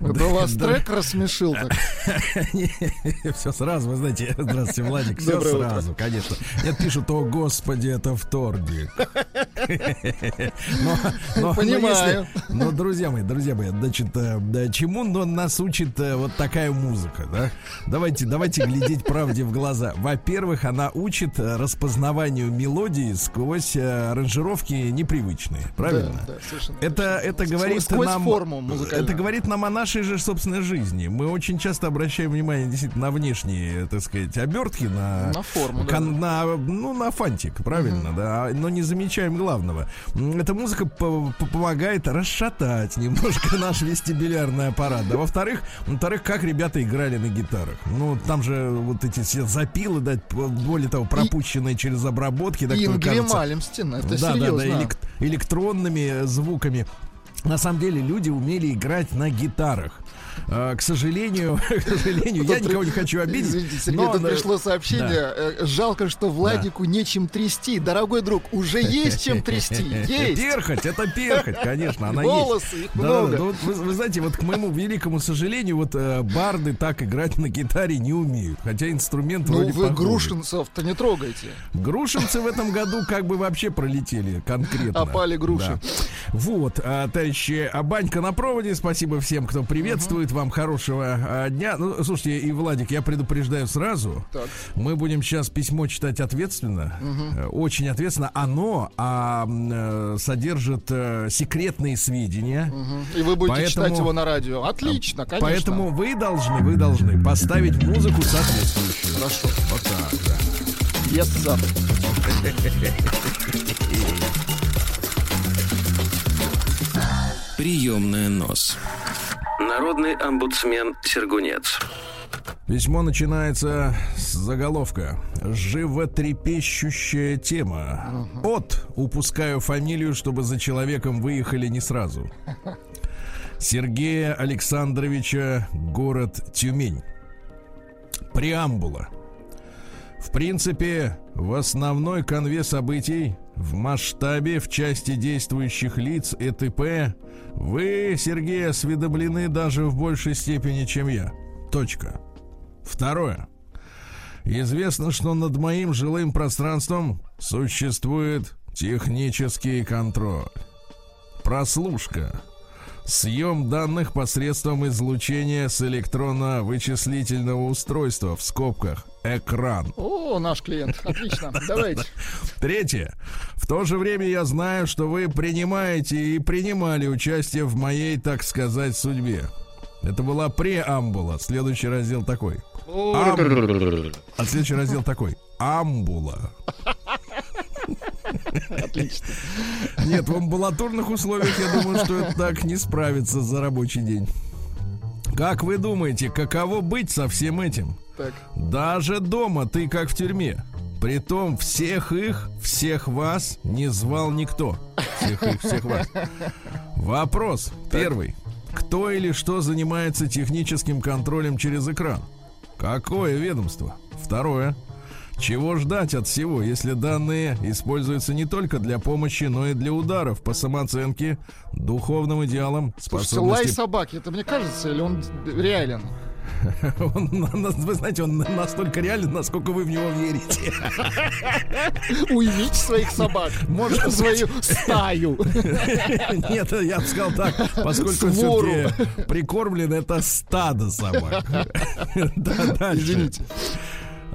У вас трек рассмешил так. Все сразу, вы знаете, здравствуйте, Владик, все сразу, конечно. Нет, пишут, о, господи, это вторник. Но- Понимаю. Но, друзья мои, друзья мои, значит, э, да, чему нас учит э, вот такая музыка, да? Давайте, давайте глядеть правде в глаза. Во-первых, она учит э, распознаванию мелодии сквозь аранжировки непривычные, правильно? Да, да, Это, это говорит Сквозь нам... форму музыкальную. Это говорит нам о нашей же собственной жизни. Мы очень часто обращаем внимание действительно на внешние, так сказать, обертки, на... На форму, да. кон- на, ну, на фантик, правильно, да, а- но не замечаем главного. Эта музыка по- по- помогает расшатать немножко наш вестибулярный аппарат. Да, во-вторых, во-вторых, как ребята играли на гитарах. Ну, там же вот эти все запилы, да, более того, пропущенные через обработки, да, кажутся- Малмстин, это да, серьезно. да, да, элек- электронными звуками. На самом деле люди умели играть на гитарах. А, к сожалению, к сожалению, я никого не хочу обидеть. Извините, Сергей, но- тут пришло сообщение. э, Жалко, что Владику нечем трясти. Дорогой друг, уже есть чем трясти. Есть. Перхоть, это перхоть, конечно, она есть. Волосы, их Да, да, много. да, вот вы, вы знаете, вот к моему великому сожалению, вот э, барды так играть на гитаре не умеют. Хотя инструмент Ну вроде вы похожий. грушинцев-то не трогайте. Грушинцы в этом году как бы вообще пролетели конкретно. Опали груши. Да. Вот, а, товарищи, а Банька на проводе. Спасибо всем, кто приветствует. Вам хорошего а, дня. Ну, слушайте, и Владик, я предупреждаю сразу. Так. Мы будем сейчас письмо читать ответственно. Э, Очень ответственно. Оно а, э, содержит э, секретные сведения. Мгм. И вы будете Поэтому- читать его на радио. Отлично, конечно. Поэтому вы должны, вы должны поставить музыку соответствующую. Хорошо. Вот так, да. Yes, sir. Приемная нос. Народный омбудсмен Сергунец. Письмо начинается с заголовка «Животрепещущая тема». От «Упускаю фамилию, чтобы за человеком выехали не сразу». Сергея Александровича, город Тюмень. Преамбула. В принципе, в основной конве событий, в масштабе, в части действующих лиц и т.п. вы, Сергей, осведомлены даже в большей степени, чем я. Точка. Второе. Известно, что над моим жилым пространством существует технический контроль. Прослушка. Съем данных посредством излучения с электронно-вычислительного устройства в скобках экран. О, наш клиент. Отлично. Давайте. Третье. В то же время я знаю, что вы принимаете и принимали участие в моей, так сказать, судьбе. Это была преамбула. Следующий раздел такой. Ам- А следующий раздел такой. Амбула. Отлично. Нет, в амбулаторных условиях я думаю, что это так не справится за рабочий день. Как вы думаете, каково быть со всем этим? Так. Даже дома ты как в тюрьме. Притом всех их, всех вас не звал никто. Всех их, всех вас. Вопрос первый. Кто или что занимается техническим контролем через экран? Какое ведомство? Второе. Чего ждать от всего, если данные используются не только для помощи, но и для ударов по самооценке, духовным идеалам, Слушайте, лай способности собаки, это мне кажется, или он реален? Он, вы знаете, он настолько реален, насколько вы в него верите. Уймите своих собак. Может свою стаю. Нет, я бы сказал так, поскольку все-таки прикормлен это стадо собак. Да, дальше. Извините.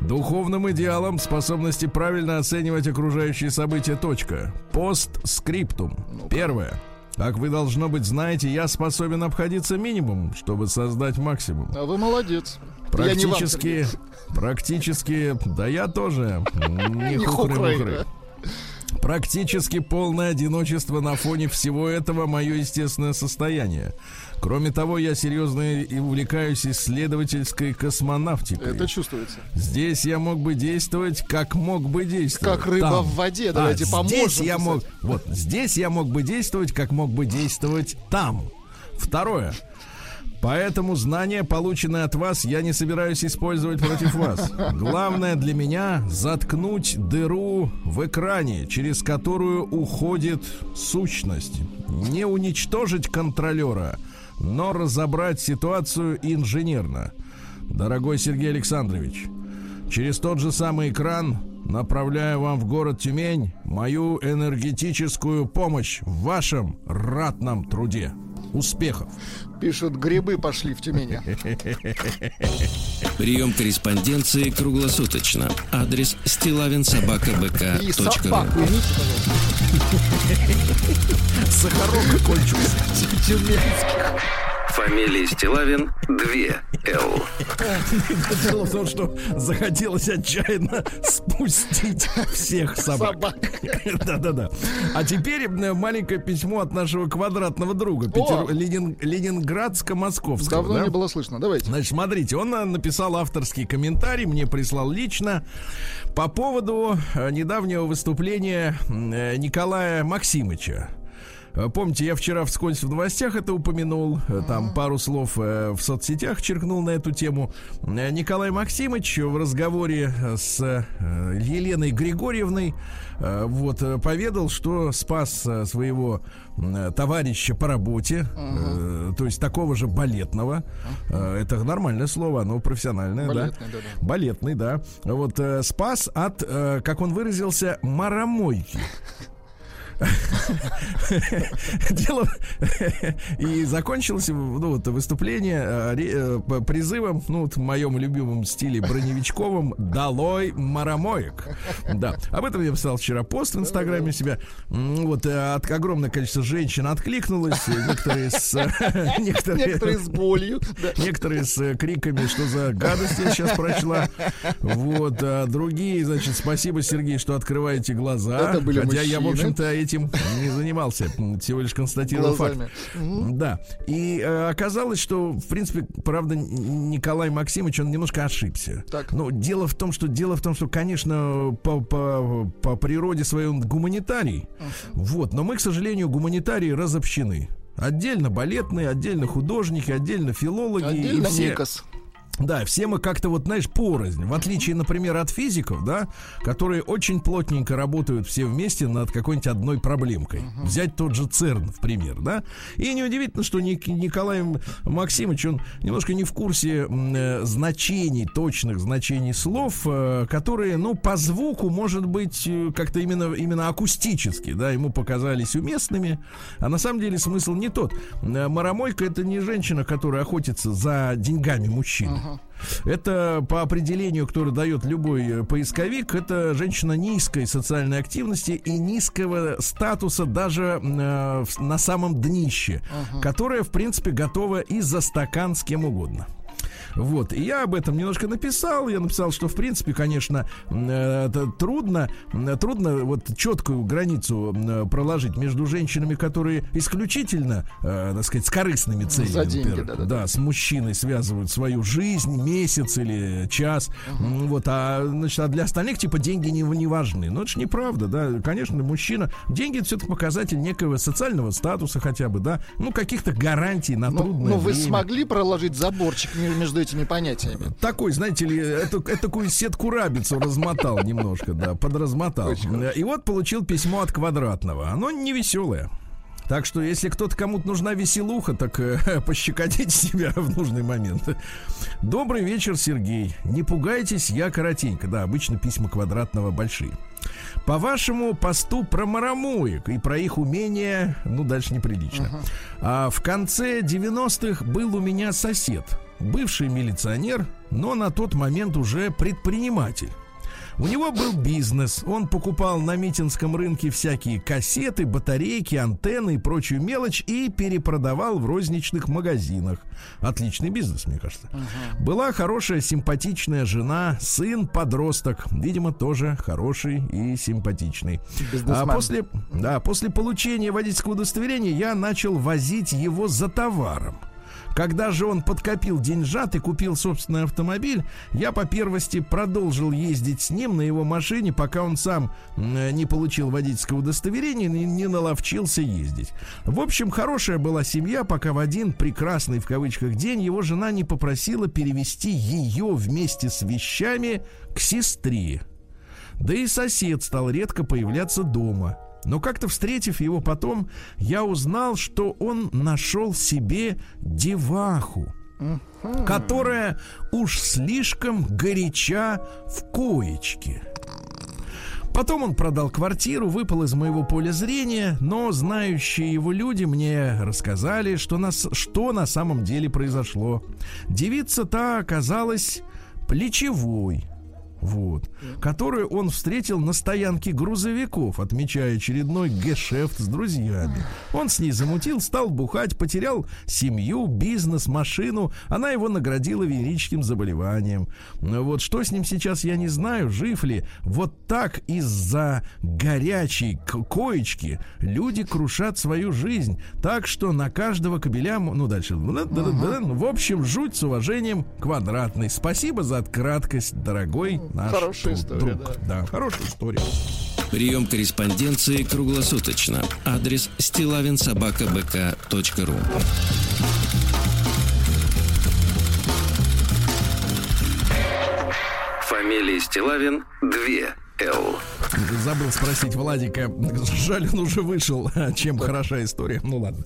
Духовным идеалом способности правильно оценивать окружающие события. Точка. Постскриптум. Первое. Как вы, должно быть, знаете, я способен обходиться минимумом, чтобы создать максимум. А вы молодец. Я не вам, Практически, практически, да я тоже не Не хухры, хухры-мухры. Практически полное одиночество на фоне всего этого мое естественное состояние. Кроме того, я серьезно и увлекаюсь исследовательской космонавтикой. Это чувствуется. Здесь я мог бы действовать, как мог бы действовать. Как рыба там. в воде. Давайте а, поможем. Здесь я мог, вот здесь я мог бы действовать, как мог бы действовать там. Второе. Поэтому знания, полученные от вас, я не собираюсь использовать против вас. Главное для меня заткнуть дыру в экране, через которую уходит сущность. Не уничтожить контролера, но разобрать ситуацию инженерно. Дорогой Сергей Александрович, через тот же самый экран направляю вам в город Тюмень мою энергетическую помощь в вашем ратном труде. Успехов! Пишут, грибы пошли в Тюмени. Прием корреспонденции круглосуточно. Адрес И стилавинсобакабк.ру собаку имите, Сахарок кончился. Тюменских. Фамилия Стилавин 2 Л. Дело в том, что захотелось отчаянно спустить всех собак. Собак. Да-да-да. А теперь э, маленькое письмо от нашего квадратного друга Петер... Ленин... Ленинградско-Московского. Давно да? не было слышно. Давайте. Значит, смотрите, он э, написал авторский комментарий, мне прислал лично по поводу э, недавнего выступления Николая Максимыча. Э, Помните, я вчера вскользь в новостях это упомянул, э, там пару слов э, в соцсетях черкнул на эту тему. Николай Максимыч в разговоре с Еленой Григорьевной вот поведал, что спас своего товарища по работе, э, то есть такого же балетного. Э, Это нормальное слово, оно профессиональное, Балетный, да? да-да. Балетный, да. Вот э, спас от, э, как он выразился, маромойки. Дело и закончилось ну, вот, выступление э, э, призывом, ну вот в моем любимом стиле броневичковым «Долой маромоек». Да, об этом я писал вчера пост в инстаграме себя. Вот э, от, огромное количество женщин откликнулось, некоторые с некоторые, Некоторые с болью. да. Некоторые с криками, что за гадость я сейчас прочла. Вот, а другие, значит, спасибо, Сергей, что открываете глаза. Это были Хотя я, в мужчины. общем-то, этим не занимался, всего лишь констатировал факт. Да. И э, оказалось, что, в принципе, правда, Николай Максимович, он немножко ошибся. Так. Но дело в том, что дело в том, что, конечно, по, по, по природе своей он гуманитарий. Вот. Но мы, к сожалению, гуманитарии разобщены. Отдельно балетные, отдельно художники, отдельно филологи. и Отдельно все- Никос. Да, все мы как-то вот, знаешь, порознь. В отличие, например, от физиков, да, которые очень плотненько работают все вместе над какой-нибудь одной проблемкой. Взять тот же ЦЕРН, в пример, да. И неудивительно, что Ник- Николай Максимович, он немножко не в курсе э, значений, точных значений слов, э, которые, ну, по звуку, может быть, э, как-то именно, именно акустически, да, ему показались уместными. А на самом деле смысл не тот. Э, Маромойка это не женщина, которая охотится за деньгами мужчины. Это по определению, которое дает любой э, поисковик, это женщина низкой социальной активности и низкого статуса даже э, на самом днище, которая, в принципе, готова и за стакан с кем угодно. Вот, и я об этом немножко написал. Я написал, что, в принципе, конечно, это трудно, трудно вот четкую границу проложить между женщинами, которые исключительно, э, так сказать, с корыстными целями, За деньги, например, да-да-да. да, с мужчиной связывают свою жизнь, месяц или час. М, Вот, а, значит, а для остальных, типа, деньги не, не важны. Но это же неправда, да. Конечно, мужчина. Деньги это все-таки показатель некого социального статуса хотя бы, да. Ну, каких-то гарантий на Ну, трудное ну, вы время. смогли проложить заборчик ме- между этими понятиями? Такой, знаете ли, эту, такую сетку рабицу размотал немножко, да, подразмотал. И вот получил письмо от квадратного. Оно не веселое. Так что, если кто-то кому-то нужна веселуха, так э, пощекотите себя в нужный момент. Добрый вечер, Сергей. Не пугайтесь, я коротенько. Да, обычно письма квадратного большие. По вашему посту про марамуек и про их умение, ну, дальше неприлично. А в конце 90-х был у меня сосед, бывший милиционер, но на тот момент уже предприниматель. У него был бизнес. Он покупал на Митинском рынке всякие кассеты, батарейки, антенны и прочую мелочь и перепродавал в розничных магазинах. Отличный бизнес, мне кажется. Uh-huh. Была хорошая, симпатичная жена, сын, подросток. Видимо, тоже хороший и симпатичный. А после, да, после получения водительского удостоверения я начал возить его за товаром. Когда же он подкопил деньжат и купил собственный автомобиль, я по первости продолжил ездить с ним на его машине, пока он сам не получил водительского удостоверения и не наловчился ездить. В общем, хорошая была семья, пока в один прекрасный в кавычках день его жена не попросила перевести ее вместе с вещами к сестре. Да и сосед стал редко появляться дома. Но как-то встретив его потом, я узнал, что он нашел себе деваху, которая уж слишком горяча в коечке. Потом он продал квартиру, выпал из моего поля зрения, но знающие его люди мне рассказали, что, нас, что на самом деле произошло. Девица та оказалась плечевой, вот, которую он встретил на стоянке грузовиков, отмечая очередной гешефт с друзьями. Он с ней замутил, стал бухать, потерял семью, бизнес, машину. Она его наградила венерическим заболеванием. Вот что с ним сейчас, я не знаю, жив ли. Вот так из-за горячей коечки люди крушат свою жизнь. Так что на каждого кобеля... Ну, дальше. В общем, жуть с уважением квадратный. Спасибо за краткость, дорогой наш Хорошая история, друг. Да. да, хорошая история. Прием корреспонденции круглосуточно. Адрес стилавинсобакабк.ру Фамилия Стилавин 2 Л. Забыл спросить Владика. Жаль, он уже вышел. Чем хороша история. Ну ладно.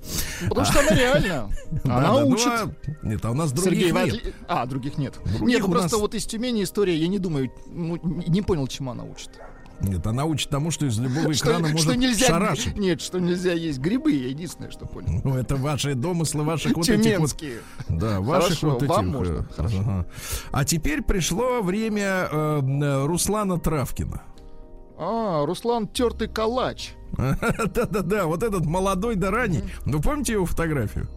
Потому что она реально. Она ну, учит. А, нет, а у нас других нет. А, других нет. Нет, ну просто вот из Тюмени история, я не думаю, ну, не понял, чему она учит. Нет, она учит тому, что из любого экрана что, может что нельзя, шарашить. Нет, что нельзя есть грибы, я единственное, что понял. Ну, это ваши домыслы, ваших вот этих вот... Да, ваших Хорошо, вот этих... Вам можно. Хорошо. Ага. А теперь пришло время э, Руслана Травкина. А, Руслан тертый калач. Да-да-да, вот этот молодой да ранний. Вы помните его фотографию?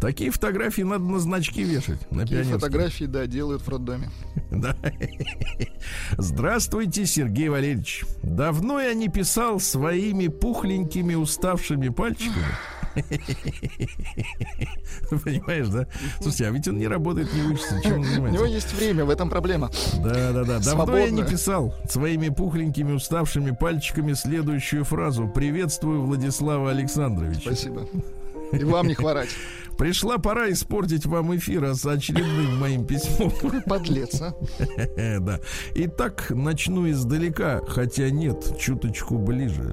Такие фотографии надо на значки вешать. На Такие фотографии, да, делают в роддоме. Да. Здравствуйте, Сергей Валерьевич. Давно я не писал своими пухленькими уставшими пальчиками. Понимаешь, да? Слушайте, а ведь он не работает, не учится. Чем он занимается? У него есть время, в этом проблема. Да, да, да. Давно я не писал своими пухленькими уставшими пальчиками следующую фразу. Приветствую Владислава Александровича. Спасибо. И вам не хворать. Пришла пора испортить вам эфир с очередным моим письмом. Подлец, а? Да. Итак, начну издалека, хотя нет, чуточку ближе.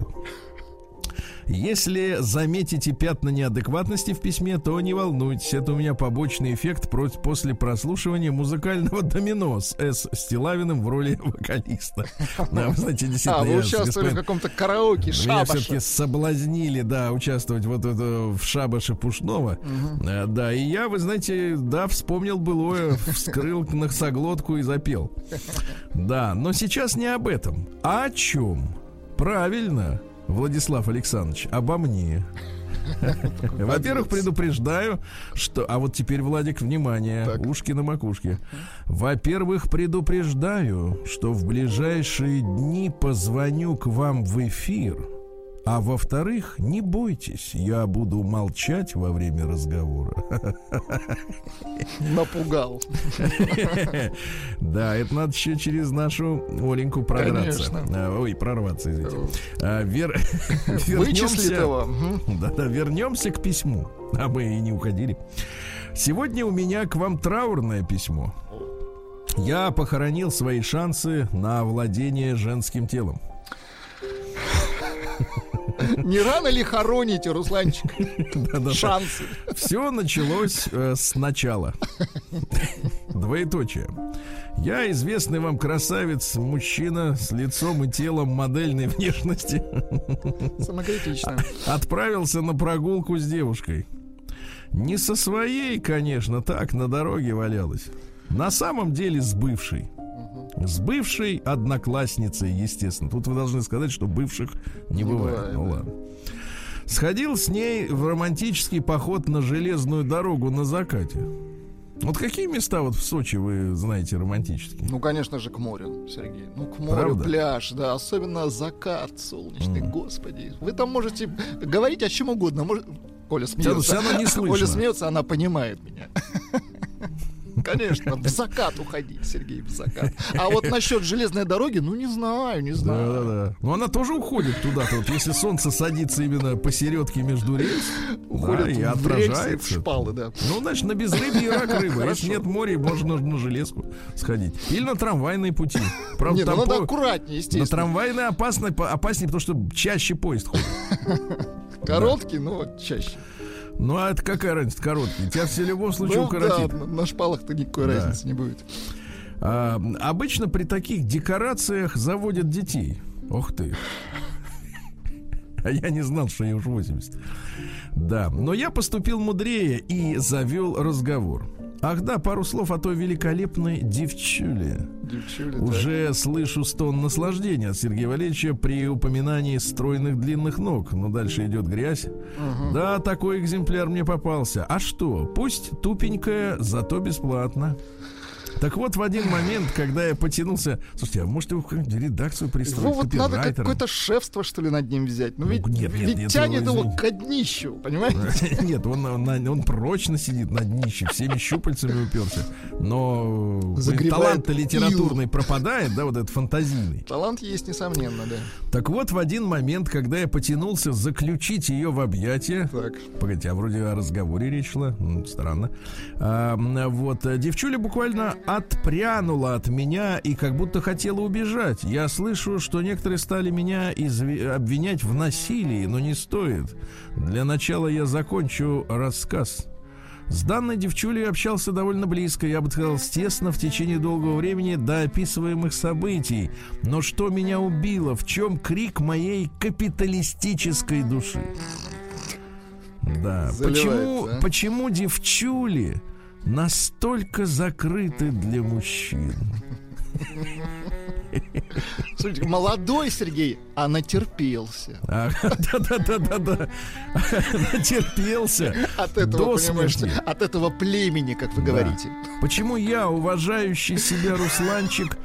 Если заметите пятна неадекватности в письме, то не волнуйтесь, это у меня побочный эффект после прослушивания музыкального домино с С. Стилавиным в роли вокалиста. Да, вы знаете, действительно. А, вы участвовали в каком-то караоке, шабаше. Меня все-таки соблазнили, да, участвовать вот это в шабаше Пушного. Угу. Да, и я, вы знаете, да, вспомнил былое, вскрыл носоглотку и запел. Да, но сейчас не об этом. А о чем? Правильно. Владислав Александрович, обо мне. Во-первых, предупреждаю, что... А вот теперь, Владик, внимание, так. ушки на макушке. Во-первых, предупреждаю, что в ближайшие дни позвоню к вам в эфир а во-вторых, не бойтесь, я буду молчать во время разговора. Напугал. Да, это надо еще через нашу Оленьку продраться. А, ой, прорваться, извините. А, вернемся... Да-да, вернемся к письму. А мы и не уходили. Сегодня у меня к вам траурное письмо. Я похоронил свои шансы на владение женским телом. Не рано ли хороните, Русланчик? Шансы. Все началось э, сначала. Двоеточие. Я известный вам красавец, мужчина с лицом и телом модельной внешности. Самокритично. Отправился на прогулку с девушкой. Не со своей, конечно, так, на дороге валялась. На самом деле с бывшей. С бывшей одноклассницей, естественно. Тут вы должны сказать, что бывших не, Не бывает. бывает, Ну ладно. Сходил с ней в романтический поход на железную дорогу на закате. Вот какие места вот в Сочи вы знаете романтические? Ну, конечно же, к морю, Сергей. Ну, к морю, Правда? пляж, да. Особенно закат солнечный, господи. Вы там можете говорить о чем угодно. Может... Коля смеется. всё равно не слышно. Оля смеется, она понимает меня. Конечно, в закат уходи, Сергей, в закат. А вот насчет железной дороги, ну, не знаю, не знаю. Да-да-да. Но она тоже уходит туда-то. Вот если солнце садится именно посередке между рельс, Уходят да, и рельсы, в отражается. шпалы, да. Ну, значит, на безрыбье рак рыба. Если нет моря, можно на железку сходить. Или на трамвайные пути. Правда, ну там надо аккуратнее, на естественно. трамвайные опасно, опаснее, потому что чаще поезд ходит. Короткий, но чаще. Ну, а это какая разница, короткий? Тебя все в любом случае Ну да, укоротит. на, на шпалах-то никакой Да. разницы не будет. А, обычно при таких декорациях заводят детей. Ох ты. А я не знал, что ей уж 80. Да, но я поступил мудрее и завел разговор. Ах да, пару слов о той великолепной девчуле. Девчули, да. Уже слышу стон наслаждения от Сергея Валерьевича при упоминании стройных длинных ног. Но дальше идет грязь. Да, такой экземпляр мне попался. А что? Пусть тупенькая, зато бесплатно. Так вот, в один момент, когда я потянулся... Слушайте, а может его в редакцию пристроить? Его вот надо какое-то шефство, что ли, над ним взять. Ну Ну, ведь, нет, нет, ведь нет, тянет ну, его извини. к днищу, понимаете? Нет, он, он, он прочно сидит на днище, всеми щупальцами уперся. Но талант-то литературный пропадает, да, вот этот фантазийный. Талант есть, несомненно, да. Так вот, в один момент, когда я потянулся заключить ее в объятия, Так. Погодите, а вроде о разговоре речь шла. М, Странно. А, вот, э, девчуля буквально отпрянула от меня и как будто хотела убежать. Я слышу, что некоторые стали меня изви- обвинять в насилии, но не стоит. Для начала я закончу рассказ. С данной девчулей общался довольно близко, я бы сказал, тесно в течение долгого времени до описываемых событий. Но что меня убило? В чем крик моей капиталистической души? Да. Заливается, Почему, а? почему девчули настолько закрыты для мужчин? Слушайте, молодой Сергей, а натерпелся. А, Да-да-да-да-да. Натерпелся. От этого, понимаешь, от этого племени, как вы говорите. Почему я, уважающий себя Русланчик,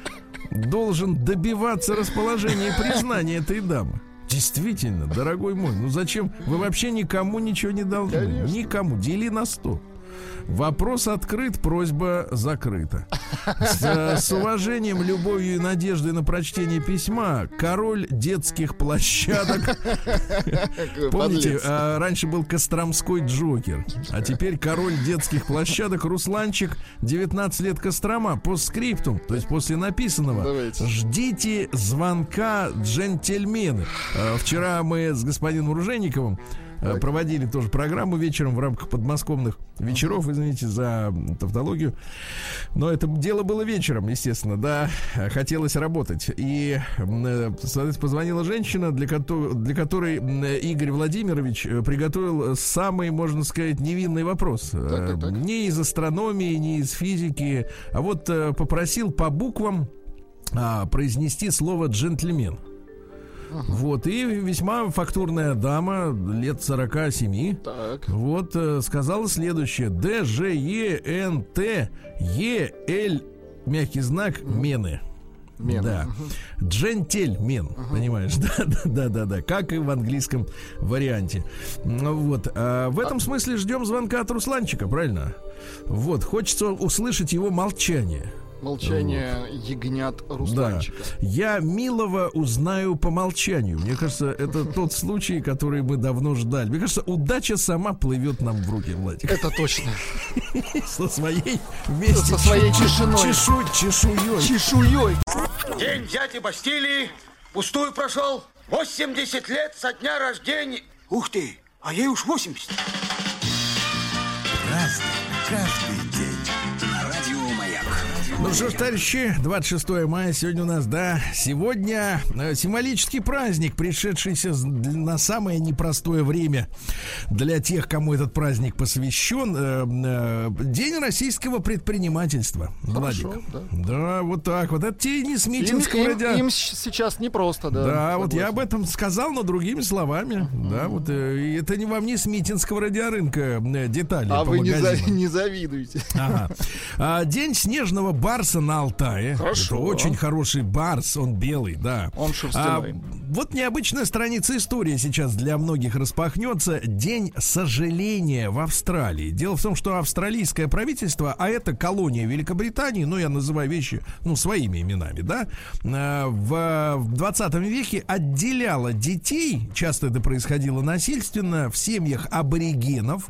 должен добиваться расположения и признания этой дамы? Действительно, дорогой мой, ну зачем? Вы вообще никому ничего не должны. Никому. Дели на сто. Вопрос открыт, просьба закрыта. С, э, с уважением, любовью и надеждой на прочтение письма король детских площадок Помните, а, раньше был Костромской Джокер, а теперь король детских площадок Русланчик 19 лет Кострома по скриптум, то есть после написанного. Давайте. Ждите звонка джентльмены. А, Вчера мы с господином Оружейниковым а, проводили тоже программу вечером в рамках подмосковных вечеров, извините за тавтологию. Но это дело было вечером, естественно, да, хотелось работать. И, э, соответственно, позвонила женщина, для, кото- для которой Игорь Владимирович э, приготовил самый, можно сказать, невинный вопрос. Так, так, так. Э, Не из астрономии, не из физики, а вот э, попросил по буквам а, произнести слово джентльмен. Вот, и весьма фактурная дама, лет 47, Так. вот, э, сказала следующее. Д, Ж, Е, Н, Т, Е, Л, мягкий знак, мены. Мен. Да. Джентельмен, понимаешь? Да, да, да, да, да. Как и в английском варианте. Вот. а в этом смысле ждем звонка от Русланчика, правильно? Вот. Хочется услышать его молчание. Молчание ягнят Русланчика. Да. Я милого узнаю по молчанию. Мне кажется, это тот случай, который мы давно ждали. Мне кажется, удача сама плывет нам в руки, Владик. Это точно. Со своей вместе Со своей тишиной. чешу, чешуей. Чешуей. День дяди Бастилии пустую прошел. 80 лет со дня рождения. Ух ты, а ей уж 80. Разный, Маяк. Ну что ж, товарищи, 26 мая сегодня у нас, да, сегодня э, символический праздник, пришедшийся на самое непростое время для тех, кому этот праздник посвящен. э, э, День российского предпринимательства. Владик. да. Да, вот так вот. Это те не с Им, Митинского им- им щ- сейчас непросто, да. Да, вот я согласен. об этом сказал, но другими словами. Да, вот и это не вам не с Митинского радиорынка детали А вы не, за- магазинам. не завидуете. Ага. А, день снежного барса на Алтае. Хорошо. Это очень хороший барс, он белый, да. Он шерстяной. А, вот необычная страница истории сейчас для многих распахнется. День сожаления в Австралии. Дело в том, что австралийское правительство, а это колония Великобритании, ну я называю вещи, ну своими именами, да, э, в, в 20 веке отделяло детей, часто это происходило насильственно, в семьях аборигенов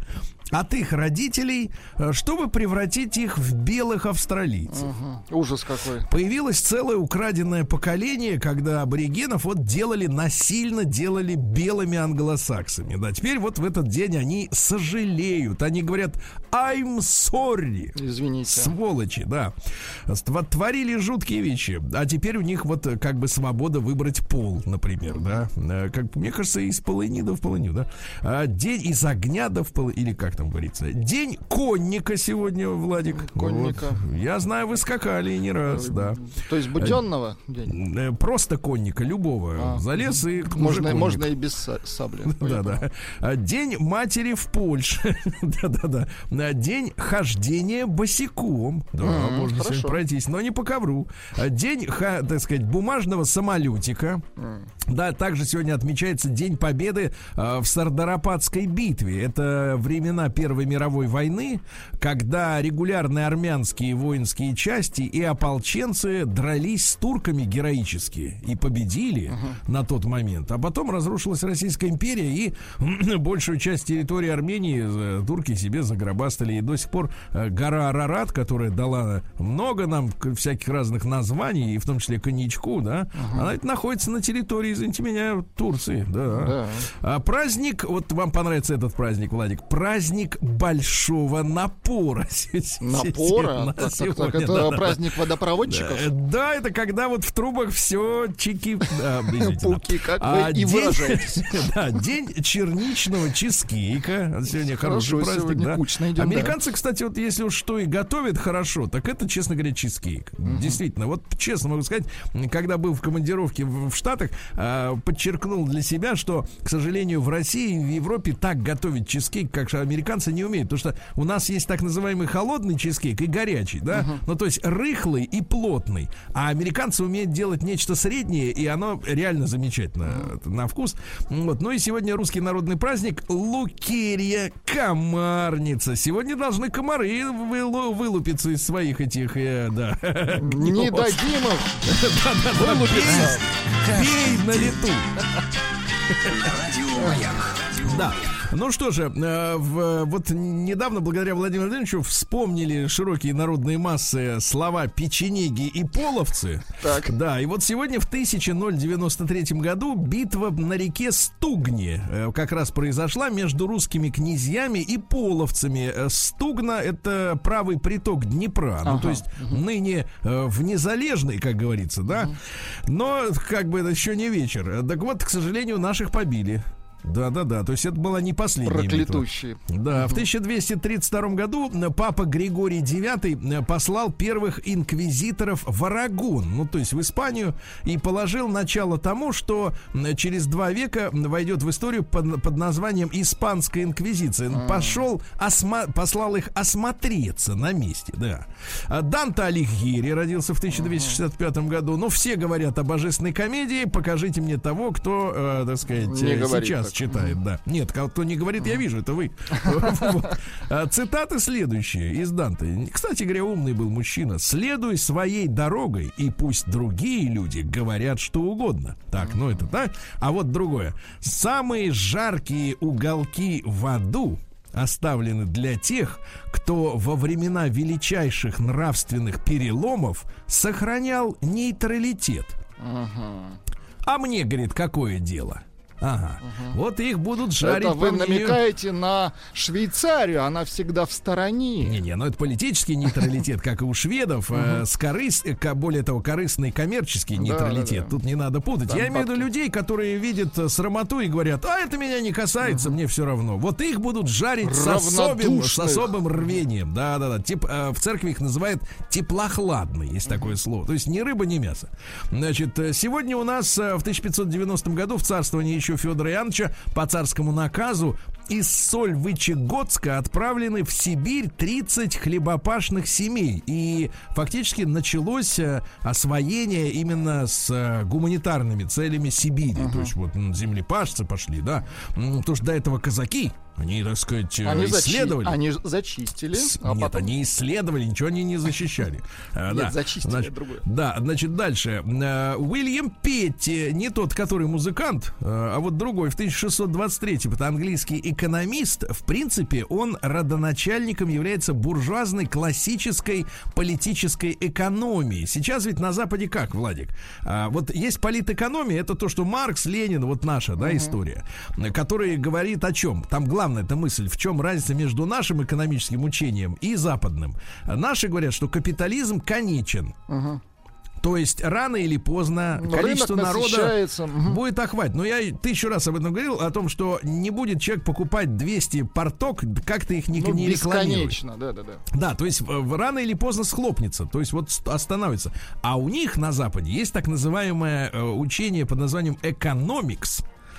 от их родителей, э, чтобы превратить их в белых австралийцев. Мгм. Ужас какой. Появилось целое украденное поколение, когда аборигенов вот делали насильно, делали белыми англосаксами. Да, теперь вот в этот день они сожалеют. Они говорят I'm sorry. Извините. Сволочи, да. Творили жуткие вещи. А теперь у них вот э, как бы свобода выбрать пол, например, да. Э, Как, мне кажется, из полыни в полыню, да. А, День из огня до в полы- Или как там говорится. День конника сегодня, Владик. Конника. Вот. Я знаю, вы скакали не раз, да. То есть буденного день? Э, Просто конника, любого. А. Залез и Можно, конник. можно и без са- сабли. Да, да. А, День матери в Польше. Да, да, да. А, День хождения босиком. Да, можно хорошо. сегодня пройтись, но не по ковру. А, День, ха- так сказать, бумажного самолетика. Да, также сегодня отмечается День Победы в Сардарападской битве. Это времена Первой мировой войны, когда регулярные армянские воинские части и ополченцы дрались с турками героически и победили на тот момент. А потом разрушилась Российская империя и большую часть территории Армении э, турки себе загробастали. И до сих пор э, гора Арарат, которая дала много нам всяких разных названий, и в том числе коньячку, да, она это находится на территории, извините меня, Турции. Да. Да. А праздник, вот вам понравится этот праздник, Владик, праздник большого напора. Напора? На Так, так, так, это да, да, да. праздник водопроводчиков? Э, Да, это когда вот в трубах все да. Пуки, как А, вы и день- выражаетесь. Да, день черничного чизкейка. Сегодня хороший Хорошо, праздник, сегодня да. кучно идем, да. Американцы, кстати, вот если уж что и готовят хорошо, так это, честно говоря, чизкейк. Действительно, вот честно могу сказать, когда был в командировке в, в Штатах, а, подчеркнул для себя, что, к сожалению, в России и в Европе так готовить чизкейк, как же американцы не умеют. Потому что у нас есть так называемый холодный чизкейк и горячий, да? Ну, то есть рыхлый и плотный. А американцы умеют делать нечто среднее, и оно реально замечательно э, на вкус. Вот. Ну и сегодня русский народный праздник Лукерья Комарница. Сегодня должны комары вылу- вылупиться из своих этих, э, да. Не дадим им Да-да-да, вылупиться. Бей, бей на лету. Да. Ну что же, э, вот недавно, благодаря Владимиру Владимировичу, вспомнили широкие народные массы слова печенеги и половцы. Так. Да, и вот сегодня в 1093 году битва на реке Стугни э, как раз произошла между русскими князьями и половцами. Э, Стугна — это правый приток Днепра. Ну, Ага. то есть ныне э, в незалежный, как говорится, да. Но как бы это еще не вечер. Так вот, к сожалению, наших побили. Да-да-да, то есть это была не последняя битва. Проклятущие. Да, в 1232 году папа Григорий IX э, послал первых инквизиторов в Арагон, ну то есть в Испанию, и положил начало тому, что через два века войдет в историю под, под названием Испанская инквизиция. Пошел, осма- послал их осмотреться на месте, да. А Данте Алигьери родился в 1265 году. Ну, все говорят о божественной комедии. Покажите мне того, кто, э, так сказать, э, сейчас читает, да. Нет, кто не говорит, я вижу, это вы. А, Цитаты следующие из Данте. Кстати говоря, умный был мужчина. Следуй своей дорогой, и пусть другие люди говорят что угодно. Так, ну это так. А вот другое. Самые жаркие уголки в аду оставлены для тех, кто во времена величайших нравственных переломов сохранял нейтралитет. А мне, говорит, какое дело? Ага. Вот их будут жарить Это вы мнению- намекаете на Швейцарию, она всегда в стороне. Не-не, ну это политический нейтралитет, как и у шведов, э, с корыс, э, более того, корыстный коммерческий нейтралитет. Тут не надо путать. Я имею в виду людей, которые видят э, срамоту и говорят, а это меня не касается, мне все равно. Вот их будут жарить с особым, с особым рвением. Да-да-да. Тип, в церкви их называют теплохладный, есть такое слово. То есть ни рыба, ни мясо. Значит, сегодня у нас в 1590 году в царствовании еще Федора Яновича по царскому наказу из Сольвычегодска отправлены в Сибирь 30 хлебопашных семей. И фактически началось э, освоение именно с э, гуманитарными целями Сибири. То есть вот землепашцы пошли, да. Потому что до этого казаки, они, так сказать, э, Они, зачи- исследовали. они ж- зачистили, С- а Нет, потом... они исследовали, ничего они не защищали. А, Нет, да. зачистили, Значит, другое. Да, значит, дальше. Э, Уильям Петти, не тот, который музыкант, э, а вот другой, в 1623 это английский экономист. В принципе, он родоначальником является буржуазной классической политической экономии. Сейчас ведь на Западе как, Владик? А, вот есть политэкономия, это то, что Маркс, Ленин, вот наша, да, история, который говорит о чем? Там главная эта мысль, в чем разница между нашим экономическим учением и западным. Наши говорят, что капитализм конечен. То есть рано или поздно Но количество народа мгм. будет охватить. Но я тысячу раз об этом говорил, о том, что не будет человек покупать 200 порток, как ты их не, Ну, не рекламируй. бесконечно, да-да-да. Да, то есть в- рано или поздно схлопнется, то есть вот ст- остановится. А у них на Западе есть так называемое э, учение под названием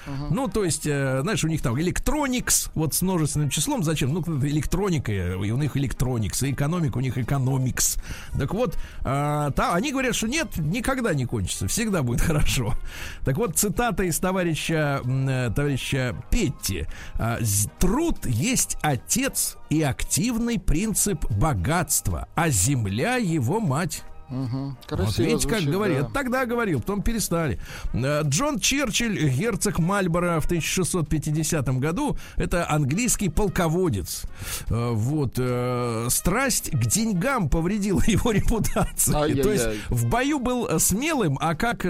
economics. Ну, то есть, э, знаешь, у них там электроникс, вот с множественным числом, зачем? Ну, электроника, и у них электроникс, и экономика у них экономикс. Так вот, э, та- они говорят, что нет, никогда не кончится, всегда будет хорошо. Так вот, цитата из товарища, э, товарища Петти. А, «З- Труд есть отец и активный принцип богатства, а земля его мать. Мгм. Вот видите, как говорит. да. Тогда говорил, потом перестали. Э, Джон Черчилль, герцог Мальборо в 1650 году, это английский полководец. Э, Вот. э, Страсть к деньгам повредила его репутацию. Ай-яй-яй. То есть в бою был смелым, а как,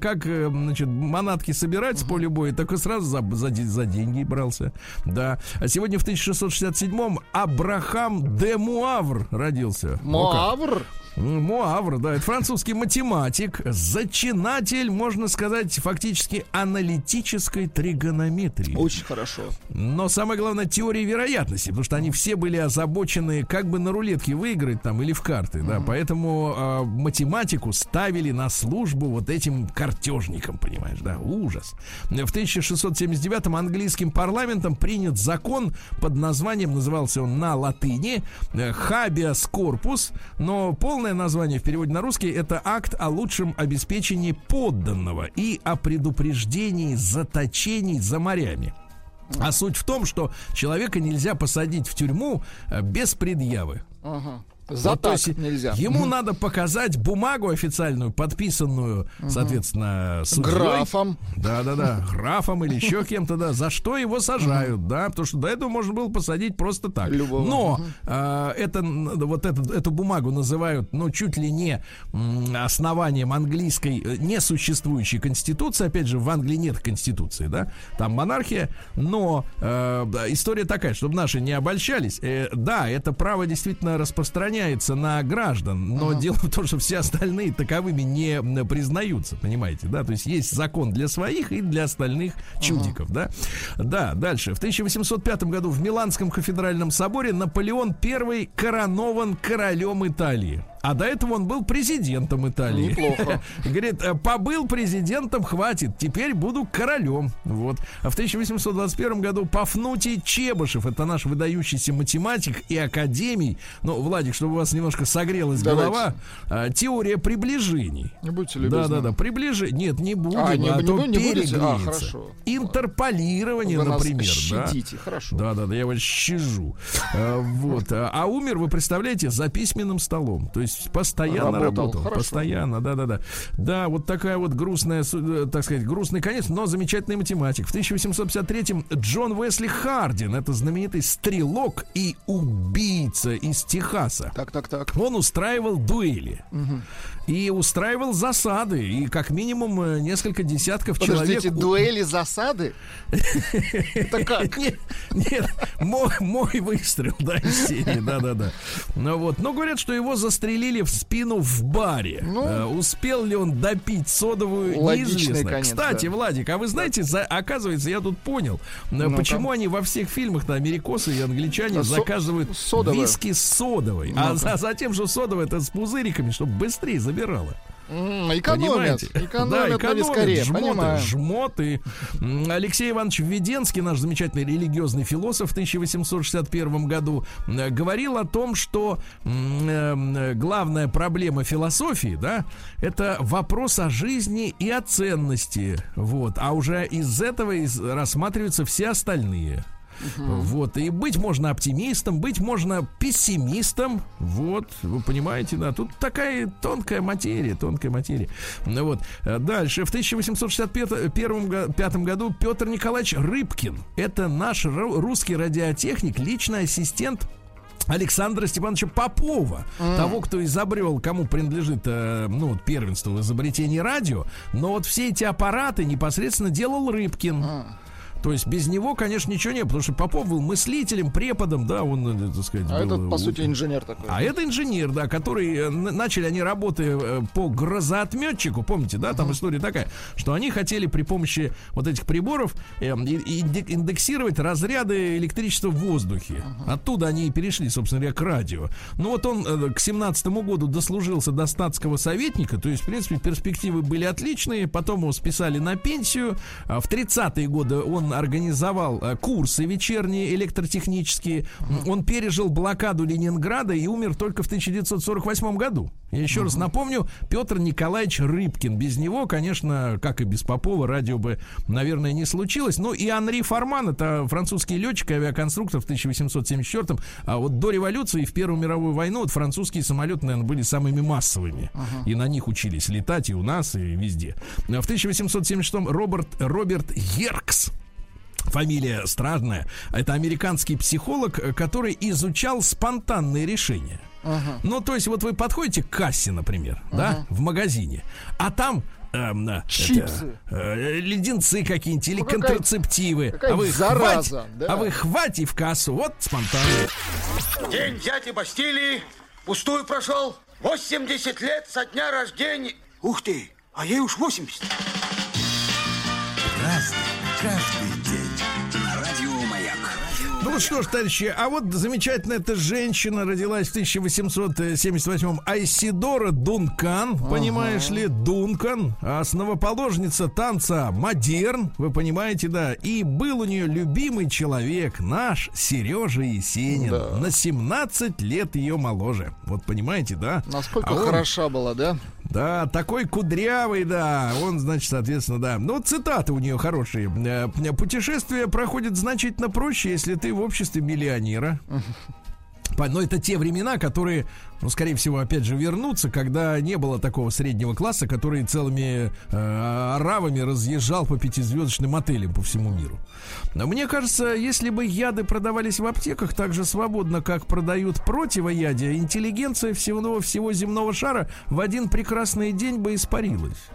как значит, манатки собирать с поля боя, так и сразу за, за, за деньги брался. Да. А сегодня в 1667-м Абрахам де Муавр родился. Муавр? Муавр, да, это французский математик, зачинатель, можно сказать, фактически аналитической тригонометрии. Очень хорошо. Но самое главное теории вероятности, потому что они все были озабочены, как бы на рулетке выиграть там или в карты, да, поэтому э, математику ставили на службу вот этим картежникам, понимаешь, да, ужас. В 1679-м английским парламентом принят закон под названием, назывался он на латыни, habeas corpus, но полное название в переводе на русский это акт о лучшем обеспечении подданного и о предупреждении заточений за морями. А суть в том, что человека нельзя посадить в тюрьму э, без предъявы. Ага. За Вот, то так есть нельзя. Ему надо показать бумагу официальную, подписанную, соответственно, судьей. Графом. Да-да-да, графом или еще кем-то, да, за что его сажают, да, потому что до этого можно было посадить просто так. Любого. Но а, это, вот эту, эту бумагу называют, ну, чуть ли не основанием английской э, несуществующей конституции. Опять же, в Англии нет конституции, да, там монархия, но э, история такая, чтобы наши не обольщались. Э, да, это право действительно распространяется на граждан, но дело в том, что все остальные таковыми не признаются, понимаете, да, то есть есть закон для своих и для остальных чудиков, да. Да, дальше. В 1805 году в Миланском кафедральном соборе Наполеон I коронован королем Италии. А до этого он был президентом Италии. Неплохо. Говорит, «Э, побыл президентом, хватит, теперь буду королем. Вот. А в 1821 году Пафнутий Чебышев, это наш выдающийся математик и академий. Ну, Владик, чтобы у вас немножко согрелась Давайте. голова, а, теория приближений. Не будьте любезны. Да, да, да. Приближение. Нет, не будем, А, а, не- не то бу- не будете? А, хорошо. Интерполирование, Вы нас например. да. щадите, хорошо. Да, да, да, я вас щажу. А, Вот. А а умер, вы представляете, за письменным столом. То есть есть постоянно Работал. работал. Хорошо. Постоянно, да-да-да. Да, вот такая вот грустная, э, так сказать, грустный конец, но замечательный математик. В 1853-м Джон Уэсли Хардин, это знаменитый стрелок и убийца из Техаса. Так, так, так. Он устраивал дуэли. И устраивал засады. И как минимум э, несколько десятков Подождите, человек... дуэли засады? Это как? Нет, мой выстрел, да, из серии, да-да-да. Ну вот, но говорят, что его застрелили в спину в баре. Ну. Э, успел ли он допить содовую, неизвестно. конец, Кстати, да. Владик, а вы знаете, за- оказывается, я тут понял, Ну, почему там. они во всех фильмах-то америкосы и англичане А со- заказывают содовое. виски с содовой, а за- затем же содовая это с пузыриками, чтобы быстрее забирала. М, Экономят. Понимаете? Экономят да, на вискаре. жмоты, Понимаю. жмоты. Алексей Иванович Введенский, наш замечательный религиозный философ в 1861 году, говорил о том, что м, э, главная проблема философии, да, это вопрос о жизни и о ценности. Вот. А уже из этого рассматриваются все остальные. Вот, и быть можно оптимистом, быть можно пессимистом. Вот, вы понимаете, да, тут такая тонкая материя, тонкая материя. Ну Вот, э, дальше, в 1865 году Петр Николаевич Рыбкин, это наш ру- русский радиотехник, личный ассистент Александра Степановича Попова, того, кто изобрел, кому принадлежит э, ну, вот первенство в изобретении радио, но вот все эти аппараты непосредственно делал Рыбкин. То есть без него, конечно, ничего не было, потому что Попов был мыслителем, преподом, да, он, э, так сказать, А был, этот, по э, сути, инженер такой. а это инженер, да, который э, начали они работы э, по грозоотметчику, помните, да, там история такая, что они хотели при помощи вот этих приборов э, инде- индексировать разряды электричества в воздухе. Оттуда они и перешли, собственно говоря, к радио. Ну вот он э, к семнадцатому году дослужился до статского советника, то есть, в принципе, перспективы были отличные. Потом его списали на пенсию. А В 30-е годы он организовал э, курсы вечерние электротехнические. Он пережил блокаду Ленинграда и умер только в 1948 году. Я еще раз напомню, Петр Николаевич Рыбкин. Без него, конечно, как и без Попова, радио бы, наверное, не случилось. Ну и Анри Форман, это французский летчик, авиаконструктор в 1874 А вот до революции и в Первую мировую войну вот французские самолеты, наверное, были самыми массовыми. И на них учились летать и у нас, и везде. В 1876 Роберт, Роберт Еркс Фамилия странная. Это американский психолог, э, который изучал спонтанные решения. Ну, то есть, вот вы подходите к кассе, например, да, в магазине, а там эм, э, Чипсы. это, э, леденцы какие-нибудь или Ну, какая- контрацептивы. какая а вы зараза, хвать, да. а вы хвати в кассу. Вот спонтанно. День дяди Бастилии пустую прошел. 80 лет со дня рождения. Ух ты, а ей уж 80. Разный, каждый Ну что ж, товарищи, а вот замечательная эта женщина родилась в 1878-м. Айсидора Дункан, понимаешь ли, Дункан, основоположница танца модерн, вы понимаете, да. И был у нее любимый человек, наш Сережа Есенин. На 17 лет ее моложе. Вот понимаете, да? Насколько А он- хороша была, да? да, такой кудрявый, да. Он, значит, соответственно, да. Ну, цитаты у нее хорошие. Э, Путешествие проходит значительно проще, если ты в обществе миллионера. Но это те времена, которые, ну, скорее всего, опять же, вернутся, когда не было такого среднего класса, который целыми э, оравами разъезжал по пятизвездочным отелям по всему миру. Но мне кажется, если бы яды продавались в аптеках так же свободно, как продают противоядия, интеллигенция всего, всего земного шара в один прекрасный день бы испарилась.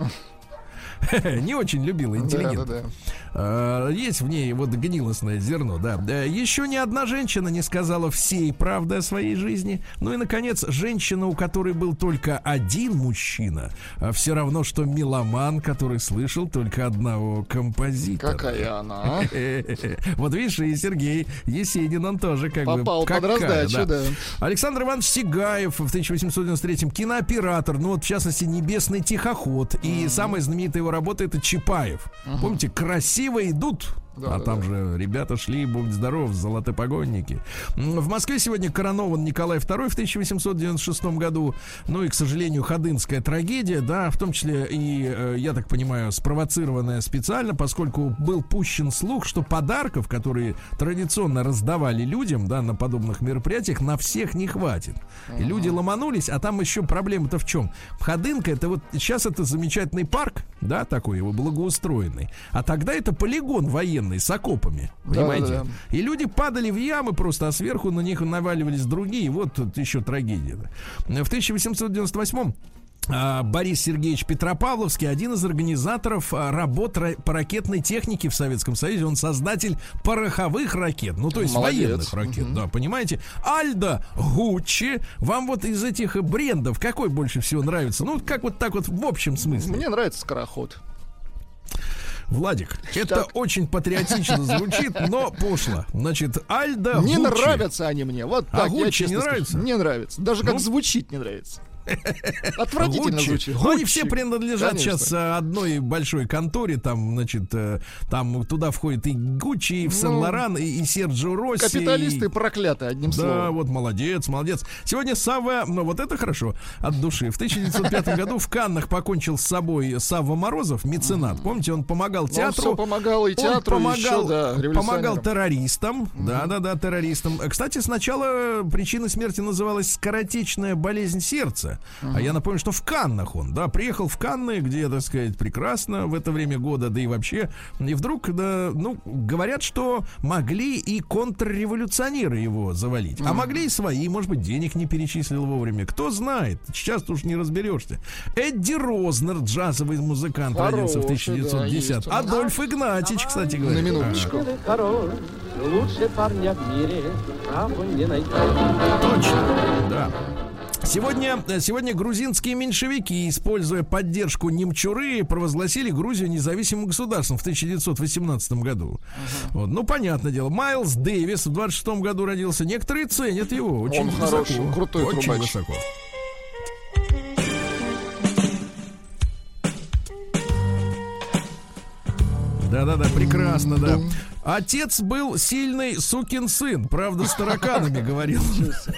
Не очень любила интеллигент. Да, да, да. А, Есть в ней вот гнилостное зерно, да. Да, Еще ни одна женщина не сказала всей правды о своей жизни. Ну и, наконец, женщина, у которой был только один мужчина, а все равно, что меломан, который слышал только одного композитора. Какая она, а? Вот видишь, и Сергей Есенин, он тоже как бы... Попал под раздачу, да. Александр Иванович Сигаев в 1893-м кинооператор, ну вот в частности «Небесный тихоход». И самая знаменитая его работа это Чапаев. Помните, красиво идут. Да, а да, там да. же ребята шли, будь здоров, золотопогонники. В Москве сегодня коронован Николай II в 1896 году. Ну и, к сожалению, ходынская трагедия, да, в том числе и, э, я так понимаю, спровоцированная специально, поскольку был пущен слух, что подарков, которые традиционно раздавали людям, да, на подобных мероприятиях, на всех не хватит. И люди ломанулись, а там еще проблема-то в чем? Ходынка, это вот сейчас это замечательный парк, да, такой его благоустроенный, а тогда это полигон военный с окопами, понимаете? да, да. И люди падали в ямы просто, а сверху на них наваливались другие. Вот тут еще трагедия. В 1898 а, Борис Сергеевич Петропавловский, один из организаторов а, работ ра- по ракетной технике в Советском Союзе. Он создатель пороховых ракет, ну то есть Молодец. военных ракет, да, понимаете? Альдо, Гуччи, вам вот из этих брендов какой больше всего нравится? Ну, как вот так вот в общем смысле. Мне нравится скороход. Владик, это очень патриотично звучит, но пошло. Значит, Альдо Не Гуччи. нравятся они мне. Вот А так, я Гуччи честно не нравится? Не нравится. Даже как Ну? звучит не нравится. Отвратительно Гуччи. звучит. Ну, Они все принадлежат Конечно. сейчас э, одной большой конторе. Там, значит, э, там туда входит и Гуччи, и в Сен-Лоран, и, и Серджио Росси. Ну, Капиталисты и- проклятые, одним Да, словом. вот молодец, молодец. Сегодня Савва, ну вот это хорошо, от души. В 1905 году в Каннах покончил с собой Савва Морозов, меценат. Помните, он помогал Он театру. всё помогал и Он театру, и помогал, еще, да, помогал террористам. Да, да, да, террористам. Кстати, сначала причина смерти называлась скоротечная болезнь сердца. А я напомню, что в Каннах он, да, приехал в Канны, где, так сказать, прекрасно в это время года, да и вообще. И вдруг, да, ну, говорят, что могли и контрреволюционеры его завалить. А могли и свои, может быть, денег не перечислил вовремя. Кто знает, сейчас уж не разберешься. Эдди Рознер, джазовый музыкант, родился в Хороший, да, 1910 есть он. Адольф Игнатьич, кстати говоря. На минуточку. король, лучше парня в мире, право не найти. Точно, да. Сегодня, э, сегодня грузинские меньшевики, используя поддержку немчуры, провозгласили Грузию независимым государством в 1918 году. Вот, ну, понятное дело. Майлз Дэвис в 26 году родился. Некоторые ценят его. Очень Он высоко. хороший, крутой Очень трубач. высоко. Да-да-да, прекрасно, да. Отец был сильный сукин сын, правда, с тараканами, говорил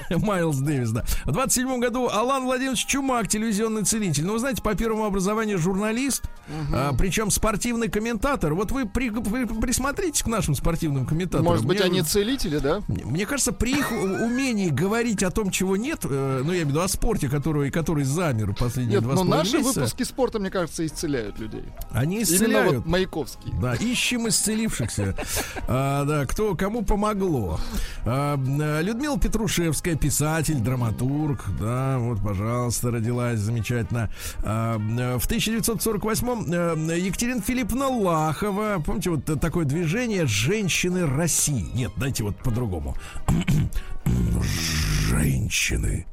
Майлз Дэвис, да. В 27 году Алан Владимирович Чумак, телевизионный целитель. Ну, вы знаете, по первому образованию журналист, а, причем спортивный комментатор. Вот вы при- при- присмотритесь к нашим спортивным комментаторам. Может быть, Мне- они целители, да? мне мне кажется, при их умении говорить о том, чего нет, э, ну, я имею в виду о спорте, который, который замер последние Нет, два но половиной наши месяца, выпуски спорта, мне кажется, исцеляют людей. они Именно исцеляют. вот Маяковский. Да, ищем исцелившихся. А, да, кто кому помогло. А, э, Людмила Петрушевская, писатель, драматург. Да, вот, пожалуйста, родилась замечательно. А, э, в 1948-м э, Екатерина Филипповна Лахова. Помните, вот такое движение «Женщины России». Нет, дайте вот по-другому. Женщины.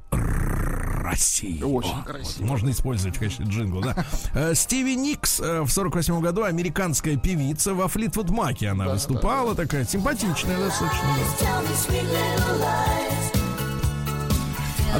Очень О, красиво. вот, можно использовать в качестве джингла, да. Э, Стиви Никс э, в 48 году американская певица во Флитвуд Маке она выступала, такая симпатичная достаточно.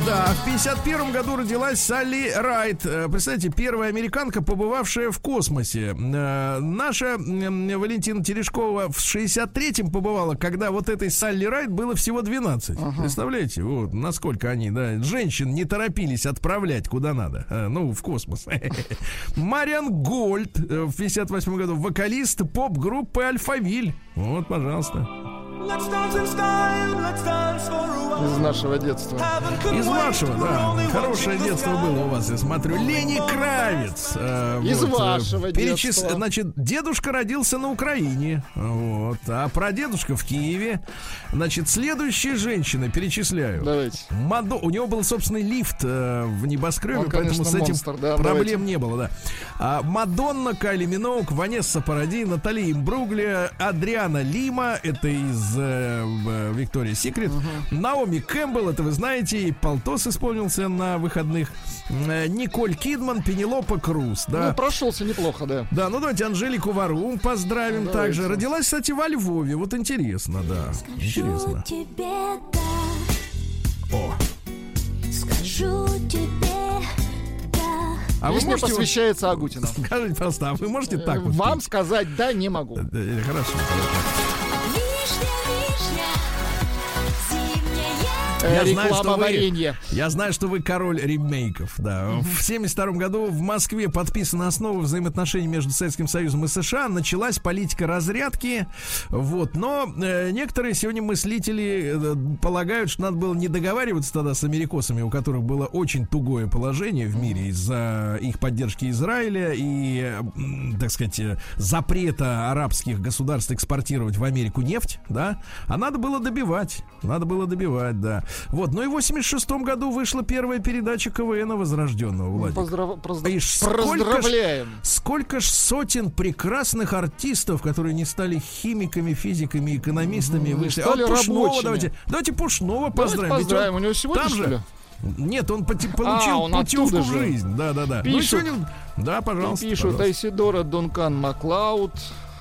Да. В 51 году родилась Салли Райт. Э, Представляете, первая американка, побывавшая в космосе. Э, Наша Валентина Терешкова в 63-м побывала, когда вот этой Салли Райт было всего 12. Представляете, вот насколько они, да, женщин не торопились отправлять куда надо. Э, Ну, в космос. Мариан Гольд в 58 году, вокалист поп-группы Альфавиль. Вот, пожалуйста. Из нашего детства. Из вашего, да. Хорошее детство было у вас, я смотрю. Лени Кравец. э, Из э, вашего детства. Значит, дедушка родился на Украине. Вот. А прадедушка в Киеве. Значит, следующие женщины перечисляю. Давайте. Мадо... У него был собственный лифт э, в небоскребе, Он, поэтому конечно, с этим монстр, да, проблем давайте. не было, да. А, Мадонна, Кайли Миноук, Ванесса Паради, Натали Имбругли, Адриана Лима, это из э, Виктория Секрет, Наоми Кэмпбелл, это вы знаете, и Полтос исполнился на выходных, Э, Николь Кидман, Пенелопа Круз, да. Ну, прошелся неплохо, да. Да, ну давайте Анжелику Варум поздравим Давайте. также. Родилась, кстати, во Львове. Вот интересно, да. Интересно. тебе да, О, скажу тебе да. А вы Песня можете... вот- посвящается Агутину. Скажите, пожалуйста, а вы можете так вот? Вам сказать да не могу. Э, Хорошо. Э, Я знаю, Реклама что вы-. Я знаю, что вы король ремейков, да. В 72 году в Москве подписана основа взаимоотношений между Советским Союзом и США. Началась политика разрядки. Вот. Но э, некоторые сегодня мыслители э, полагают, что надо было не договариваться тогда с америкосами, у которых было очень тугое положение в мире из-за их поддержки Израиля и, э, так сказать, э, запрета арабских государств экспортировать в Америку нефть, да. А надо было добивать. Надо было добивать, да. Вот. Ну и в 86 году вышла первая передача КВН возрожденного, Владик. Поздрав- поздрав- И ж сколько ж- Поздравляем. Сколько ж сотен прекрасных артистов, которые не стали химиками, физиками, экономистами, Мгм, вышли. стали а Пушного рабочими. давайте. Давайте Пушного Давайте поздравим. Ведь поздравим. он У него сегодня, там что же- ли? Нет, он поте- получил он путевку в же. жизнь. Да, да, да. Ну Пишут. сегодня- Да, пожалуйста. Пишут пожалуйста. Айсидора Дункан Маклауд.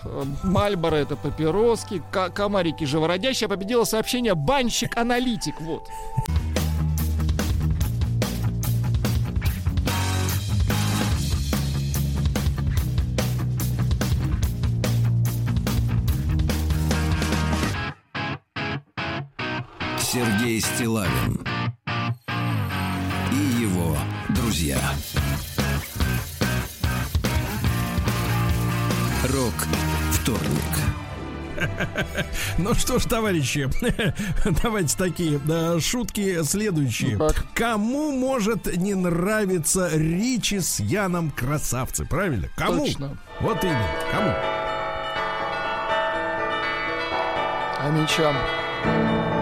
Э, Мальборо это папироски, комарики живородящие, победило сообщение банщик-аналитик. Вот. Сергей Стилавин и его друзья. Рок вторник. Ну что ж, товарищи, давайте такие да, шутки следующие. Ну? Кому может не нравиться Ричи с Яном красавцы, правильно? Кому? Точно. Вот именно, кому? А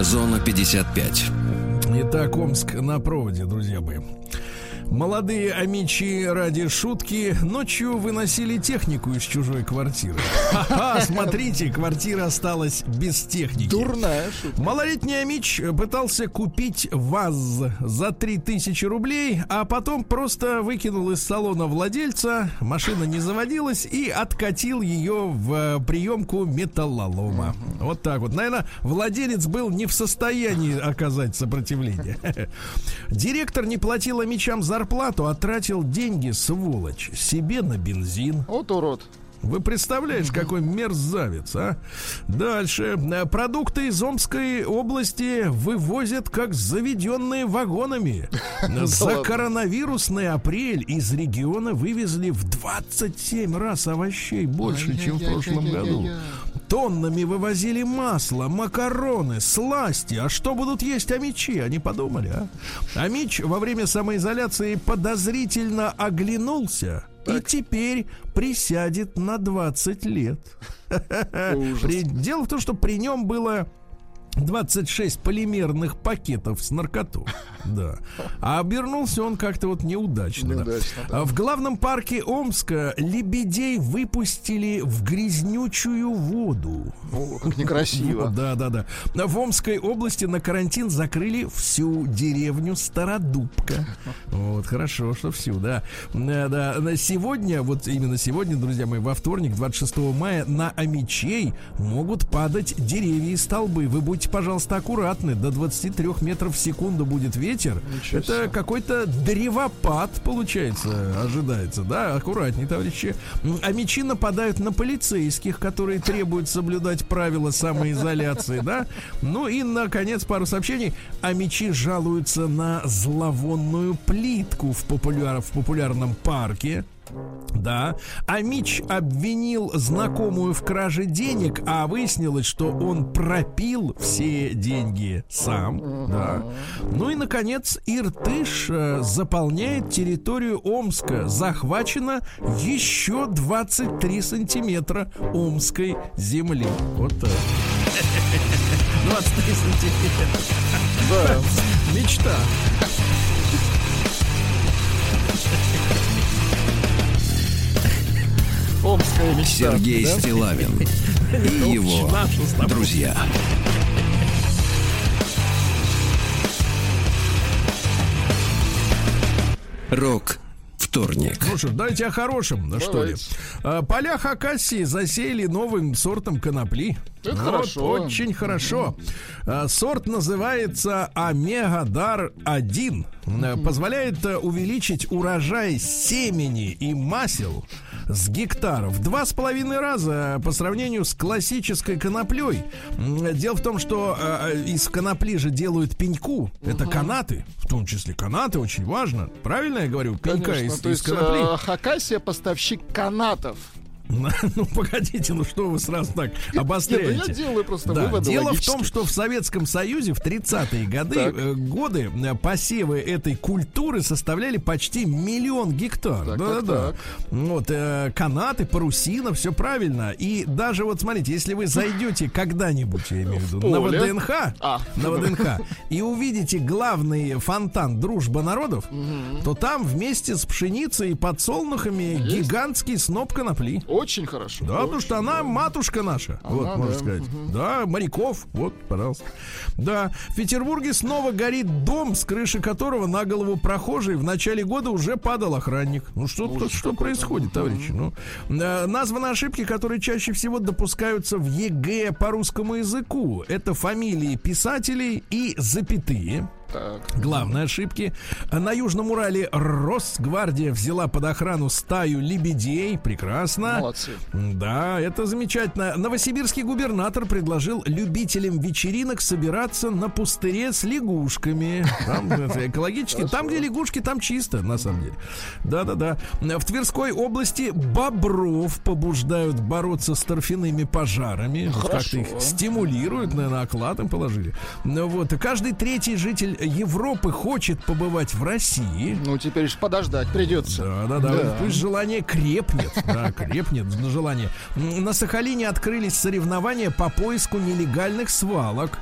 Зона 55. Итак, Омск на проводе, друзья мои. Молодые амичи ради шутки ночью выносили технику из чужой квартиры. Ха-ха, смотрите, квартира осталась без техники. Дурная шутка. Малолетний Амич пытался купить ВАЗ за 3000 рублей, а потом просто выкинул из салона владельца, машина не заводилась и откатил ее в приемку металлолома. Вот так вот. Наверное, владелец был не в состоянии оказать сопротивление. Директор не платил Амичам зарплату, а тратил деньги, сволочь, себе на бензин. Вот урод. Вы представляешь, какой мерзавец, а? Дальше. Э, Продукты из Омской области вывозят как заведенные вагонами. За коронавирусный апрель из региона вывезли в 27 раз овощей больше, чем в прошлом году. Тоннами вывозили масло, макароны, сласти. А что будут есть амичи? Они подумали, а? Амич во время самоизоляции подозрительно оглянулся и теперь присядет на 20 лет. Дело в том, что при нем было 26 полимерных пакетов с наркотой. Да. А обернулся он как-то вот неудачно. да. Неудачно, да. В главном парке Омска лебедей выпустили в грязнючую воду. О, как некрасиво. Да, да, да. В Омской области на карантин закрыли всю деревню Стародубка. Вот, хорошо, что всю, да. Э, Да, на сегодня, вот именно сегодня, друзья мои, во вторник, 26 мая, на Амичей могут падать деревья и столбы. Вы будьте, пожалуйста, аккуратны. До 23 метров в секунду будет ветер. Ничего Это себе. какой-то древопад, получается, ожидается. Да, аккуратней, товарищи. А мечи нападают на полицейских, которые требуют соблюдать правила самоизоляции, да. Ну и, наконец, пару сообщений. А мечи жалуются на зловонную плитку в, популяр- в популярном парке. Да. А Мич обвинил знакомую в краже денег, а выяснилось, что он пропил все деньги сам. Да. Ну и, наконец, Иртыш э, заполняет территорию Омска. Захвачено еще 23 сантиметра омской земли. Вот так. 23 сантиметра. Да. Мечта. Омская мечта. Сергей да? Стилавин и его друзья. Рок Вторник. Ну что ж, давайте о хорошем, ну, что ли. Давайте. А, Поля Хакасии засеяли новым сортом конопли. Это Вот, хорошо. Очень хорошо. А, Сорт называется Омегадар-1. Э, Позволяет э, увеличить урожай семени и масел с гектара в два с половиной раза по сравнению с классической коноплей. Дело в том, что э, э, из конопли же делают пеньку. Это канаты, в том числе канаты, очень важно. Правильно я говорю? Пенька Конечно, из, то из есть конопли. э, Хакасия поставщик канатов. Ну, погодите, ну что вы сразу так Нет, ну обостряете? я делаю просто Да, выводы дело в логические. том, что в Советском Союзе в 30-е годы, Так. э, годы э, посевы этой культуры составляли почти миллион гектар. Так, да, так, да. так. Вот, э, канаты, парусина, все правильно. И даже вот смотрите, если вы зайдете когда-нибудь, я имею в виду, на. ВДНХ, А. на ВДНХ, и увидите главный фонтан Дружба народов, то там вместе с пшеницей и подсолнухами гигантский сноп конопли. Очень хорошо. Да, потому что она матушка наша. вот, можно да. сказать. Да, моряков. Вот, пожалуйста. Да, в Петербурге снова горит дом, с крыши которого на голову прохожий в начале года уже падал охранник. Ну что, Ужас что происходит, товарищи? Ну, э, названы ошибки, которые чаще всего допускаются в ЕГЭ по русскому языку. Это фамилии писателей и запятые. Так. Главные ошибки. На Южном Урале Росгвардия взяла под охрану стаю лебедей. Прекрасно. Молодцы. Да, это замечательно. Новосибирский губернатор предложил любителям вечеринок собираться на пустыре с лягушками. Там это, экологически. Там, где лягушки, там чисто, на самом деле. Да-да-да. В Тверской области бобров побуждают бороться с торфяными пожарами. Как-то их стимулируют, наверное, оклад им положили. Ну Вот. Каждый третий житель Европы хочет побывать в России. Ну, теперь ж подождать придется. Да, да, да. Да. Пусть желание крепнет. Да, крепнет на желание. На Сахалине открылись соревнования по поиску нелегальных свалок.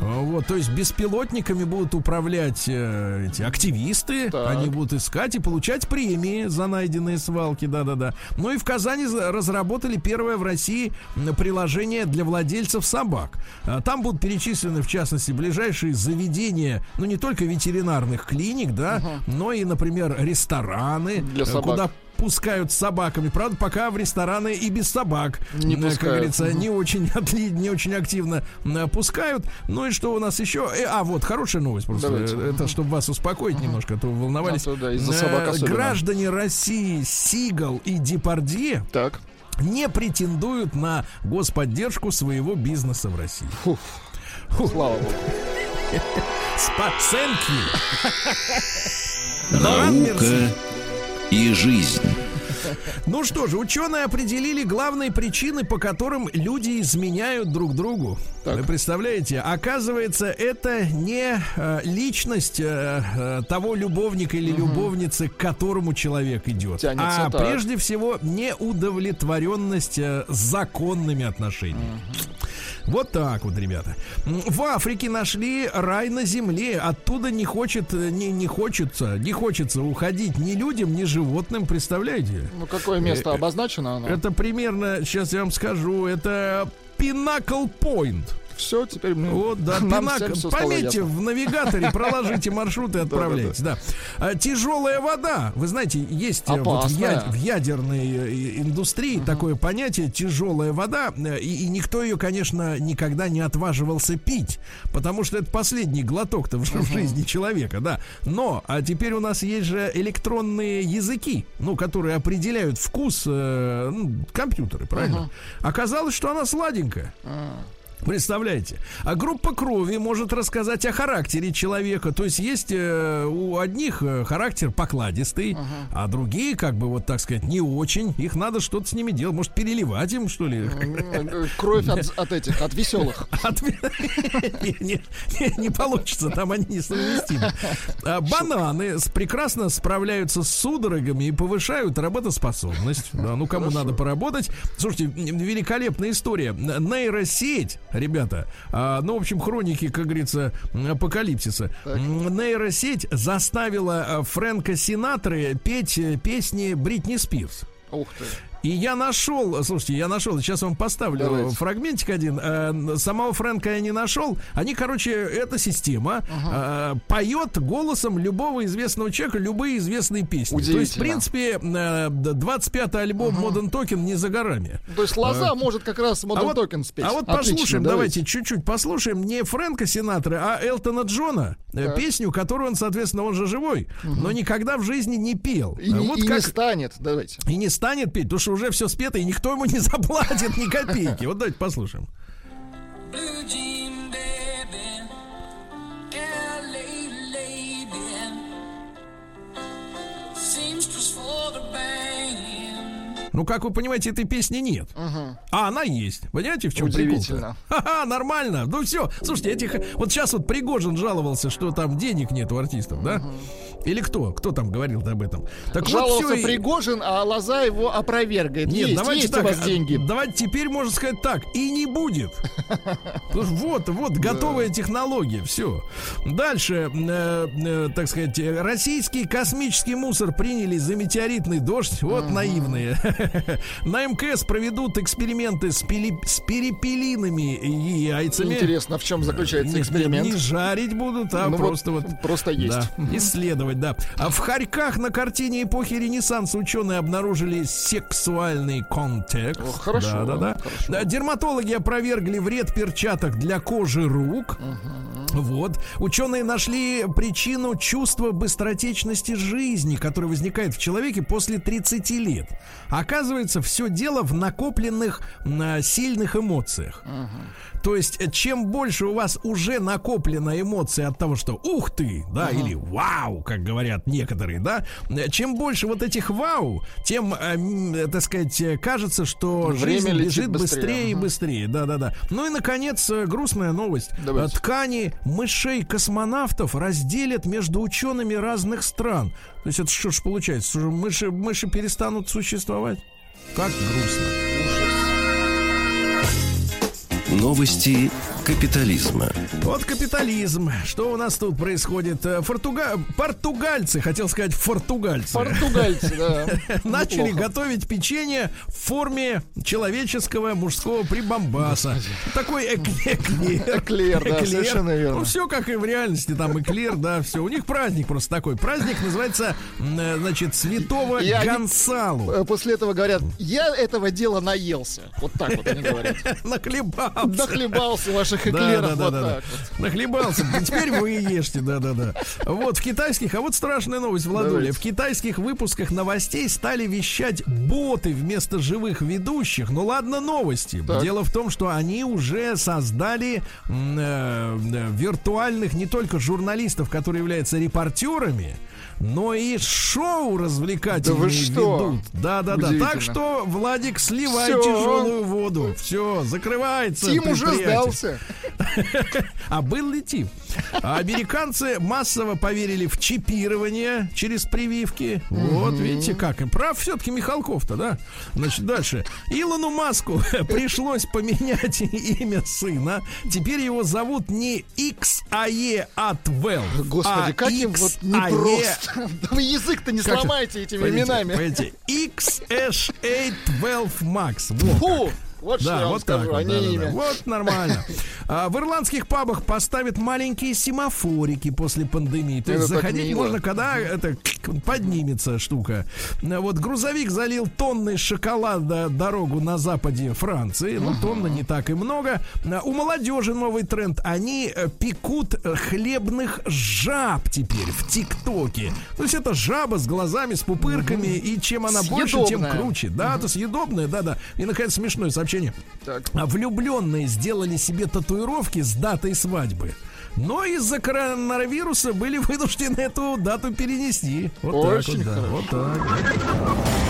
А, Вот, то есть беспилотниками будут управлять э, эти активисты. Так. Они будут искать и получать премии за найденные свалки. Да, да, да. Ну и в Казани за- разработали первое в России приложение для владельцев собак. А, Там будут перечислены, в частности, ближайшие заведения, ну не только ветеринарных клиник, да, но и, например, рестораны, Для э, собак. куда пускают с собаками. Правда, пока в рестораны и без собак, Не как пускают. говорится, не очень отли- не очень активно э, пускают. Ну и что у нас еще? Э, а, вот, хорошая новость просто. Давайте. Это чтобы вас успокоить немножко, а то вы волновались. А то да, из-за Э, собак особенно. Граждане России Сигал и Депардье Так. не претендуют на господдержку своего бизнеса в России. Фух. Слава богу. Спасенки! Наука и жизнь. Ну что же, ученые определили главные причины, по которым люди изменяют друг другу. Так. Вы представляете? Оказывается, это не э, личность э, э, того любовника или любовницы, к которому человек идет, Тянется а так. прежде всего неудовлетворенность э, законными отношениями. Вот так вот, ребята. В Африке нашли рай на земле. Оттуда не хочет, э, не, не хочется, не хочется уходить ни людям, ни животным. Представляете? Ну, какое место Э, обозначено оно? Это примерно, сейчас я вам скажу, это Pinnacle Point. Все, теперь мы... Вот, да, нам Пинак- всем Пометьте в навигаторе, проложите маршрут и отправляйтесь. Да. А, Тяжелая вода. Вы знаете, есть э, вот в, ядерной э, индустрии такое понятие тяжелая вода. э, И, никто ее, конечно, никогда не отваживался пить. Потому что это последний глоток-то в, жи- в жизни человека, да. Но, а теперь у нас есть же электронные языки, ну, которые определяют вкус ну, компьютеры, правильно? Оказалось, что она сладенькая. Представляете? А группа крови может рассказать о характере человека. То есть есть э, у одних э, характер покладистый, а другие, как бы вот так сказать, не очень. Их надо что-то с ними делать. Может, переливать им, что ли? Кровь от, от этих, от веселых. От- не, не- не- не получится, там они несовместимы. А, Бананы с- прекрасно справляются с судорогами и повышают работоспособность. Да, ну, кому надо поработать. Слушайте, великолепная история. Нейросеть, ребята, а, ну, в общем, хроники, как говорится, апокалипсиса. М, Нейросеть заставила а, Фрэнка Синатры петь э, песни Бритни Спирс. Ух ты. И я нашел, слушайте, я нашел, сейчас вам поставлю Давайте. фрагментик один. Э, самого Фрэнка я не нашел. Они, короче, эта система э, поет голосом любого известного человека любые известные песни. То есть, в принципе, э, 25-й альбом Modern Token не за горами. То есть лоза может как раз Modern А вот, Token спеть. а вот Отлично, послушаем, давайте чуть-чуть послушаем не Фрэнка Синатра, а Элтона Джона. э, Так. Песню, которую он, соответственно, он же живой, но никогда в жизни не пел. И, не- вот и не как станет. Давайте. и не станет петь, потому что уже все спето, и никто ему не заплатит ни копейки. Вот давайте послушаем. Blue jean Ну, как вы понимаете, этой песни нет. А она есть. Понимаете, в чем прикол? Ха-ха, нормально. Ну все. Слушайте, этих. Вот сейчас вот Пригожин жаловался, что там денег нет у артистов, да? Или кто? Кто там говорил об этом? Так Жаловался вот всё и- Пригожин, а лоза его опровергает. Нет, есть, давайте есть так, у вас деньги. Давайте теперь можно сказать так, и не будет. Вот, вот, готовая технология, все. Дальше, э, э, так сказать, российский космический мусор приняли за метеоритный дождь. Вот наивные. На МКС проведут эксперименты с, пили- с перепелиными и яйцами. Интересно, в чем заключается Не- эксперимент? Не жарить будут, а Ну вот просто вот, просто есть. да, исследовать, да. А в Харьках на картине эпохи Ренессанса ученые обнаружили сексуальный контекст. О, хорошо, Да, да, да. хорошо. Дерматологи опровергли вред перчаток для кожи рук. Вот. Ученые нашли причину чувства быстротечности жизни, которое возникает в человеке после 30 лет. Оказывается, все дело в накопленных а, сильных эмоциях. То есть, э, чем больше у вас уже накоплена эмоция от того, что ух ты, да, или вау, как говорят некоторые, да, э, чем больше вот этих вау, тем, э, э, так сказать, кажется, что Время жизнь летит бежит быстрее. быстрее и быстрее, да-да-да. Ну и, наконец, грустная новость. Давайте. Ткани мышей-космонавтов разделят между учеными разных стран. То есть это что ж получается, мыши, мыши перестанут существовать? Как грустно. Новости капитализма. Вот капитализм. Что у нас тут происходит? Э, Фортуга... Португальцы, хотел сказать фортугальцы. Португальцы, да. Начали готовить печенье в форме человеческого мужского прибамбаса. Такой эк- эклер. Эклер, да, совершенно верно. Ну, все как и в реальности, там эклер, да, все. У них праздник просто такой. Праздник называется, э, значит, Святого Гонсалу. Э, После этого говорят, я этого дела наелся. Вот так вот они говорят. Нахлебался. Нахлебался ваших Да, эклеров да, да, вот да, да. так вот. Нахлебался. Теперь вы ешьте, да, да, да. Вот в китайских, а вот страшная новость, Владуля. В китайских выпусках новостей стали вещать боты вместо живых ведущих. Ну ладно, новости. Так. Дело в том, что они уже создали э, э, виртуальных не только журналистов, которые являются репортерами, но и шоу развлекательные Да вы что? ведут. Да, да, да. Так что, Владик, сливай Всё. тяжелую воду. Все, закрывается. Тим уже сдался. А был ли Тим? А Американцы массово поверили в чипирование через прививки. Вот, видите как. И прав все-таки Михалков-то, да? Значит, дальше. Илону Маску пришлось поменять имя сына. Теперь его зовут не XAE Atwell, Господи, а как им вот непросто. Вы язык-то не сломайте этими именами. погодите. XH12 Max. Вот Фу! Вот что я да, вот скажу, вот, а не да, да, да. имя. Вот нормально. А, в ирландских пабах поставят маленькие семафорики после пандемии. То Это есть заходить мило. можно, когда это поднимется штука. Вот грузовик залил тонны шоколада дорогу на западе Франции. Ну, тонна не так и много. А, У молодежи новый тренд. Они э, пекут э, хлебных жаб теперь в ТикТоке. То есть это жаба с глазами, с пупырками. И чем она больше, тем Съедобная. круче. Да, то съедобная, да-да. И, наконец, смешное сообщение. Так. А влюбленные сделали себе татуировки с датой свадьбы. Но из-за коронавируса были вынуждены эту дату перенести. Вот Очень так вот, да. хорошо. Вот так.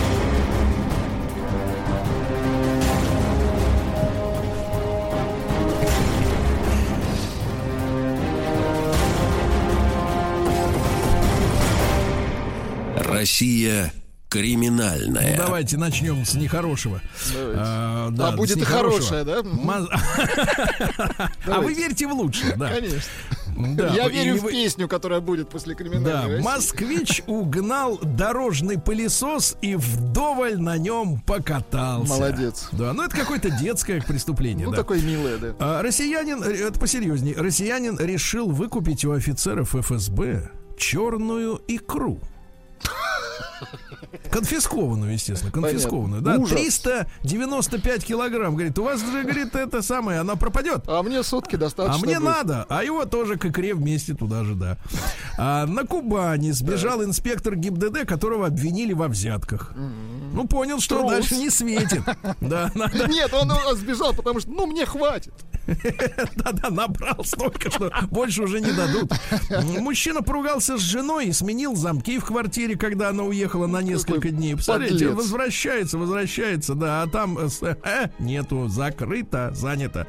Россия криминальная. Ну, давайте начнем с нехорошего. Давайте. А, да, А будет и хорошее, да? Ма- А вы верьте в лучшее, да. Конечно. Да, Я верю в вы- песню, которая будет после криминальной Да, России. москвич угнал дорожный пылесос и вдоволь на нем покатался. Молодец. Да, ну это какое-то детское преступление. Ну, да. такой милый, да. А, Россиянин, э, это посерьезнее, россиянин решил выкупить у офицеров ФСБ черную икру. Конфискованную, естественно, конфискованную. Да, Ужас. 395 килограмм. Говорит, у вас же, говорит, это самое, она пропадет. А мне сутки А достаточно. мне будет. надо, а его тоже к икре вместе туда же, да. А, на Кубани сбежал инспектор ГИБДД, которого обвинили во взятках. Ну, понял, что Трус. дальше не светит. Да, надо, Нет, он сбежал, потому что, ну, мне хватит. да-да, набрал столько, что больше уже не дадут. Мужчина поругался с женой и сменил замки в квартире, когда она уехала на несколько дней. Посмотрите, подлец. возвращается, возвращается, да, а там э, с- э, нету, закрыто, занято.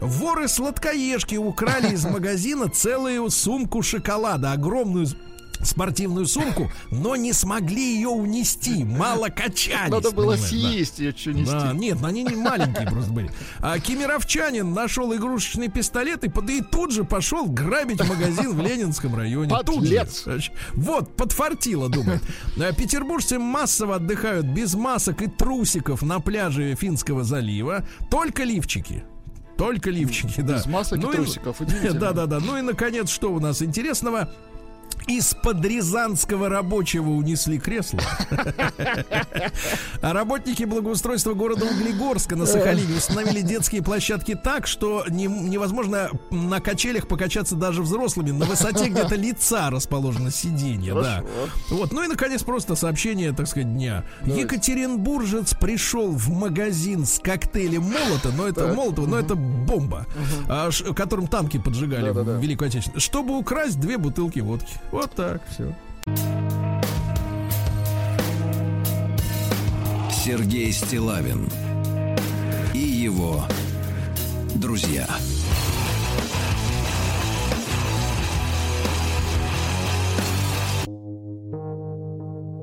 Воры сладкоежки украли из магазина целую сумку шоколада, огромную спортивную сумку, но не смогли ее унести, мало качались. Надо было понимаешь, да. съесть ее, что нести. Да, нет, они не маленькие просто были. А кемеровчанин нашел игрушечный пистолет и, тут же пошел грабить магазин в Ленинском районе. Тут же. Подлец. Вот, подфартило, думает. А Петербуржцы массово отдыхают без масок и трусиков на пляже Финского залива. Только лифчики. Только лифчики, да. Без масок и Ну трусиков. Да, да, да. Ну и наконец, что у нас интересного? Из-под рязанского рабочего унесли кресло. А работники благоустройства города Углегорска на Сахалине установили детские площадки так, что не- невозможно на качелях покачаться даже взрослыми. На высоте где-то лица расположено сиденье. Да. Вот. Ну и наконец просто сообщение, так сказать, дня. Екатеринбуржец пришел в магазин с коктейлем молота, но это молотого, но это бомба, а, ш- которым танки поджигали в Великую Отечественную, чтобы украсть две бутылки водки. Вот так все. Сергей Стилавин и его друзья.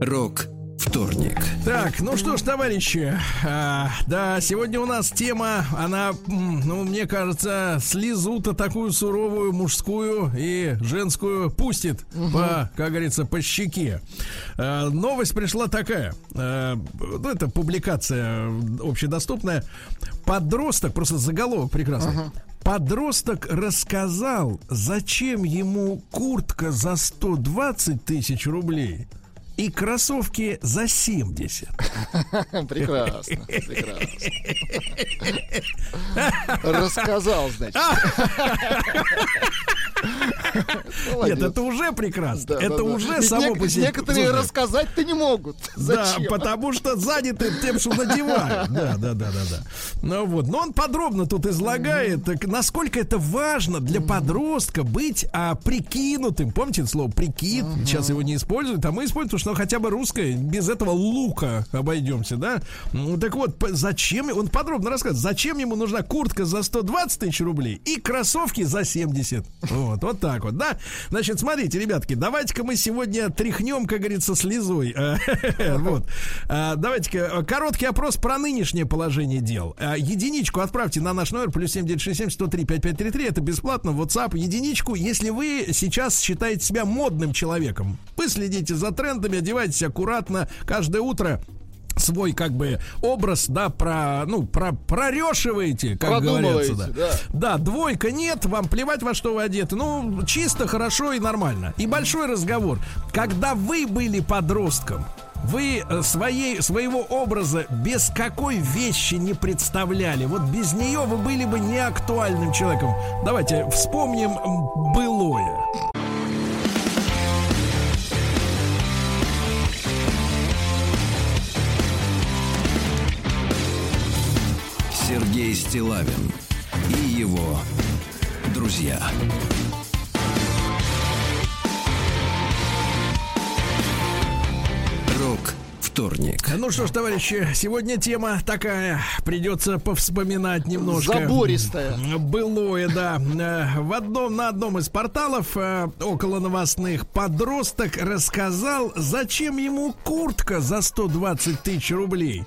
Рок вторник. Так, ну что ж, товарищи, а, да, сегодня у нас тема, она, ну, мне кажется, слезу-то такую суровую мужскую и женскую пустит, по, как говорится, по щеке. А, новость пришла такая, а, ну, это публикация общедоступная. Подросток, просто заголовок прекрасный. Подросток рассказал, зачем ему куртка за 120 тысяч рублей и кроссовки за 70. Прекрасно, прекрасно. Рассказал, значит. Молодец. Нет, это уже прекрасно. Да, это да, да. уже Ведь само по себе. Некоторые рассказать-то не могут. Да, потому что заняты тем, что надевают. Да, да, да, да, да. Ну вот, но он подробно тут излагает, так, насколько это важно для подростка быть а, прикинутым. Помните это слово прикид? Сейчас его не используют, а мы используем, что хотя бы русское, без этого лука обойдемся, да? Так вот, зачем, он подробно рассказывает, зачем ему нужна куртка за 120 тысяч рублей и кроссовки за 70. Вот, вот так вот, да? Значит, смотрите, ребятки, давайте-ка мы сегодня тряхнем, как говорится, слезой. Э, Вот. А, Давайте-ка э, короткий опрос про нынешнее положение дел. А, Единичку отправьте на наш номер плюс 7967 103 5533. Это бесплатно. WhatsApp. Единичку, если вы сейчас считаете себя модным человеком. Вы следите за трендами, одевайтесь аккуратно каждое утро свой как бы образ, да, про, ну, про, прорешиваете, как говорится, да. да. Да, двойка нет, вам плевать, во что вы одеты. Ну, чисто, хорошо и нормально. И большой разговор. Когда вы были подростком, вы э, своей, своего образа без какой вещи не представляли. Вот без нее вы были бы неактуальным человеком. Давайте вспомним былое. Сергей Стилавин и его друзья. Рок вторник. Ну что ж, товарищи, сегодня тема такая. Придется повспоминать немножко. Забористая. Былое, да. Э, В одном, на одном из порталов э, около новостных подросток рассказал, зачем ему куртка за 120 тысяч рублей.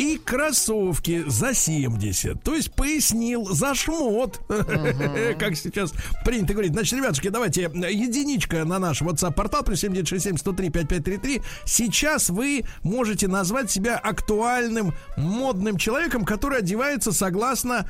И кроссовки за 70. То есть пояснил за шмот. Как сейчас принято говорить. Значит, ребятушки, давайте единичка на наш WhatsApp-портал плюс 7967 103 5533. Сейчас вы можете назвать себя актуальным модным человеком, который одевается согласно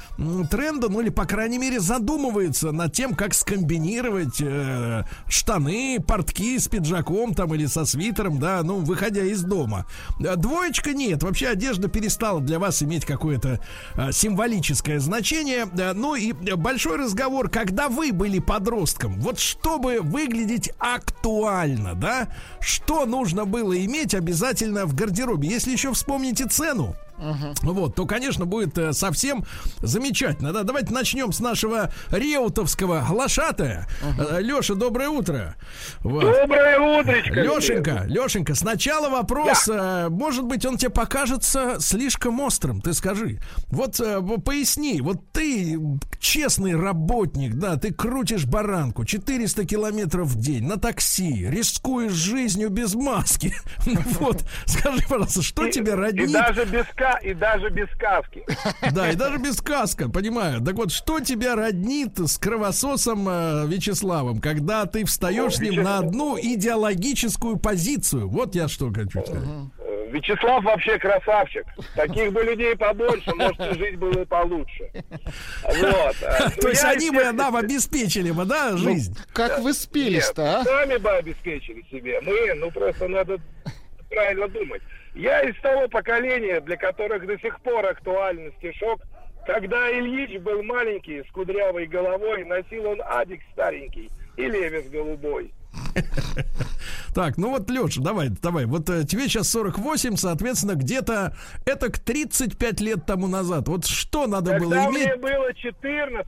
тренду, ну или, по крайней мере, задумывается над тем, как скомбинировать э, штаны, портки с пиджаком там или со свитером, да, ну, выходя из дома. Э, Двоечка нет. Вообще одежда перестала для вас иметь какое-то э, символическое значение. Ну и большой разговор, когда вы были подростком, вот чтобы выглядеть актуально, да, что нужно было иметь обязательно в гардеробе? Если еще вспомните цену, вот, то, конечно, будет э, совсем замечательно. Да, давайте начнем с нашего реутовского глашатая. Леша, доброе утро. Вот. Доброе утречко. Лешенька, Лешенька, сначала вопрос, э, может быть, он тебе покажется слишком острым, ты скажи. Вот э, поясни, вот ты честный работник, да, ты крутишь баранку, 400 километров в день на такси, рискуешь жизнью без маски. Вот, скажи, пожалуйста, что И- тебя И роднит? даже без, ка- и даже без каски. Да, и даже без каска, понимаю. Так вот, что тебя роднит с кровососом э, Вячеславом, когда ты встаешь с ним на одну идеологическую позицию? Вот я что хочу сказать. Э, Вячеслав вообще красавчик. Таких бы людей побольше, может, и жить было и получше. Вот. э, ну, То есть я, они бы нам обеспечили бы, да, жизнь? Как вы спелись-то, а? сами бы обеспечили себе. Мы, ну просто надо правильно думать. Я из того поколения, для которых до сих пор актуален стишок, когда Ильич был маленький, с кудрявой головой, носил он адик старенький и левис голубой. Так, ну вот, Леша, давай, давай. Вот э, тебе сейчас 48, соответственно, где-то это к 35 лет тому назад. Вот что надо было Когда иметь? мне было 14,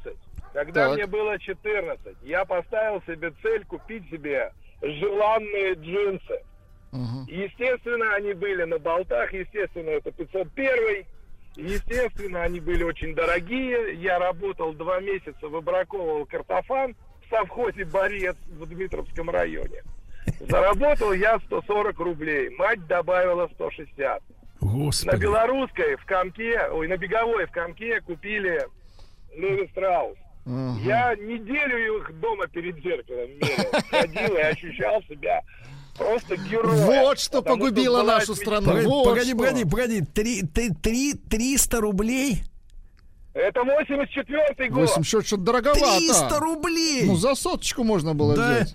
когда Так. мне было 14, я поставил себе цель купить себе желанные джинсы. Естественно, они были на болтах, естественно, это 501. Естественно, они были очень дорогие. Я работал два месяца, выбраковывал картофан в совхозе «Борец» в Дмитровском районе. Заработал я 140 рублей. Мать добавила 160. На Господи. белорусской в комке, ой, на беговой в комке купили Леви Страус. Я неделю их дома перед зеркалом мерил, ходил и ощущал себя просто героем. Вот что Потому погубило была нашу страну. Погоди, Вот погоди, что. погоди, погоди. Три, ты, три, 300 рублей? Это 84-й год. 8 счет что-то дороговато. 300 рублей! Ну, за соточку можно было Да. взять.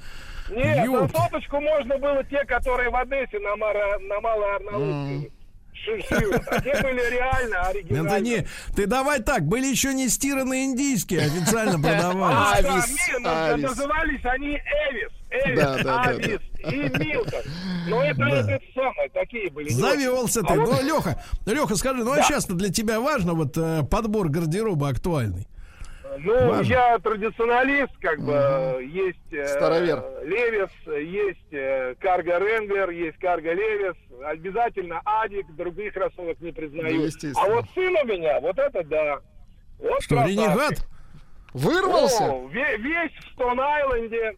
Нет, ёпт. на соточку можно было те, которые в Одессе на, Мара, на Малой ш- шьют. А те были реально оригинальные. Это не, ты давай так, были еще не стиранные индийские, официально продавались. Да, Авис, ну, Авис. назывались они Эвис. Эвис, Да, да, да, Авис и Милтон. Но это, это, это самое, такие были. Завелся ты. А вот- Ну, Леха, Леха, скажи, ну а сейчас-то для тебя важно вот э, подбор гардероба актуальный? Ну, Важно. я традиционалист, как бы, есть э, Старовер. Левис, есть э, Карго Ренглер, есть Карго Левис, обязательно Адик, других кроссовок не Ну, признаю. естественно. а вот сын у меня, вот это да. Вот Что, красавчик. ренегат? Вырвался? О, ве- весь в Стоун-Айленде.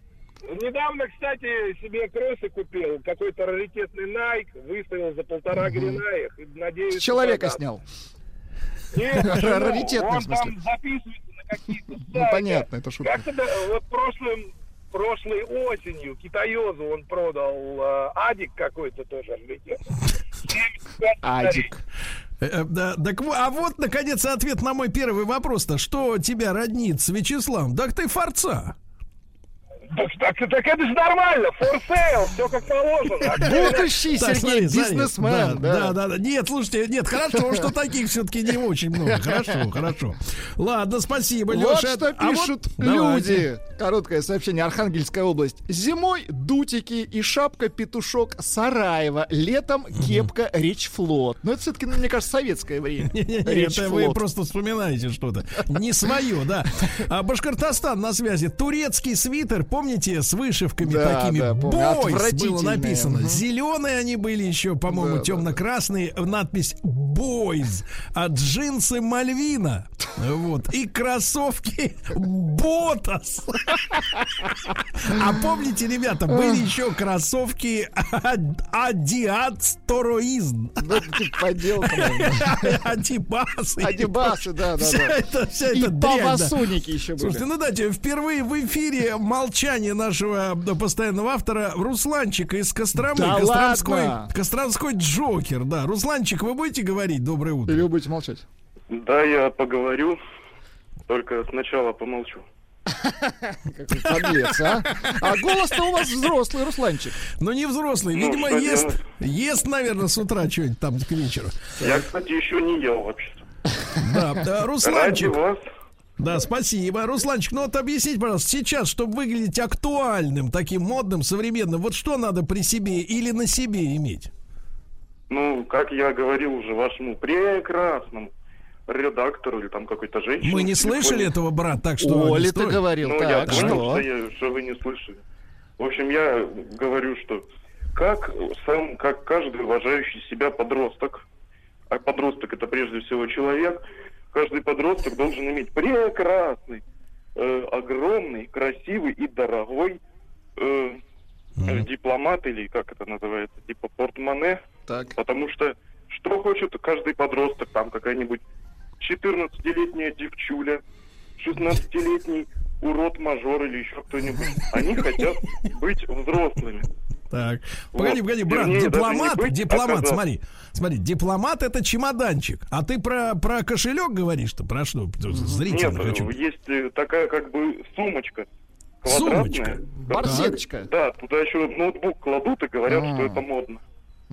Недавно, кстати, себе кроссы купил. Какой-то раритетный Nike. Выставил за полтора гривна их. и Надеюсь, С человека продам. снял. Нет, жену. Раритетный, в Он смысле. там записывается на какие-то Ну, понятно, это шутка. Как-то вот прошлым, прошлой осенью китаёзу он продал э, Адик какой-то тоже раритетный. 75 Адик. Э, э, да, так, а вот, наконец, ответ на мой первый вопрос-то. Что тебя роднит с Вячеславом? Так ты форца. Так, так, так это же нормально, for sale, все как положено. Будущий Сергей, бизнесмен. Да, Да, да. Нет, слушайте, нет, хорошо, что таких все-таки не очень много. Хорошо, хорошо. Ладно, спасибо, Вот Леша. что А вот пишут давайте. люди. Короткое сообщение. Архангельская область. Зимой дутики и шапка-петушок Сараева. Летом кепка Речфлот. Но это все-таки, мне кажется, советское время. Это вы просто вспоминаете что-то. Не свое, да. А Башкортостан на связи. Турецкий свитер, помните, с вышивками Да, такими? да. Бойс было написано. Мгм. Зеленые они были еще, по-моему, Да, да, темно-красные. Надпись Бойз. А джинсы Мальвина. Вот. И кроссовки Ботас. А помните, ребята, были еще кроссовки Адиат Стороизм. Ну, типа. Адибасы. Адибасы, да, да, Вся да. И эта дрянь, да. павасуники еще были. Слушайте, ну дайте, впервые в эфире молчание нашего да, постоянного автора Русланчика из Костромы. Да Костромской, ладно? Костромской Джокер, да. Русланчик, вы будете говорить? Доброе утро. Или вы будете молчать? Да, я поговорю, только сначала помолчу. Какой подлец, а? А голос-то у вас взрослый, Русланчик. Ну, не взрослый, Ну, видимо, что ест, ест, наверное, с утра что-нибудь там к вечеру. Я, кстати, еще не ел вообще. Да, да, Ради Русланчик. вас. Да, спасибо. Русланчик, ну вот объясните, пожалуйста, сейчас, чтобы выглядеть актуальным, таким модным, современным, вот что надо при себе или на себе иметь? Ну, как я говорил уже вашему прекрасному редактору или там какой-то женщине. Мы не слышали этого, брат, так что... Оля, ты говорил, Ну, я так, понял, что? что, я- что вы не слышали. В общем, я говорю, что как сам, как каждый уважающий себя подросток, а подросток это прежде всего человек, каждый подросток должен иметь прекрасный, э, огромный, красивый и дорогой э, э, дипломат или как это называется, типа портмоне, Так. потому что что хочет каждый подросток, там какая-нибудь 14-летняя девчуля, 16-летний урод-мажор или еще кто-нибудь. Они хотят быть взрослыми. Так, погоди, погоди, брат, Вернее, дипломат, быть, дипломат, а смотри, смотри, дипломат это чемоданчик, а ты про, про кошелек говоришь-то, про что? Зрительно Нет, хочу. есть э, такая как бы сумочка. Сумочка? Квадратная. Барсеточка. Да, туда еще ноутбук кладут и говорят, А. что это модно.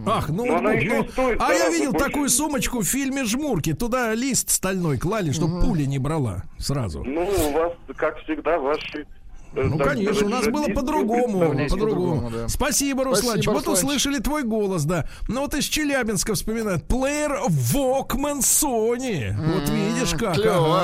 Ах, ну, ну, ну, стоит а я видел больше. такую сумочку в фильме «Жмурки». Туда лист стальной клали, чтобы пули не брала сразу. Ну, у вас, как всегда, ваши... э, Ну, так конечно, у нас было по-другому, по-другому. да. Спасибо, Русланчик. Спасибо, вот услышали твой голос, да. Ну, вот из Челябинска вспоминают. Плеер Walkman Sony. Вот видишь как. клево.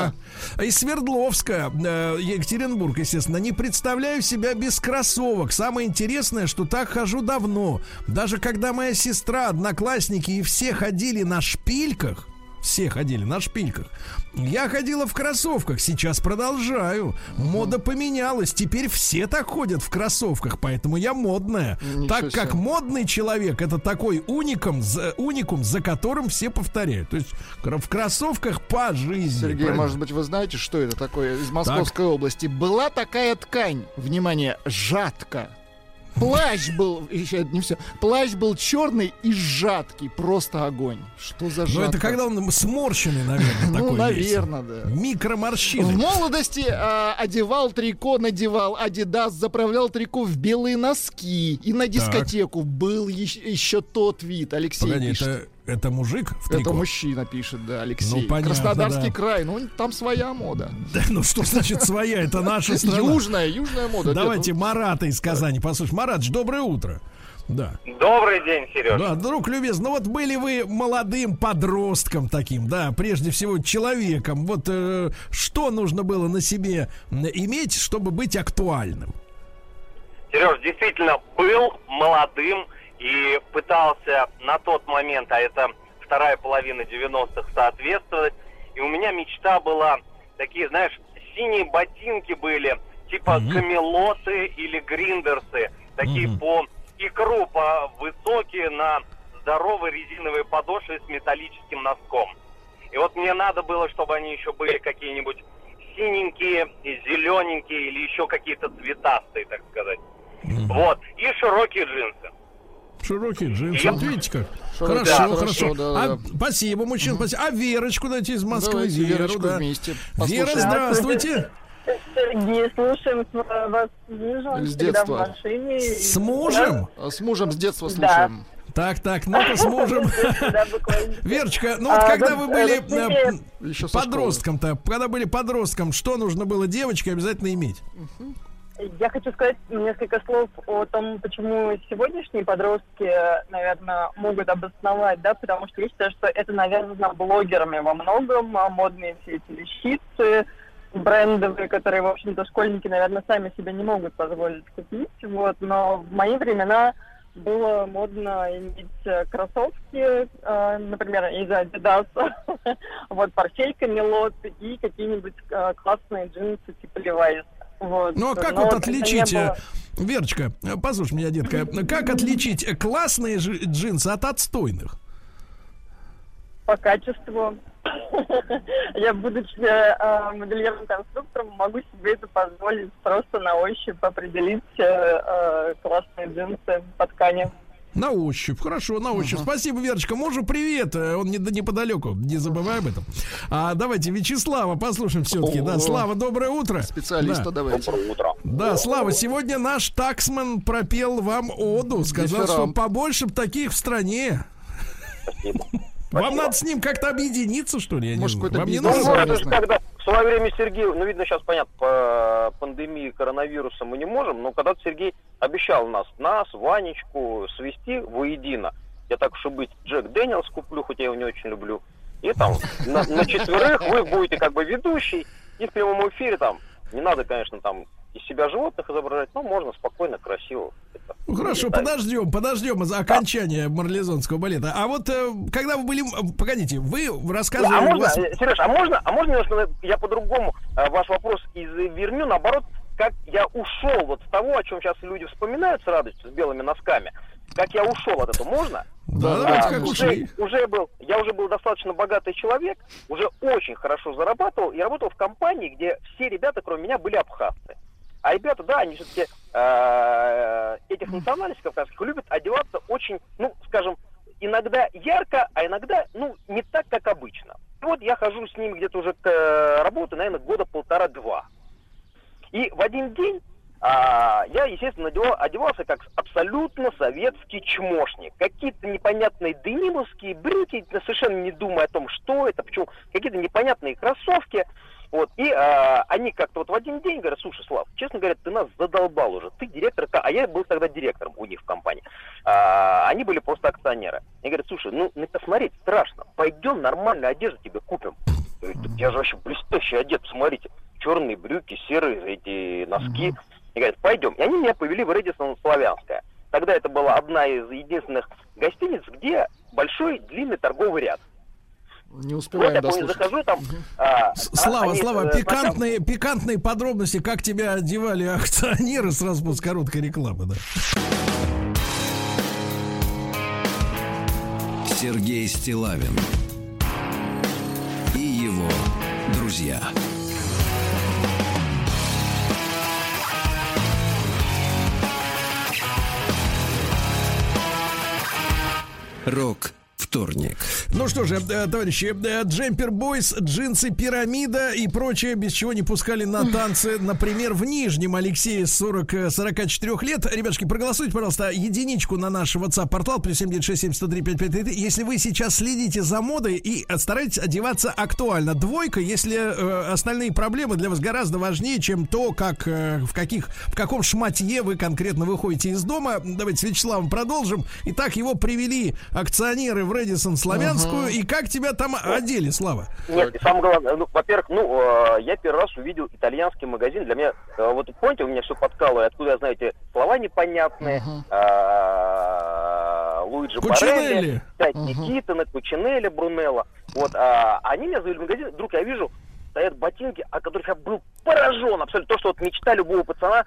ага. Из Свердловска, э, Екатеринбург, естественно. Не представляю себя без кроссовок. Самое интересное, что так хожу давно. Даже когда моя сестра, одноклассники и все ходили на шпильках, все ходили на шпильках. Я ходила в кроссовках, сейчас продолжаю. Мода поменялась, теперь все так ходят в кроссовках, поэтому я модная. Ничего так как себе. модный человек это такой уникум, за, уникум, за которым все повторяют. То есть в кроссовках по жизни. Сергей, правильно? может быть, вы знаете, что это такое из Московской области? Была такая ткань, внимание, жатка. Плащ был, еще не все, плащ был черный и сжаткий, просто огонь. Что за Ну жатка? это когда он сморщенный, наверное, Ну, такой весь. наверное, да. В Микроморщины. молодости а, одевал трико, надевал Адидас, заправлял трико в белые носки. И на дискотеку был еще, еще тот вид. Алексей Погоди, пишет. это, это мужик в Это трико? мужчина пишет, да, Алексей. Ну, понятно, Краснодарский да. край, ну там своя мода. Да, ну что значит своя? Это наша страна. Южная, южная мода. Давайте Дед, Марата из Казани послушаем. Маратч, доброе утро. Да. Добрый день, Сереж. Да, друг любезный, ну вот были вы молодым подростком таким, да, прежде всего человеком. Вот э, что нужно было на себе иметь, чтобы быть актуальным? Сереж, действительно был молодым и пытался на тот момент, а это вторая половина 90-х, соответствовать. И у меня мечта была, такие, знаешь, синие ботинки были, типа Мгм. камелоты или гриндерсы, такие Мгм. по икру, по высокие на здоровой резиновой подошве с металлическим носком. И вот мне надо было, чтобы они еще были какие-нибудь синенькие, зелененькие или еще какие-то цветастые, так сказать. Вот. И широкие джинсы. Широкие джинсы. Вот видите как? Широкие, Хорошо, да, хорошо. хорошо, да, А, да. спасибо, мужчина, спасибо. А Верочку дайте из Москвы. Давайте Веру, Верочку да. вместе Вера, послушаем. здравствуйте. Сергей, слушаем с- вас с мужем, С всегда в детства. машине. С мужем? А С мужем с детства Да. слушаем. Так, так, ну-ка с мужем. Да, буквально. Верочка, ну вот А, когда вот, вы были э, подростком-то, когда были подростком, что нужно было девочке обязательно иметь? Я хочу сказать несколько слов о том, почему сегодняшние подростки, наверное, могут обосновать, да, потому что я считаю, что это навязано блогерами во многом, а модные все эти вещицы, брендовые, которые, в общем-то, школьники, наверное, сами себе не могут позволить купить, вот, но в мои времена было модно иметь э, кроссовки, э, например, из Adidas, вот, портфель Камелот и какие-нибудь э, классные джинсы типа Levi's. Вот. Ну а как Но вот отличить, э, было- Верочка, э, послушай меня, детка, как отличить э, классные жи- джинсы от отстойных? по качеству. Я, будучи э, модельером-конструктором, могу себе это позволить просто на ощупь определить э, э, классные джинсы по ткани. На ощупь, хорошо, на ощупь. Спасибо, Верочка. Мужу привет. э, Он не, неподалеку, не забывай об этом. А давайте Вячеслава послушаем все-таки. Да. Слава, доброе утро. Специалиста Да. давайте. утро. Да, Слава, сегодня наш таксман пропел вам оду, сказал, Дифирамб. что побольше б таких в стране. Спасибо. Вам надо с ним как-то объединиться, что ли? Я не Может, какой-то Вам не бизнес Ну, когда в свое время Сергей, ну, видно, сейчас понятно, по пандемии коронавируса мы не можем, но когда-то Сергей обещал нас, нас, Ванечку, свести воедино. Я так уж и быть, Джек Дэниелс куплю, хоть я его не очень люблю. И там на, на четверых вы будете как бы ведущий, и в прямом эфире там, не надо, конечно, там из себя животных изображать, но можно спокойно, красиво. Это Ну, хорошо, летать. подождем, подождем за окончание марлезонского балета. А вот э, когда вы были... м, Погодите, вы рассказывали... А можно, вас- э, Сереж, а можно, а можно немножко я по-другому э, ваш вопрос изверню, наоборот, как я ушел вот с того, о чем сейчас люди вспоминают с радостью, с белыми носками, как я ушел от этого, можно? Да, А, давайте как уже, ушли. уже был, я уже был достаточно богатый человек, уже очень хорошо зарабатывал и работал в компании, где все ребята, кроме меня, были абхазцы. А ребята, да, они все-таки этих национальностей кавказских любят одеваться очень, ну, скажем, иногда ярко, а иногда, ну, не так, как обычно. И вот я хожу с ними где-то уже к э, работе, наверное, года полтора-два. И в один день а, я, естественно, одевался как абсолютно советский чмошник. Какие-то непонятные денимовские брюки, совершенно не думая о том, что это, почему. Какие-то непонятные кроссовки. Вот. И а, они как-то вот в один день говорят, слушай, Слав, честно говоря, ты нас задолбал уже. Ты директор, ко-» а я был тогда директором у них в компании. А, они были просто акционеры. Они говорят, слушай, ну, на посмотреть страшно. Пойдем нормальную одежду тебе купим. Я говорю, «Так я же вообще блестяще одет, посмотрите. Черные брюки, серые эти носки. И говорят, пойдем. И они меня повели в Редисон Славянская. Тогда это была одна из единственных гостиниц, где большой длинный торговый ряд. Не Вот успеваем помню, дослушать. захожу там... а, а, Слава, они, Слава, э, пикантные, пикантные подробности, как тебя одевали акционеры сразу после короткой рекламы, да. Сергей Стилавин и его друзья. Рок вторник. Ну что же, э, товарищи, э, Джемпер Бойс, джинсы Пирамида и прочее, без чего не пускали на танцы, например, в Нижнем Алексее 40, э, 44 лет. Ребятушки, проголосуйте, пожалуйста, единичку на наш WhatsApp-портал, плюс 7967 если вы сейчас следите за модой и стараетесь одеваться актуально. Двойка, если э, остальные проблемы для вас гораздо важнее, чем то, как, э, в, каких, в каком шматье вы конкретно выходите из дома. Давайте с Вячеславом продолжим. Итак, его привели акционеры в Редисон Славянскую. И как тебя там одели, Слава? Нет, и самое главное, ну, во-первых, ну, э, я первый раз увидел итальянский магазин. Для меня, э, вот помните, у меня все подкалывает, откуда я знаю эти слова непонятные. э, Луиджи Кучинелли. Барелли, опять Никитина, Кучинелли, Брунелло. Вот, а, они меня завели в магазин, вдруг я вижу, стоят ботинки, от которых я был поражен. Абсолютно то, что вот мечта любого пацана,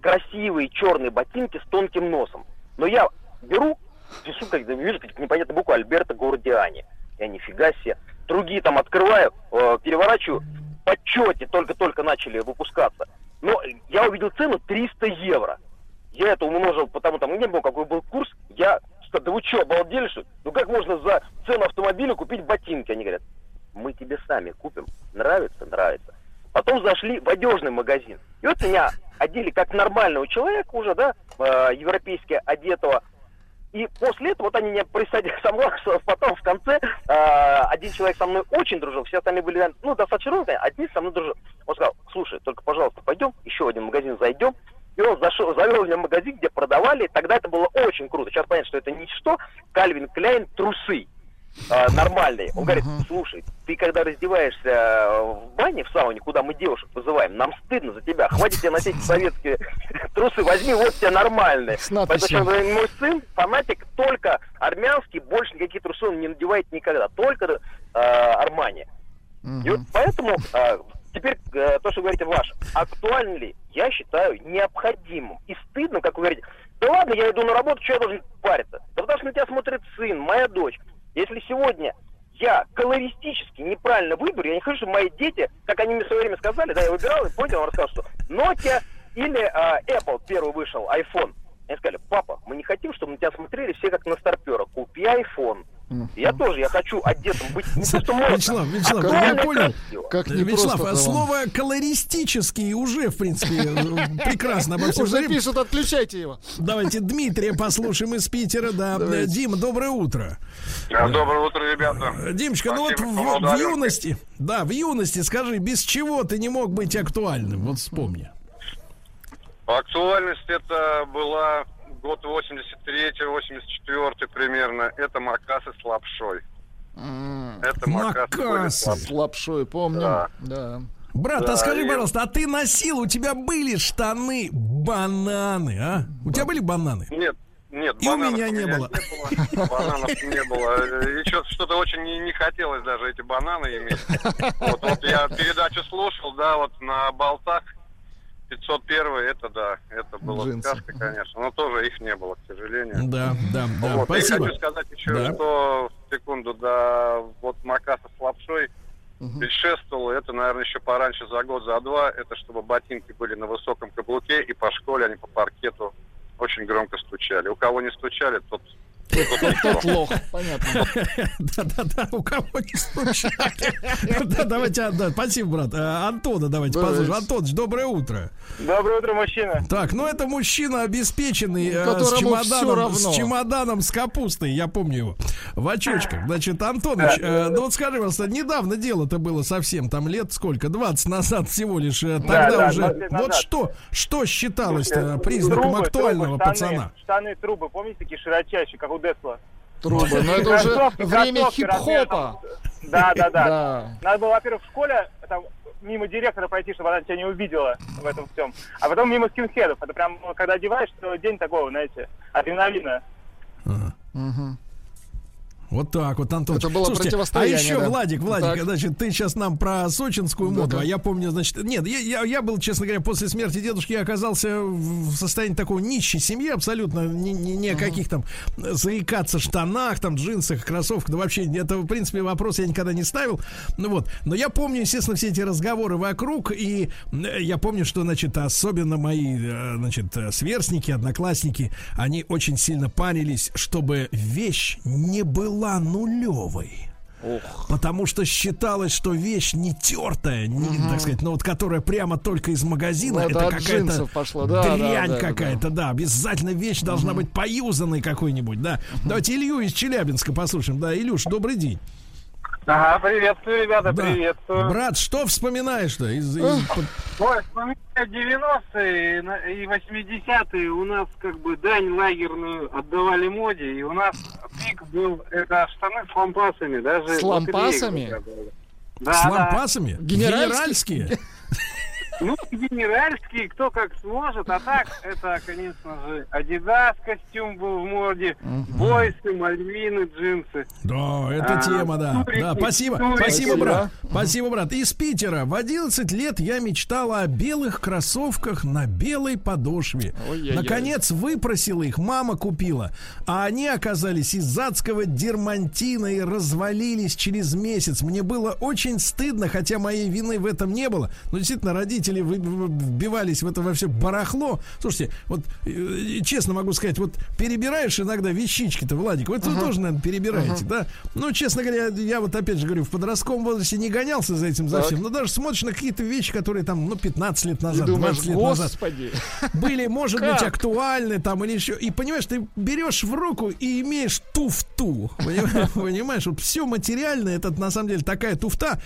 красивые черные ботинки с тонким носом. Но я беру, пишу, как вижу какие-то непонятные буквы Альберто Гурдиани. Я нифига себе. Другие там открываю, э, переворачиваю, в только-только начали выпускаться. Но я увидел цену 300 евро. Я это умножил, потому там не был какой был курс. Я сказал, да вы что, обалдели что? Ну как можно за цену автомобиля купить ботинки? Они говорят, мы тебе сами купим. Нравится? Нравится. Потом зашли в одежный магазин. И вот меня одели как нормального человека уже, да, э, европейски одетого. И после этого вот они меня присадили со мной, потом в конце э, один человек со мной очень дружил, все остальные были, ну, достаточно ровные, один со мной дружил. Он сказал, слушай, только, пожалуйста, пойдем, еще в один магазин зайдем. И он зашел, завел меня в магазин, где продавали, тогда это было очень круто. Сейчас понятно, что это ничто, Кальвин Кляйн трусы э, нормальные. Он говорит, слушай, ты когда раздеваешься э, в бане, в сауне, куда мы девушек вызываем, нам стыдно за тебя, хватит тебе носить советские трусы, возьми вот тебе нормальные. Поэтому мой сын фанатик только армянский, больше никаких трусов он не надевает никогда, только э, Армани. И вот поэтому э, теперь э, то, что вы говорите, ваш. Актуально ли? Я считаю необходимым. И стыдно, как вы говорите. Да ладно, я иду на работу, что я должен париться? Да потому что на тебя смотрит сын, моя дочь. Если сегодня я колористически неправильно выберу, я не хочу, чтобы мои дети, как они мне в свое время сказали, да, я выбирал и понял, он рассказал, что Nokia или а, Apple первый вышел, iPhone. Они сказали, папа, мы не хотим, чтобы на тебя смотрели все как на старпера. Купи iPhone. Я тоже, я хочу одетым быть не то, что модно, Вячеслав, а Вячеслав, я актуально и понял. Как не Вячеслав, просто а слово колористический уже, в принципе, прекрасно обо всем Уже пишут, отключайте его. Давайте Дмитрия послушаем из Питера. Да, Давайте. Дима, доброе утро. Доброе утро, ребята. Димочка, ну вот в, в юности, да, в юности, скажи, без чего ты не мог быть актуальным? Вот вспомни. Актуальность это была год 83-84 примерно. Это макасы с лапшой. Это макасы с лапшой. Помню. Да. Да. Брат, Да, а скажи, и- пожалуйста, а ты носил, у тебя были штаны бананы, а? У тебя были бананы? Нет, нет, И у меня не было. не было. Бананов не было. И что- что-то очень не, не хотелось даже эти бананы иметь. Вот, вот я передачу слушал, да, вот на болтах 501 это да, это была Джинсы. сказка, конечно, но тоже их не было, к сожалению. Да, да, да. Вот, Спасибо. И хочу сказать еще, Да. что секунду, да, вот макаса с лапшой предшествовало, это, наверное, еще пораньше, за год, за два, это чтобы ботинки были на высоком каблуке, и по школе они по паркету очень громко стучали. У кого не стучали, тот... тот лох, понятно. Да-да-да, у кого не стучали. Да, давайте, да, спасибо, брат. А, Антона давайте послушаем. Антоныч, доброе утро. Доброе утро, мужчина. Так, ну это мужчина обеспеченный э, с чемоданом, с чемоданом с капустой, я помню его, в очочках. Значит, Антоныч, э, ну вот скажи, пожалуйста, недавно дело-то было совсем, там лет сколько, 20 назад всего лишь, э, тогда да, уже, 20 лет вот что, что считалось-то признаком актуального пацана? Штаны, трубы, помните, такие широчайшие, как у Десла? Трубы. Но это уже время хип-хопа. Да, да, да. Надо было, во-первых, в школе там, мимо директора пройти, чтобы она тебя не увидела в этом всем. А потом мимо скинхедов. Это прям, ну, когда одеваешь, то день такого, знаете, адреналина. Мгм. Вот так вот, Антон. Это было Слушайте, а противостояние, еще, да. Владик, Владик, Так. значит, ты сейчас нам про сочинскую моду, Да-да. а я помню, значит, нет, я, я, я был, честно говоря, после смерти дедушки, я оказался в состоянии такой нищей семьи, абсолютно ни, ни, ни о каких там заикаться штанах, там, джинсах, кроссовках, да вообще, это, в принципе, вопрос я никогда не ставил, ну вот, но я помню, естественно, все эти разговоры вокруг, и э, я помню, что, значит, особенно мои, э, значит, э, сверстники, одноклассники, они очень сильно парились, чтобы вещь не была нулевой. Потому что считалось, что вещь не тертая, не, так сказать, ну вот которая прямо только из магазина, Ну, это какая-то пошло, да, да, дрянь да, да, какая-то, да, обязательно вещь должна быть поюзанной какой-нибудь, да. Давайте Илью из Челябинска послушаем. Да, Илюш, добрый день. Ага, приветствую, ребята, Да. приветствую. Брат, что вспоминаешь-то? Из, из- Ой, вспоминаю 90-е и на- и 80-е у нас как бы дань лагерную отдавали моде, и у нас пик был, это штаны с лампасами, даже... С лампасами? Да, с да. лампасами? Генеральские? Генеральские? Ну, генеральские, кто как сможет, а так, это, конечно же, Адидас костюм был в моде, бойсы, мальвины, джинсы. Да, это А, тема, да. турики, Да, спасибо. турики. Спасибо, брат. Спасибо, брат. Из Питера. В 11 лет я мечтала о белых кроссовках на белой подошве. Ой-ой-ой. Наконец выпросила их, мама купила. А они оказались из адского дермантина и развалились через месяц. Мне было очень стыдно, хотя моей вины в этом не было. Но действительно, родители вы- вбивались в это во все барахло. Слушайте, вот э, честно могу сказать, вот перебираешь иногда вещички-то, Владик, вот вы тоже, наверное, перебираете, да? Ну, честно говоря, я вот опять же говорю, в подростковом возрасте не гонялся за этим, за всем. Но даже смотришь на какие-то вещи, которые там, ну, 15 лет назад, И думаешь, 20 лет назад господи. были, может Как? быть, актуальны там или еще. И понимаешь, ты берешь в руку и имеешь туфту. Понимаешь, вот все материальное, это на самом деле такая туфта.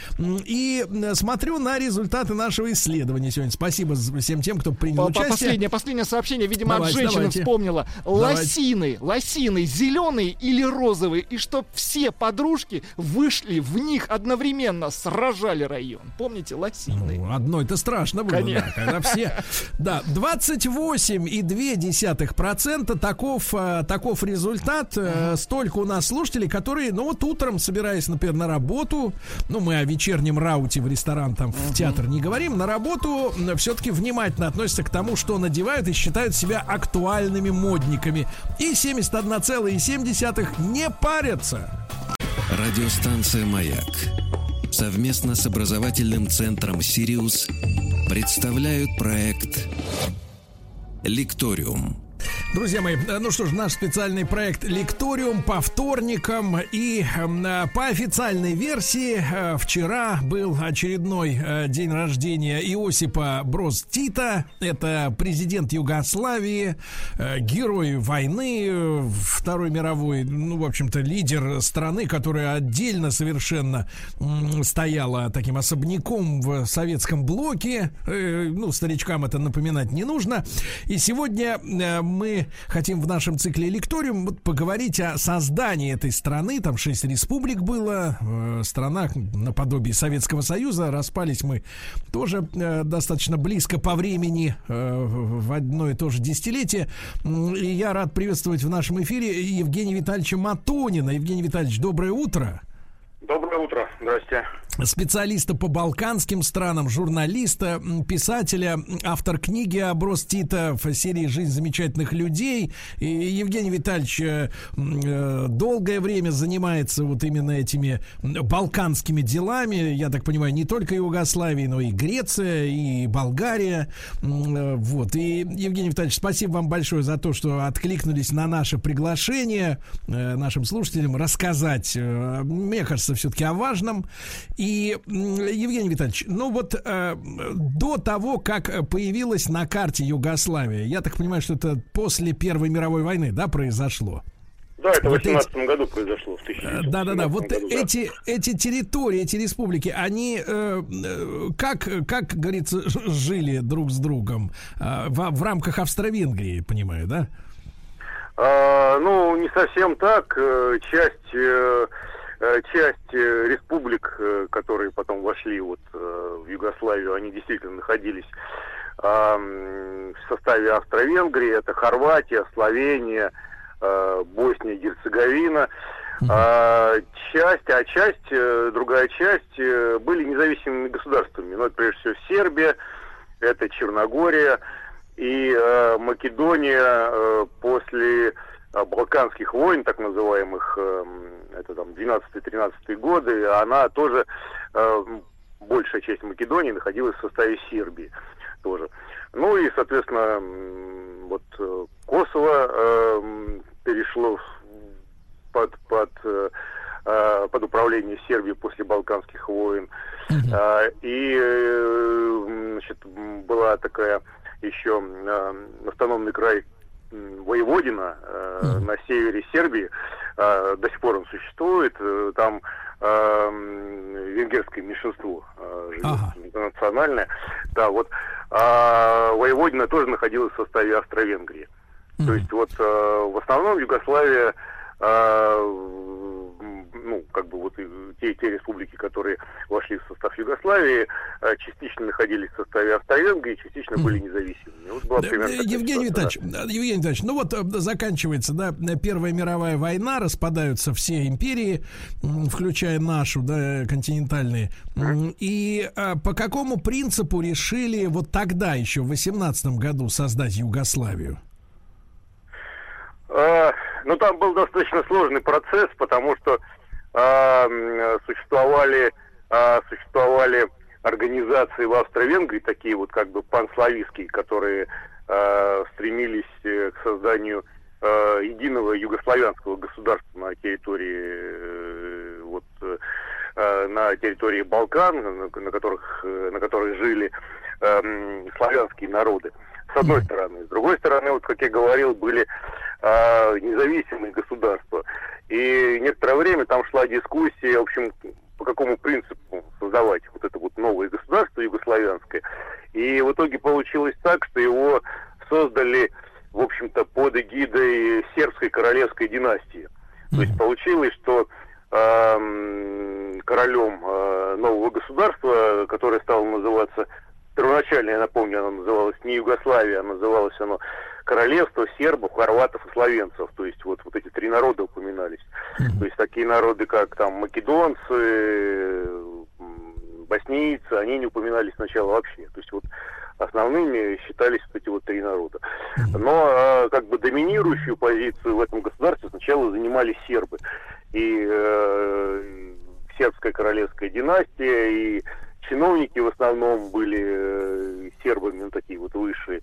И м, смотрю на результаты нашего исследования. Высказывания сегодня. Спасибо всем тем, кто принял участие. Последнее, последнее сообщение, видимо, от Давайте, женщины давайте. вспомнила. Давайте. Лосины, лосины, зеленые или розовые, и чтоб все подружки вышли в них одновременно, сражали район. Помните, лосины? Ну, одной-то страшно было, Конечно. да, когда все... Да, 28,2% таков, э, таков результат. Э, Столько у нас слушателей, которые, ну вот утром, собираясь, например, на работу, ну мы о вечернем рауте в ресторан, там, в театр не говорим, на работу все-таки внимательно относятся к тому, что надевают и считают себя актуальными модниками. И 71,7 не парятся. Радиостанция «Маяк» совместно с образовательным центром «Сириус» представляют проект «Лекториум». Друзья мои, э, ну что ж, наш специальный проект «Лекториум» по вторникам. И э, по официальной версии э, вчера был очередной день рождения Иосипа Броз Тита. Это президент Югославии, герой войны Второй мировой, ну, в общем-то, лидер страны, которая отдельно совершенно стояла таким особняком в советском блоке. Ну, старичкам это напоминать не нужно. И сегодня мы хотим в нашем цикле лекториум вот поговорить о создании этой страны. Там шесть республик было. э, Страна наподобие Советского Союза. Распались мы тоже э, достаточно близко по времени э, в одно и то же десятилетие. И я рад приветствовать в нашем эфире Евгения Витальевича Матонина. Евгений Витальевич, доброе утро. Доброе утро. Здрасте. Специалиста по балканским странам, журналиста, писателя, автор книги «Оброс Тита» в серии «Жизнь замечательных людей». И Евгений Витальевич э, э, долгое время занимается вот именно этими балканскими делами. Я так понимаю, не только Югославии, но и Греция, и Болгария. Э, Вот. И, Евгений Витальевич, спасибо вам большое за то, что откликнулись на наше приглашение э, нашим слушателям рассказать, э, мне кажется, все-таки о важном. И, м, Евгений Витальевич, ну вот э, до того, как э, появилась на карте Югославия, я так понимаю, что это после Первой мировой войны, да, произошло? Да, это в Вот эти- 18 году произошло. В 1918 Да, да, да. Вот году, да. эти, эти территории, эти республики, они э, э, как, как говорится, жили друг с другом э, в, в рамках Австро-Венгрии, понимаю, да? А, ну, не совсем так. Э, Часть, э, э, часть э, республик, э, которые потом вошли вот э, в Югославию, они действительно находились а, в составе Австро-Венгрии. Это Хорватия, Словения, э, Босния, Герцеговина. А, часть, а часть, э, другая часть э, были независимыми государствами. Ну, это прежде всего Сербия, это Черногория и э, Македония э, после э, Балканских войн, так называемых, э, м, это там 12-13 годы, она тоже, э, м, большая часть Македонии находилась в составе Сербии тоже. Ну и, соответственно, м, вот э, Косово перешло под, под, э, э, под управление Сербии после Балканских войн. А, И значит, была такая еще автономный край Воеводина э, на севере Сербии. Э, До сих пор он существует. Э, Там э, венгерское меньшинство э, живет, национальное. Да, вот. А Воеводина тоже находилась в составе Австро-Венгрии. То есть вот э, в основном Югославия, э, ну, как бы вот и те, те республики, которые вошли в состав Югославии, э, частично находились в составе Австро-Венгрии, частично были независимыми. Вот была примерно э, Евгений Витальевич, да, Евгений Витальевич, ну вот э, заканчивается, да, Первая мировая война, распадаются все империи, включая нашу, да, континентальные. И а, по какому принципу решили вот тогда еще в 18 году создать Югославию? А, ну, там был достаточно сложный процесс, потому что а, существовали, а, существовали организации в Австро-Венгрии, такие вот как бы панславистские, которые а, стремились э, к созданию единого югославянского государства на территории э, вот э, на территории Балкан, на, которых на которых жили славянские народы. С одной стороны. С другой стороны, вот как я говорил, были э, независимые государства. И некоторое время там шла дискуссия, в общем, по какому принципу создавать вот это вот новое государство славянское. И в итоге получилось так, что его создали, в общем-то, под эгидой сербской королевской династии. То есть получилось, что королем э, нового государства, которое стало называться, первоначально, я напомню, оно называлось не Югославия, а называлось оно Королевство сербов, хорватов и словенцев. То есть вот, вот эти три народа упоминались. То есть такие народы, как там македонцы, боснийцы, они не упоминались сначала вообще. То есть вот основными считались вот эти вот три народа. Но э, как бы доминирующую позицию в этом государстве сначала занимали сербы. И э, сербская королевская династия, и чиновники в основном были э, сербами, ну, такие вот высшие.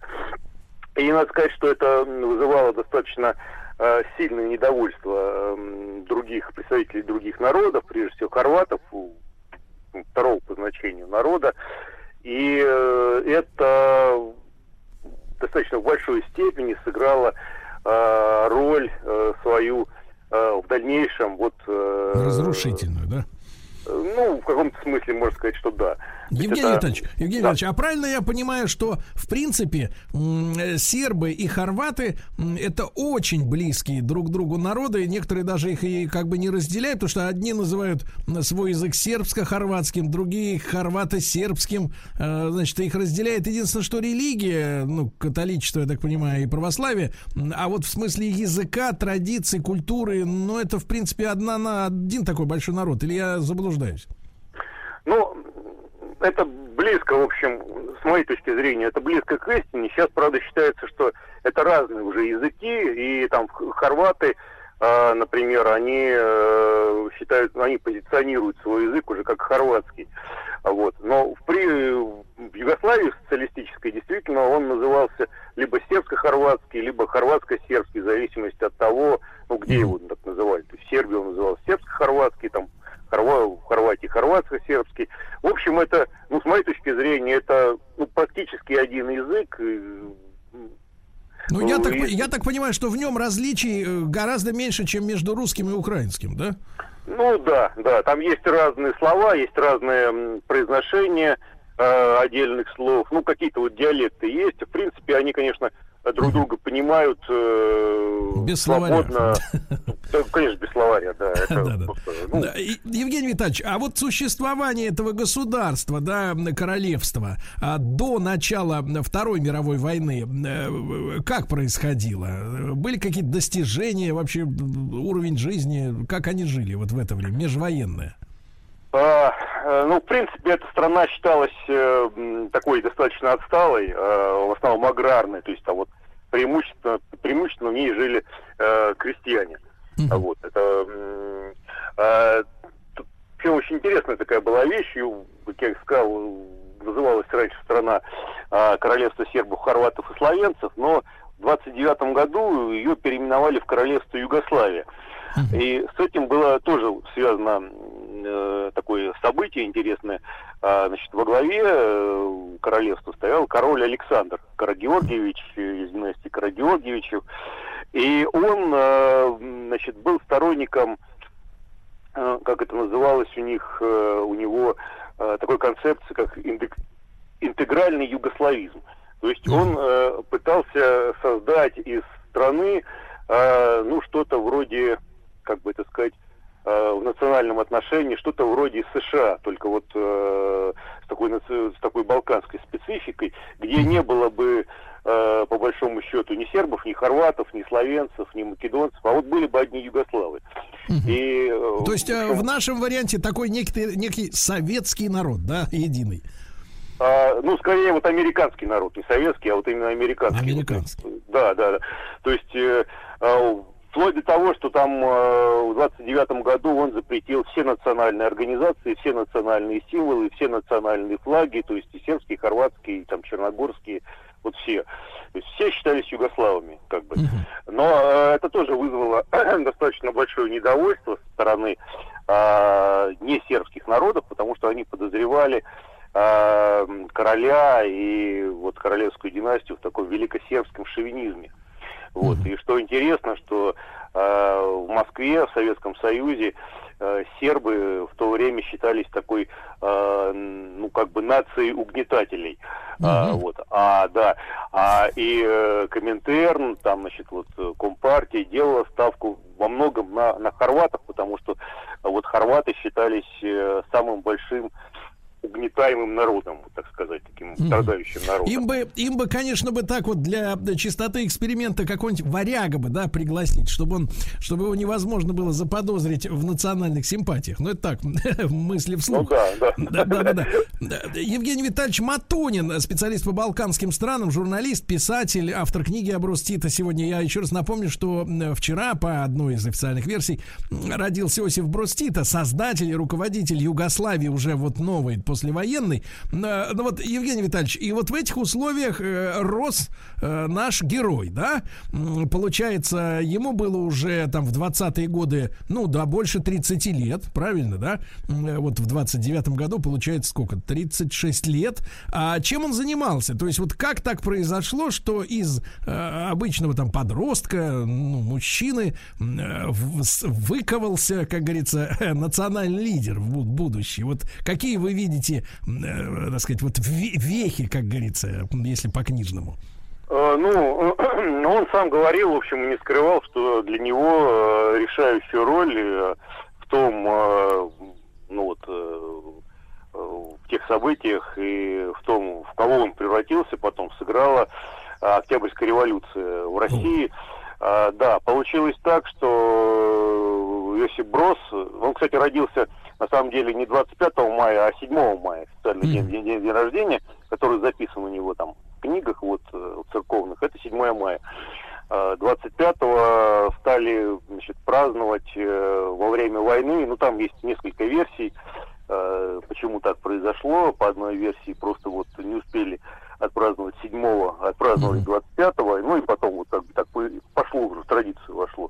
И надо сказать, что это вызывало достаточно э, сильное недовольство м, других представителей других народов, прежде всего хорватов, ну, второго по значению народа. И э, это достаточно в большой степени сыграло роль свою в дальнейшем вот Разрушительную, да? Ну в каком-то смысле можно сказать, что да. Евгений это- Витальевич, Евгений Да. Витальевич, а правильно я понимаю, что в принципе э, сербы и хорваты это очень близкие друг к другу народы, и некоторые даже их и как бы не разделяют, потому что одни называют свой язык сербско-хорватским, другие хорвато-сербским, Э, значит, их разделяет единственное, что религия, ну, католичество, я так понимаю, и православие, а вот в смысле языка, традиций, культуры, ну, это, в принципе, одна на один такой большой народ, или я заблуждаюсь? Ну, это близко, в общем, с моей точки зрения, это близко к истине. Сейчас, правда, считается, что это разные уже языки, и там хорваты, э, например, они э, считают, они позиционируют свой язык уже как хорватский. Вот. Но в, при, в Югославии социалистической действительно он назывался либо сербско-хорватский, либо хорватско-сербский, в зависимости от того, ну, где его так называли. То есть в Сербии он назывался сербско-хорватский, там Хорва- в Хорватии хорватско-сербский. В общем, это, ну, с моей точки зрения, это ну, практически один язык. Ну, я Ну, так, я так понимаю, что в нем различий э, гораздо меньше, чем между русским и украинским, да? Ну да, да, там есть разные слова, есть разные произношения э, отдельных слов, ну какие-то вот диалекты есть. В принципе, они, конечно, друг друга понимают э, Без свободно. Да, конечно, без словаря, да. Это Да-да. просто, ну, Да, и- Евгений Витальевич, а вот существование этого государства, да, королевства, а, до начала Второй мировой войны, э, как происходило? Были какие-то достижения, вообще уровень жизни, как они жили вот в это время, межвоенное? А, э, ну, в принципе, эта страна считалась э, такой достаточно отсталой, э, в основном аграрной, то есть там вот преимущественно, преимущественно в ней жили э, крестьяне. А Вот, это а, вообще очень интересная такая была вещь, и, как я сказал, называлась раньше страна а, Королевство сербов, хорватов и словенцев, но в 29 году ее переименовали в Королевство Югославия. И с этим было тоже связано э, такое событие интересное. А, значит, во главе э, королевства стоял король Александр Карагеоргиевич э, из династии Карагеоргиевичев. И он, э, значит, был сторонником, э, как это называлось у них, э, у него такой концепции, как интегральный югославизм. То есть он пытался создать из страны, ну, что-то вроде, как бы это сказать, в национальном отношении, что-то вроде США, только вот э, с, такой, с такой балканской спецификой, где не было бы, э, по большому счету, ни сербов, ни хорватов, ни словенцев, ни македонцев, а вот были бы одни югославы. И, э, То есть э, в нашем варианте такой некий, некий советский народ, да, единый. А, ну, скорее, вот американский народ, не советский, а вот именно американский. Американский. Да, да, да. То есть, э, э, вплоть до того, что там э, в 29 году он запретил все национальные организации, все национальные символы, все национальные флаги, то есть и сербские, и хорватские, и там черногорские, вот все. То есть все считались югославами, как бы. Но э, это тоже вызвало достаточно большое недовольство со стороны э, не сербских народов, потому что они подозревали э, короля и вот королевскую династию в таком великосербском шовинизме. Вот. И что интересно, что э, в Москве, в Советском Союзе э, сербы в то время считались такой, э, ну, как бы нацией угнетателей. А, вот, а, да, а и э, Коминтерн, там, значит, вот э, Компартия делала ставку во многом на, на хорватов, потому что вот хорваты считались э, самым большим угнетаемым народом, так сказать, таким страдающим народом. Им бы, им бы, конечно, бы так вот для чистоты эксперимента какой-нибудь варяга бы, да, пригласить, чтобы он, чтобы его невозможно было заподозрить в национальных симпатиях. Ну, это так, мысли вслух. Ну да, да. Да, да, да. Да, Евгений Витальевич Матунин, специалист по балканским странам, журналист, писатель, автор книги об Тита. Сегодня я еще раз напомню, что вчера, по одной из официальных версий, родился Иосиф Брос Тита, создатель и руководитель Югославии уже вот новой, послевоенной. Э, Ну вот, Евгений Витальевич, и вот в этих условиях э, рос э, наш герой, да? Получается, ему было уже там в 20-е годы, ну да, больше 30 лет, правильно, да? Вот в 29-м году получается сколько? 36 лет. А чем он занимался? То есть вот как так произошло, что из обычного там подростка, ну, мужчины, выковался, как говорится, национальный лидер в бу- будущее? Вот какие вы видите, м, э, так сказать, вот ве- вехи, как говорится, если по-книжному? Э, Ну, он сам говорил, в общем, и не скрывал, что для него э, решающую роль э, в том, ну вот, в тех событиях и в том, в кого он превратился, потом сыграла Октябрьская революция в России. А, да, получилось так, что Иосиф Брос, он, кстати, родился на самом деле не 25 мая, а 7 мая, официальный день, день, день- день рождения, который записан у него там в книгах вот э, церковных, это 7 мая. А, 25-го стали значит, праздновать э, во время войны, ну там есть несколько версий, э, почему так произошло, по одной версии просто вот не успели отпраздновать 7-го, отпраздновали 25-го, ну и потом вот так, так по- пошло уже, в традицию вошло.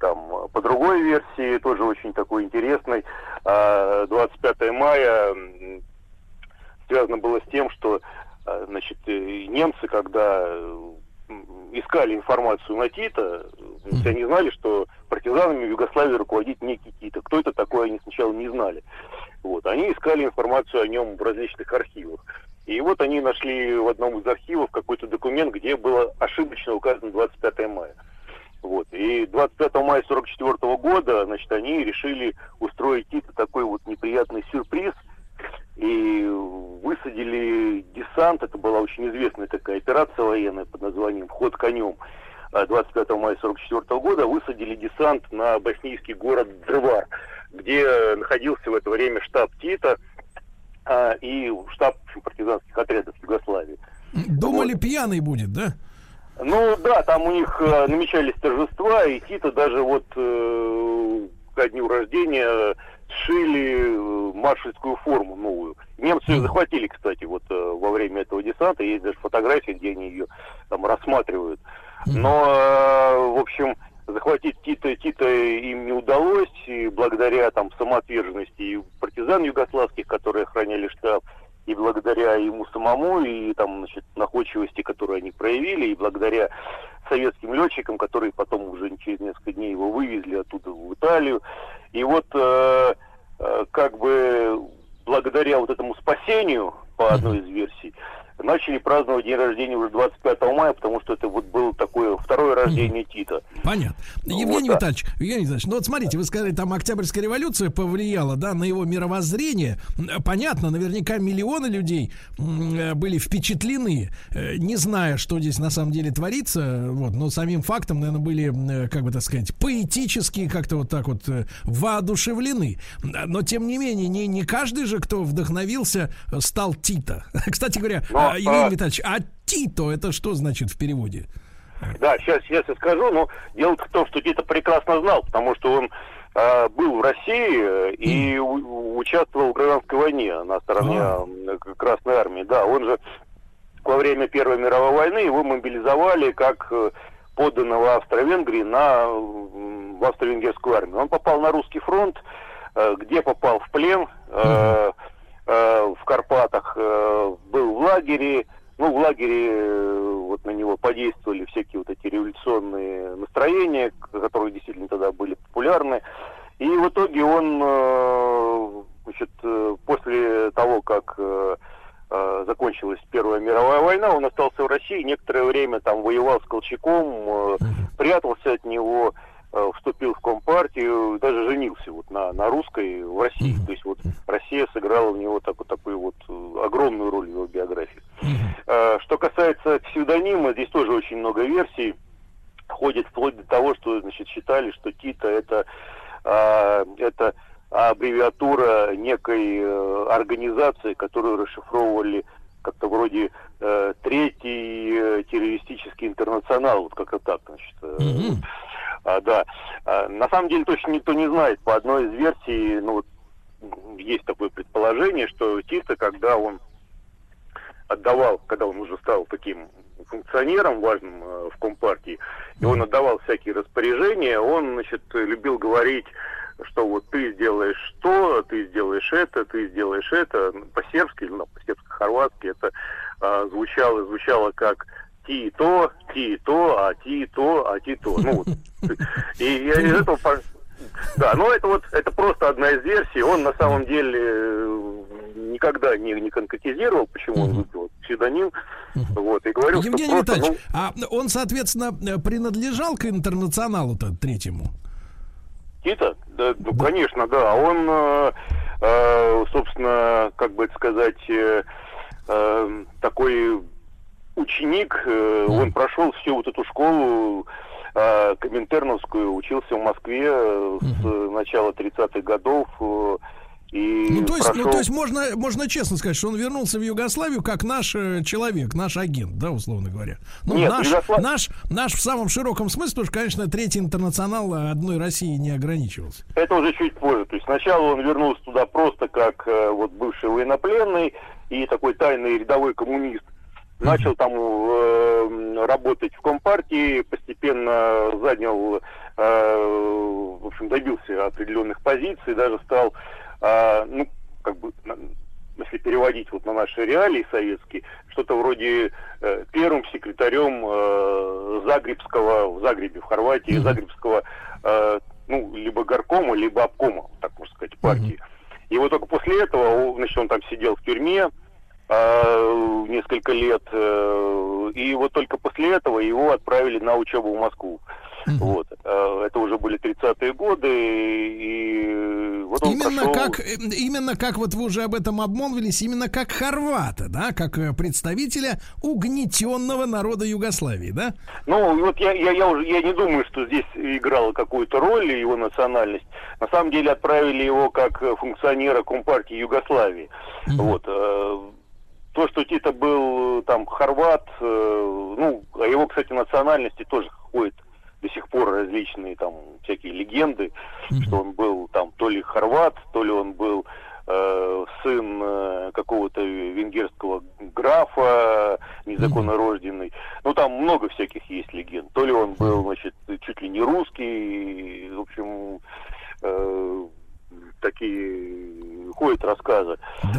Там, по другой версии, тоже очень такой интересной, э, 25 мая м, связано было с тем, что э, значит, э, немцы, когда искали информацию на Тита, все они знали, что партизанами в Югославии руководит некий Тита. Кто это такой, они сначала не знали. Вот. Они искали информацию о нем в различных архивах. И вот они нашли в одном из архивов какой-то документ, где было ошибочно указано 25 мая. Вот. И 25 мая 44 года, значит, они решили устроить Тита такой вот неприятный сюрприз и высадили десант. Это была очень известная такая операция военная под названием «Ход конем». А 25 мая 44 года высадили десант на боснийский город Дрвар, где находился в это время штаб Тита а, и штаб общем, партизанских отрядов Югославии. Думали, пьяный будет, да? Ну да, там у них э, намечались торжества, и Тита даже вот э, ко дню рождения сшили э, маршальскую форму новую. Немцы ее захватили, кстати, вот э, во время этого десанта. Есть даже фотографии, где они ее там рассматривают. Но, э, в общем, захватить Тита, Тита им не удалось, и благодаря там самоотверженности и партизан югославских, которые охраняли штаб, и благодаря ему самому, и там, значит, находчивости, которую они проявили, и благодаря советским летчикам, которые потом уже через несколько дней его вывезли оттуда в Италию. И вот э, э, как бы благодаря вот этому спасению, по одной из версий, начали праздновать день рождения уже 25 мая, потому что это вот было такое второе рождение Тита. Понятно. Евгений да. Витальевич, Евгений Витальевич, ну вот смотрите, вы сказали, там Октябрьская революция повлияла, да, на его мировоззрение. Понятно, наверняка миллионы людей э, были впечатлены, э, не зная, что здесь на самом деле творится, вот, но самим фактом, наверное, были, э, как бы так сказать, поэтически как-то вот так вот воодушевлены. Но, тем не менее, не, не каждый же, кто вдохновился, стал Тита. Кстати говоря, Но, э, Евгений а- Витальевич, а Тито это что значит в переводе? Да, сейчас, сейчас я скажу, но дело в том, что Тита прекрасно знал, потому что он э, был в России э, и у- участвовал в гражданской войне на стороне э, Красной Армии. Да, он же во время Первой мировой войны его мобилизовали как подданного Австро-Венгрии на, в австро-венгерскую армию. Он попал на русский фронт, где попал в плен, э, э, в Карпатах, э, был в лагере, ну, в лагере э, вот на него подействовали всякие вот эти революционные настроения, которые действительно тогда были популярны. И в итоге он, э, значит, после того, как э, закончилась Первая мировая война, он остался в России, некоторое время там воевал с Колчаком, э, прятался от него, э, вступил в Компартию, даже женился вот на, на русской в России. То есть вот Россия сыграла в него так, вот такую вот э, огромную роль в его биографии. Э, Что касается псевдонима, здесь тоже очень много версий. Ходит вплоть до того, что значит, считали, что Тита это, а, это аббревиатура некой э, организации, которую расшифровывали как-то вроде э, третий э, террористический интернационал, вот как-то так, значит. э, а, да. А, на самом деле точно никто не знает. По одной из версий, ну, есть такое предположение, что Тита, когда он отдавал, когда он уже стал таким функционером важным э, в Компартии, и он отдавал всякие распоряжения, он, значит, любил говорить, что вот ты сделаешь то, ты сделаешь это, ты сделаешь это, по-сербски, ну, по-сербско-хорватски это а, звучало, звучало как ти то, ти то, а ти то, а ти то. Ну, вот. И я из этого... Да, ну это вот, это просто одна из версий. Он на самом деле э, никогда не, не конкретизировал, почему он выбрал псевдоним. Вот, и говорил, что Евгений просто, Витальевич, ну, а он, соответственно, э, принадлежал к интернационалу-то третьему? Тита? Да, ну, конечно, да. Он, э, э, собственно, как бы это сказать, э, э, такой ученик, э, он прошел всю вот эту школу э, коминтерновскую, учился в Москве э, с э, начала 30-х годов. э, и Ну, то есть, ну, прошел- то есть можно, можно честно сказать, что он вернулся в Югославию как наш э, человек, наш агент, да, условно говоря. Ну, Нет, наш, Югослав- наш, наш в самом широком смысле, потому что, конечно, третий интернационал одной России не ограничивался. Это уже чуть позже. То есть сначала он вернулся туда просто как э, вот бывший военнопленный и такой тайный рядовой коммунист. Начал там э, работать в Компартии, постепенно занял, э, в общем, добился определенных позиций, даже стал, э, ну, как бы, если переводить вот на наши реалии советские, что-то вроде э, первым секретарем э, Загребского, в Загребе, в Хорватии, Загребского, э, ну, либо горкома, либо обкома, так можно сказать, партии. И вот только после этого, значит, он там сидел в тюрьме несколько лет, э, и вот только после этого его отправили на учебу в Москву. Вот. Э, это уже были 30-е годы, и вот он Именно прошел- как, э, именно как вот вы уже об этом обмолвились, именно как хорвата, да, как э, представителя угнетенного народа Югославии, да? Ну, вот я, я, я уже я не думаю, что здесь играла какую-то роль его национальность. На самом деле отправили его как э, функционера Компартии Югославии. Вот. То, что Тита был э, там хорват, э, ну, о его, кстати, национальности тоже ходят до сих пор различные там всякие легенды, что он был там то ли хорват, то ли он был э, сын э, какого-то венгерского графа, незаконно рожденный. Ну, там много всяких есть легенд. То ли он был, значит, чуть ли не русский, в общем, э, такие ходят рассказы.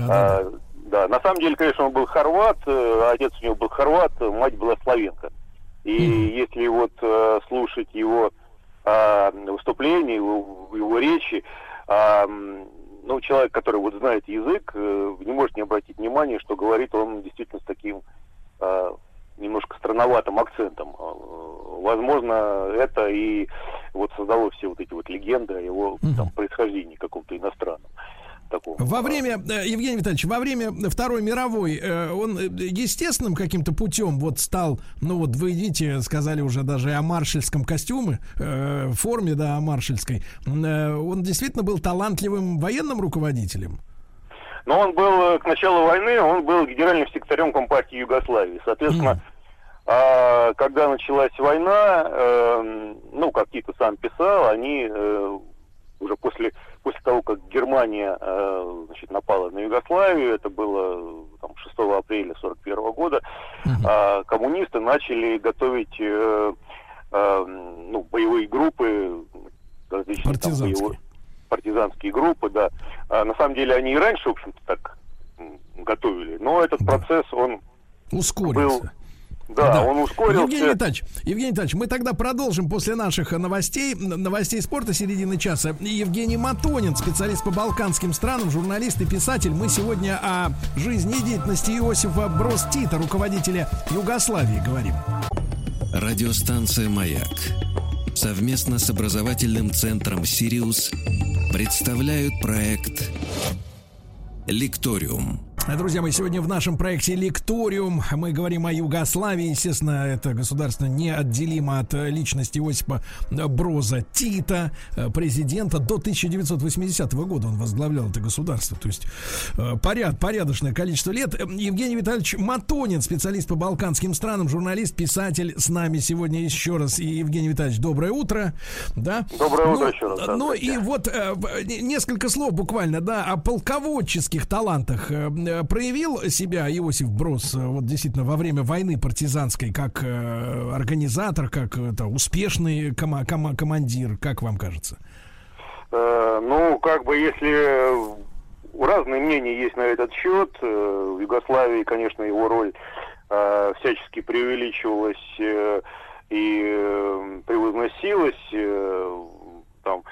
А, да, на самом деле, конечно, он был хорват, э, отец у него был хорват, э, мать была славенка. И если вот э, слушать его а, выступления, его, его речи, м, ну, человек, который вот знает язык, э, не может не обратить внимания, что говорит он действительно с таким а, немножко странноватым акцентом. Возможно, это и вот создало все вот эти вот легенды о его там, происхождении каком-то иностранном. Таком. Во время, э, Евгений Витальевич, во время Второй мировой э, он э, естественным каким-то путем вот стал, ну вот вы видите, сказали уже даже о маршальском костюме, форме, да, о маршальской. Он действительно был талантливым военным руководителем. Но он был к началу войны, он был генеральным секретарем Компартии Югославии. Соответственно, а, когда началась война, э, ну, как Тито сам писал, они э, уже после, после того, как Германия э, значит, напала на Югославию, это было э, там, 6 апреля 41 года, а, коммунисты начали готовить э, э, ну, боевые группы, различные там боевые- партизанские группы, да. А, на самом деле они и раньше, в общем-то, так готовили. Но этот процесс, он Ускорился. был, Да, он ускорился. Евгений Витальевич, Евгений Витальевич, мы тогда продолжим после наших новостей, н- новостей спорта середины часа. Евгений Матонин, специалист по балканским странам, журналист и писатель. Мы сегодня о жизни и деятельности Иосифа Брос Тита, руководителя Югославии, говорим. Радиостанция «Маяк» совместно с образовательным центром «Сириус» представляют проект «Лекториум». Друзья мои, сегодня в нашем проекте «Лекториум» мы говорим о Югославии. Естественно, это государство неотделимо от личности Иосипа э, Броза Тита, э, президента. До 1980 года он возглавлял это государство. То есть э, поряд, порядочное количество лет. Э, Евгений Витальевич Матонин, специалист по балканским странам, журналист, писатель с нами сегодня еще раз. И Евгений Витальевич, доброе утро. Да? Доброе утро Ну, еще раз, да, Ну и вот несколько слов буквально, да, о полководческих талантах. Э, Проявил себя Иосиф Брос, э, вот действительно, во время войны партизанской, как э, организатор, как это, успешный кома- кома- командир, как вам кажется? Ну, как бы, если разные мнения есть на этот счет, в Югославии, конечно, его роль всячески преувеличивалась и э, превозносилась. Там,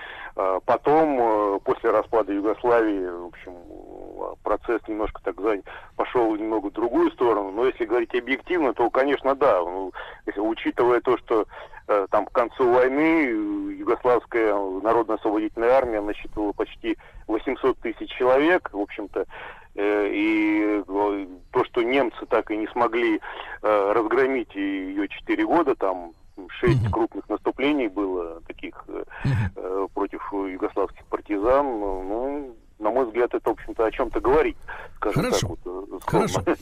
потом, после распада Югославии, в общем, процесс немножко так за... пошел немного в другую сторону. Но если говорить объективно, то, конечно, да. Ну, если, учитывая то, что э, там к концу войны э, Югославская народно-освободительная армия насчитывала почти 800 тысяч человек, в общем-то, э, и э, то, что немцы так и не смогли э, разгромить ее 4 года, там шесть крупных наступлений было таких э, э, против югославских партизан, ну, на мой взгляд, это, в общем-то, о чем-то говорит. Хорошо. так, вот, э. Хорошо.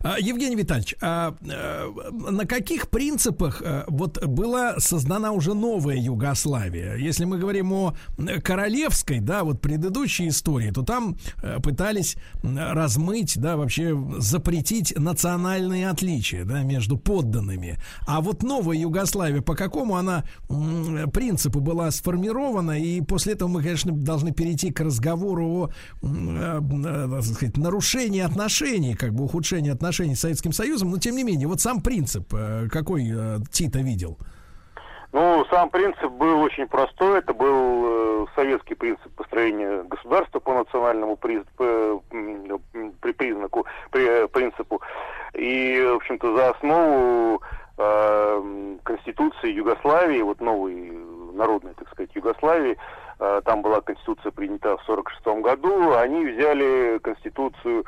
А, Евгений Витальевич, а, э, на каких принципах э, вот была создана уже новая Югославия? Если мы говорим о королевской, да, вот предыдущей истории, то там пытались размыть, да, вообще запретить национальные отличия, да, между подданными. А вот новая Югославия, по какому она принципу была сформирована? И после этого мы, конечно, должны перейти к разговору о м, э, э, так сказать, нарушении отношений, как бы ухудшении отношений с Советским Союзом, но тем не менее, вот сам принцип, э, какой э, Тита видел? Ну, сам принцип был очень простой. Это был э, советский принцип построения государства по национальному приз- п- м, м, при признаку, при, э, принципу. И, в общем-то, за основу э, Конституции Югославии, вот новой э, народной, так сказать, Югославии, э, там была Конституция принята в 1946 году, они взяли Конституцию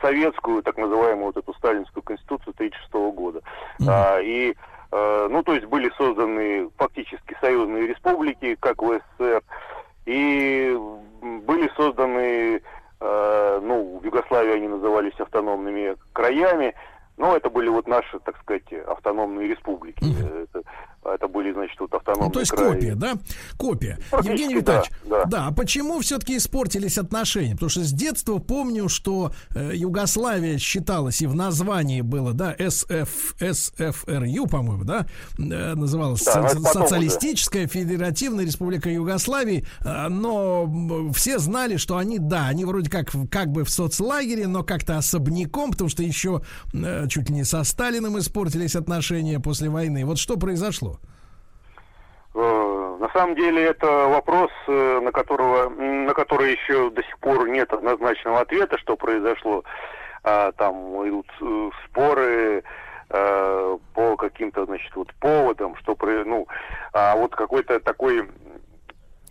советскую, так называемую вот эту сталинскую Конституцию 1936 года. А, и Э, ну, то есть были созданы фактически союзные республики, как в СССР, и были созданы, э, ну, в Югославии они назывались автономными краями, но это были вот наши, так сказать, автономные республики. Это, это были, значит, вот автономные Ну, то есть копия, да? Копия. Практически, Евгений Витальевич, да, да. а почему все-таки испортились отношения? Потому что с детства помню, что э, Югославия считалась, и в названии было, да, СФ, СФРЮ, по-моему, да, э, называлась Да, Со- потом уже. Социалистическая Федеративная Республика Югославии, э, но все знали, что они, да, они вроде как, как бы в соцлагере, но как-то особняком, потому что еще э, чуть ли не со Сталиным испортились отношения после войны. Вот что произошло? Э, На самом деле это вопрос, э, на которого, на который еще до сих пор нет однозначного ответа, что произошло. А, Там идут э, споры по каким-то, значит, вот поводам, что ну, а вот какой-то такой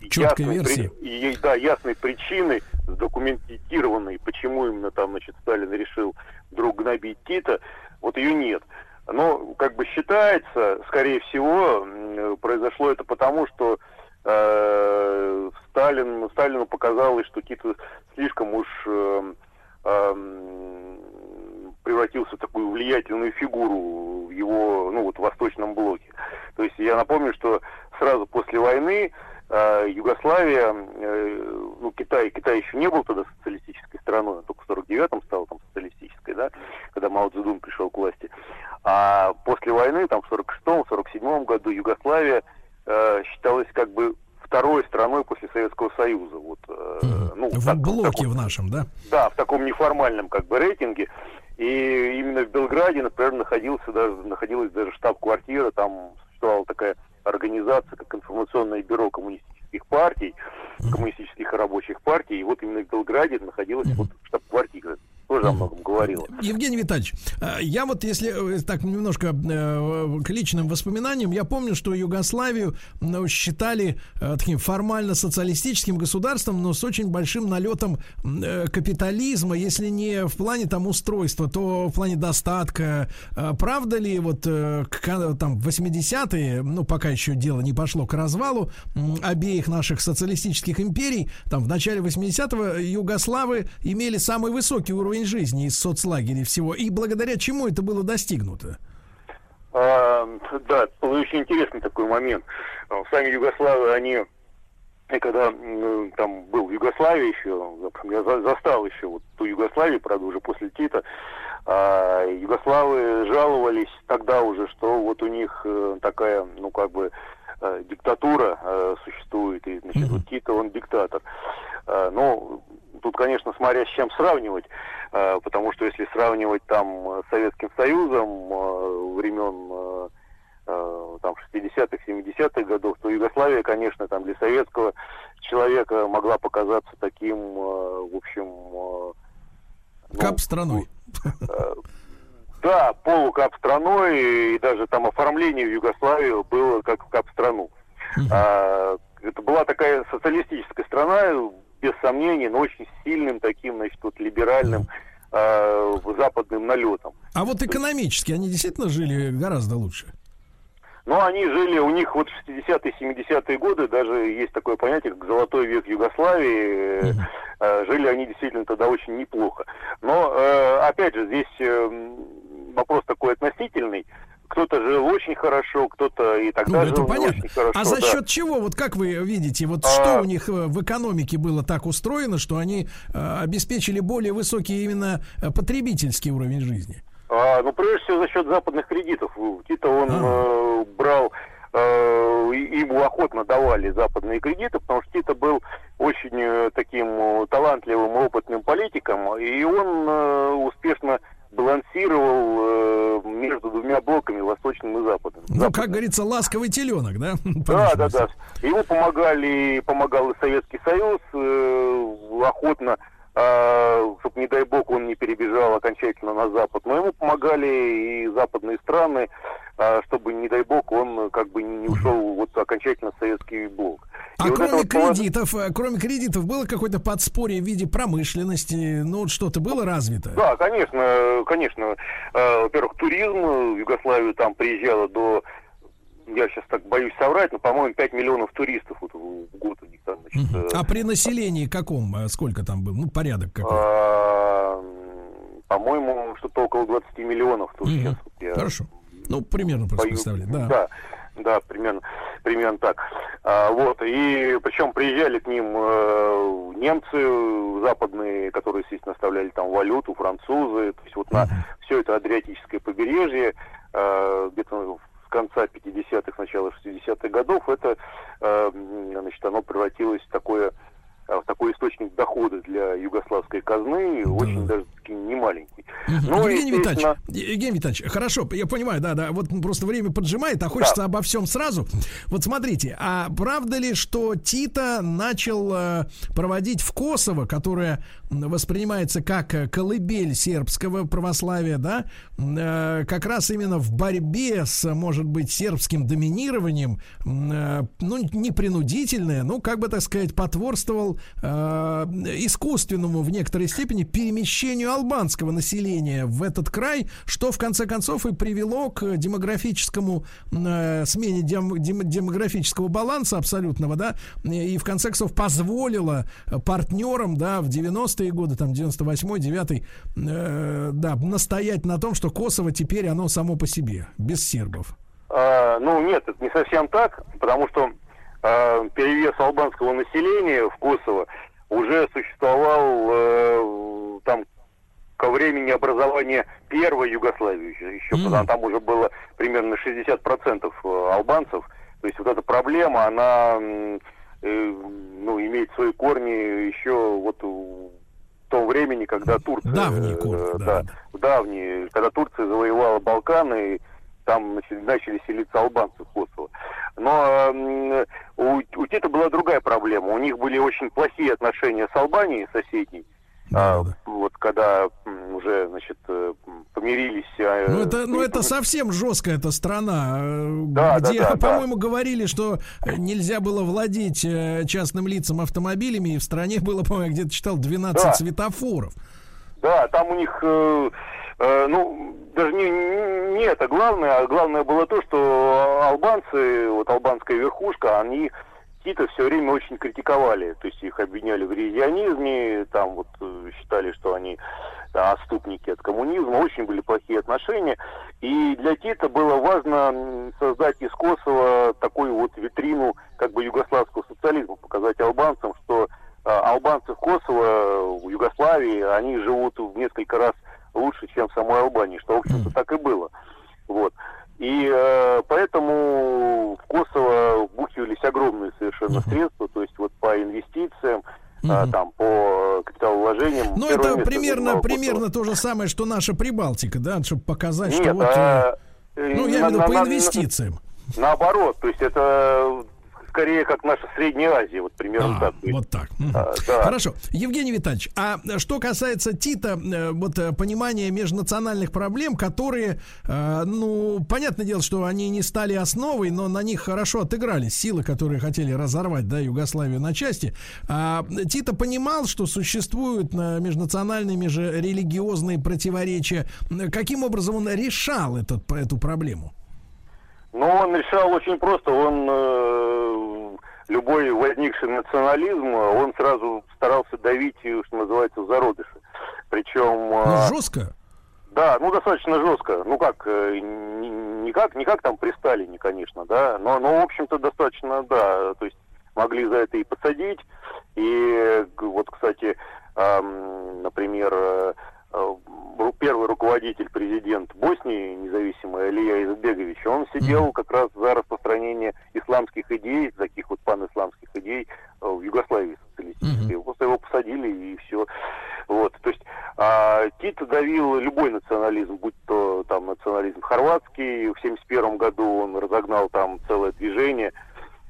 Четкой ясной версии. при- да, ясной причины, сдокументированной, почему именно там, значит, Сталин решил вдруг гнобить Тита, вот ее нет. Но, как бы считается, скорее всего, произошло это потому, что э, Сталин, Сталину показалось, что Тит слишком уж э, эм, превратился в такую влиятельную фигуру в его, ну вот, восточном блоке. То есть я напомню, что сразу после войны э, Югославия, э, ну Китай, Китай еще не был тогда социалистической страной, он только в 49-м стал там социалистической, да, когда Мао Цзэдун пришел к власти. А после войны, там в 46-м, 47-м году Югославия э, считалась как бы второй страной после Советского Союза. Вот, э, ну, В так- блоке в нашем, да? да, в таком неформальном как бы рейтинге. И именно в Белграде, например, находился даже, находилась даже штаб-квартира, там существовала такая организация, как информационное бюро коммунистических партий, коммунистических и рабочих партий. И вот именно в Белграде находилась вот штаб-квартира. Тоже о многом говорила. Евгений Витальевич, э, я вот если э, так немножко э, к личным воспоминаниям, я помню, что Югославию ну, считали э, таким формально социалистическим государством, но с очень большим налетом капитализма, если не в плане там устройства, то в плане достатка. Э, Правда ли вот там в 80-е, ну пока еще дело не пошло к развалу обеих наших социалистических империй, там в начале 80-го югославы имели самый высокий уровень жизни из соцлагерей всего, и благодаря чему это было достигнуто? А, да, очень интересный такой момент. А, Сами Югославы, они, и когда там был в Югославии еще, я за- застал еще вот ту Югославию, правда, уже после Тита, а, Югославы жаловались тогда уже, что вот у них э, такая, ну, как бы, э, диктатура э, существует, и, значит, вот Тита, он диктатор. А, Ну, тут, конечно, смотря с чем сравнивать, э, потому что если сравнивать там э, с Советским Союзом э, времен э, э, там 60-х, 70-х годов, то Югославия, конечно, там для советского человека могла показаться таким, э, в общем, э, Кап страной. э, да, полукап страной, и даже там оформление в Югославию было как в кап страну. А, это была такая социалистическая страна, без сомнений, но очень сильным таким, значит, вот либеральным а, западным налетом. А вот экономически они действительно жили гораздо лучше. Но они жили, у них вот в 60-е, 70-е годы даже есть такое понятие, как золотой век Югославии. Э, э, Жили они действительно тогда очень неплохо. Но, э, опять же, здесь э, м, вопрос такой относительный. Кто-то жил очень хорошо, кто-то и тогда Ну, жил это не понятно. очень хорошо. а за да. счет чего? Вот как вы видите, вот А. что у них э, в экономике было так устроено, что они э, обеспечили более высокий именно э, потребительский уровень жизни? А, ну, прежде всего, за счет западных кредитов. Тита он э, брал, э, ему охотно давали западные кредиты, потому что Тита был очень э, таким талантливым, опытным политиком, и он э, успешно балансировал э, между двумя блоками, восточным и западным. Ну, как говорится, ласковый теленок, да? Да, да, да. Ему помогали, помогал и Советский Союз э, охотно, чтобы, не дай бог, он не перебежал окончательно на Запад. Но ему помогали и западные страны, а, чтобы, не дай бог, он э, как бы не ушел вот окончательно в советский блок. А И вот кроме вот кредитов, э, кроме кредитов, было какое-то подспорье в виде промышленности? Ну, вот что-то было развито? Да, конечно, конечно. Э, Во-первых, туризм э, в Югославию там приезжало до, я сейчас так боюсь соврать, но, по-моему, 5 миллионов туристов вот в год у них там, значит, э, А при населении каком? Сколько там было? Ну, порядок какой? А, По-моему, что-то около 20 миллионов. Тут Мгм. сейчас вот я Хорошо. Ну, примерно просто представлять. Да. да, да, примерно, примерно так. А, вот, и причем приезжали к ним э, немцы западные, которые, естественно, оставляли там валюту, французы, то есть вот на все это Адриатическое побережье, э, где-то с конца 50-х, начала 60-х годов, это, э, значит, оно превратилось в такое такой источник дохода для югославской казны, очень даже таки немаленький. Ну, Евгений естественно, Витальевич, Евгений Витальевич, хорошо, я понимаю, да, да, вот просто время поджимает, а хочется обо всем сразу. Вот смотрите, а правда ли, что Тита начал э, проводить в Косово, которое воспринимается как э, колыбель сербского православия, да, э, как раз именно в борьбе с, может быть, сербским доминированием, э, ну, не принудительное, ну, как бы, так сказать, потворствовал э, искусственному в некоторой степени перемещению албанского населения в этот край, что в конце концов и привело к демографическому смене дем- дем- демографического баланса абсолютного, да, и в конце концов позволило партнерам, да, в 90-е годы, там, 98-й, 9 э, да, настоять на том, что Косово теперь оно само по себе, без сербов. А, ну нет, это не совсем так, потому что а, перевес албанского населения в Косово уже существовал э, там ко времени образования первой Югославии еще, еще потому там уже было примерно 60% э, албанцев. То есть вот эта проблема, она э, ну, имеет свои корни еще вот том времени, когда Турция Давние э, корни, да, давние, когда Турция завоевала Балканы, и там начали, селиться албанцы в Косово. Но у, у Тита была другая проблема. У них были очень плохие отношения с Албанией, соседней. А, Вот когда уже, значит, э, помирились... э, Ну это, ну это совсем жесткая эта страна, э, Да, да, где, да, да. по-моему, говорили, что нельзя было владеть частным лицам автомобилями, и в стране было, по-моему, где-то читал 12 Да. светофоров. Да, там у них, э, э, ну, даже не- не это главное, а главное было то, что албанцы, вот албанская верхушка, они Тита все время очень критиковали, то есть их обвиняли в ревизионизме, там вот э, считали, что они да, отступники от коммунизма, очень были плохие отношения, и для Тита было важно создать из Косово такую вот витрину как бы югославского социализма, показать албанцам, что а, албанцы в Косово, в Югославии, они живут в несколько раз лучше, чем в самой Албании, что, в общем-то, так и было. Вот. И э, поэтому в Косово вбухивались огромные совершенно средства, то есть вот по инвестициям, а, там по капиталовложениям. Ну, это примерно, примерно то же самое, что наша Прибалтика, да, чтобы показать, что Нет, вот... а, э, э, ну, я на- имею в виду по инвестициям. Наоборот, то есть это скорее как наша Средняя Азия, вот примерно так. То есть, вот так. а, да. Хорошо. Евгений Витальевич, а что касается Тита, э, вот э, понимания межнациональных проблем, которые, э, ну, понятное дело, что они не стали основой, но на них хорошо отыгрались силы, которые хотели разорвать, да, Югославию на части. А Тита понимал, что существуют межнациональные, межрелигиозные противоречия. Каким образом он решал этот, эту проблему? Но он решал очень просто. Он э, любой возникший национализм, он сразу старался давить, что называется, в зародыши. Причем... Ну, э, жестко. Да, ну достаточно жестко. Ну как, э, не, как, не как там при Сталине, конечно, да, но, но в общем-то достаточно, да, то есть могли за это и посадить. И э, вот, кстати, например, э, ру- первый руководитель, президент Боснии, независимый Алия Избегович, он сидел как раз за распространение исламских идей, таких вот панисламских идей э, в Югославии социалистической. Просто его посадили и все. Вот, то есть а, Тит давил любой национализм, будь то там национализм хорватский. В 71 году он разогнал там целое движение,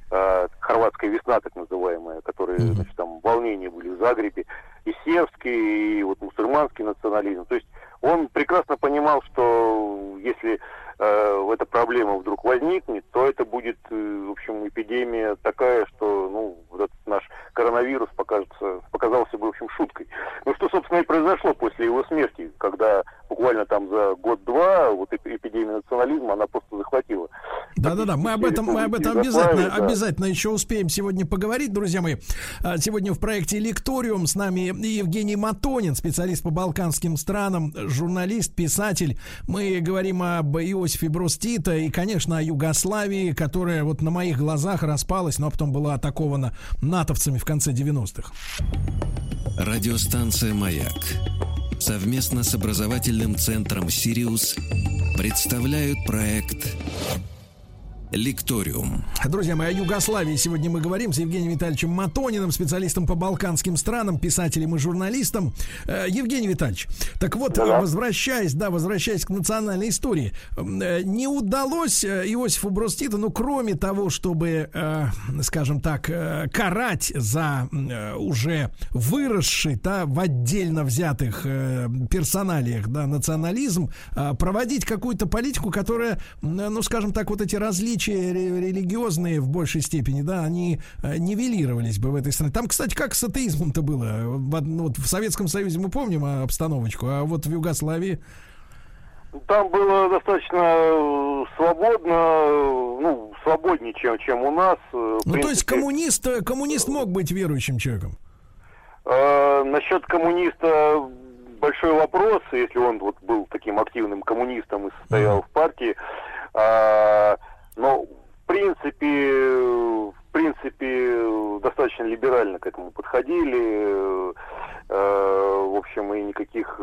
а, хорватская весна так называемая, которые, значит, там волнения были в Загребе, и сербский, и вот мусульманский национализм. То есть он прекрасно понимал, что если э, эта проблема вдруг возникнет, то это будет, э, в общем, эпидемия такая, что, ну, вот этот наш коронавирус покажется, показался бы, в общем, шуткой. Ну, что, собственно, и произошло после его смерти, когда буквально там за год-два вот эп- эпидемия национализма, она просто захватила. Да-да-да, мы об этом, мы об этом обязательно, да. обязательно еще успеем сегодня поговорить, друзья мои. А, Сегодня в проекте «Лекториум» с нами Евгений Матонин, специалист по балканским странам, журналист, писатель. Мы говорим об Иосифе Тита и, конечно, о Югославии, которая вот на моих глазах распалась, но потом была атакована натовцами в конце 90-х. Радиостанция «Маяк» совместно с образовательным центром «Сириус» представляют проект «Лекториум». Друзья мои, о Югославии сегодня мы говорим с Евгением Витальевичем Матониным, специалистом по балканским странам, писателем и журналистом. Э, Евгений Витальевич, так вот, Да-да. возвращаясь, да, возвращаясь к национальной истории, э, не удалось э, Иосифу Брос Титу, ну, кроме того, чтобы, скажем так, карать за уже выросший, да, в отдельно взятых персоналиях, да, национализм, проводить какую-то политику, которая, ну, скажем так, вот эти различия ре- религиозные в большей степени, да, они э, нивелировались бы в этой стране. Там, кстати, как с атеизмом-то было? В, ну, вот в Советском Союзе мы помним а, обстановочку, а вот в Югославии... Там было достаточно э, свободно, э, ну, свободнее, чем, чем у нас. э, Ну, то есть принципе. коммунист, э, коммунист мог быть верующим человеком? Э, насчет коммуниста большой вопрос, если он вот был таким активным коммунистом и состоял в партии. А, но в принципе, э, в принципе, э, достаточно либерально к этому подходили. Э, в общем, и никаких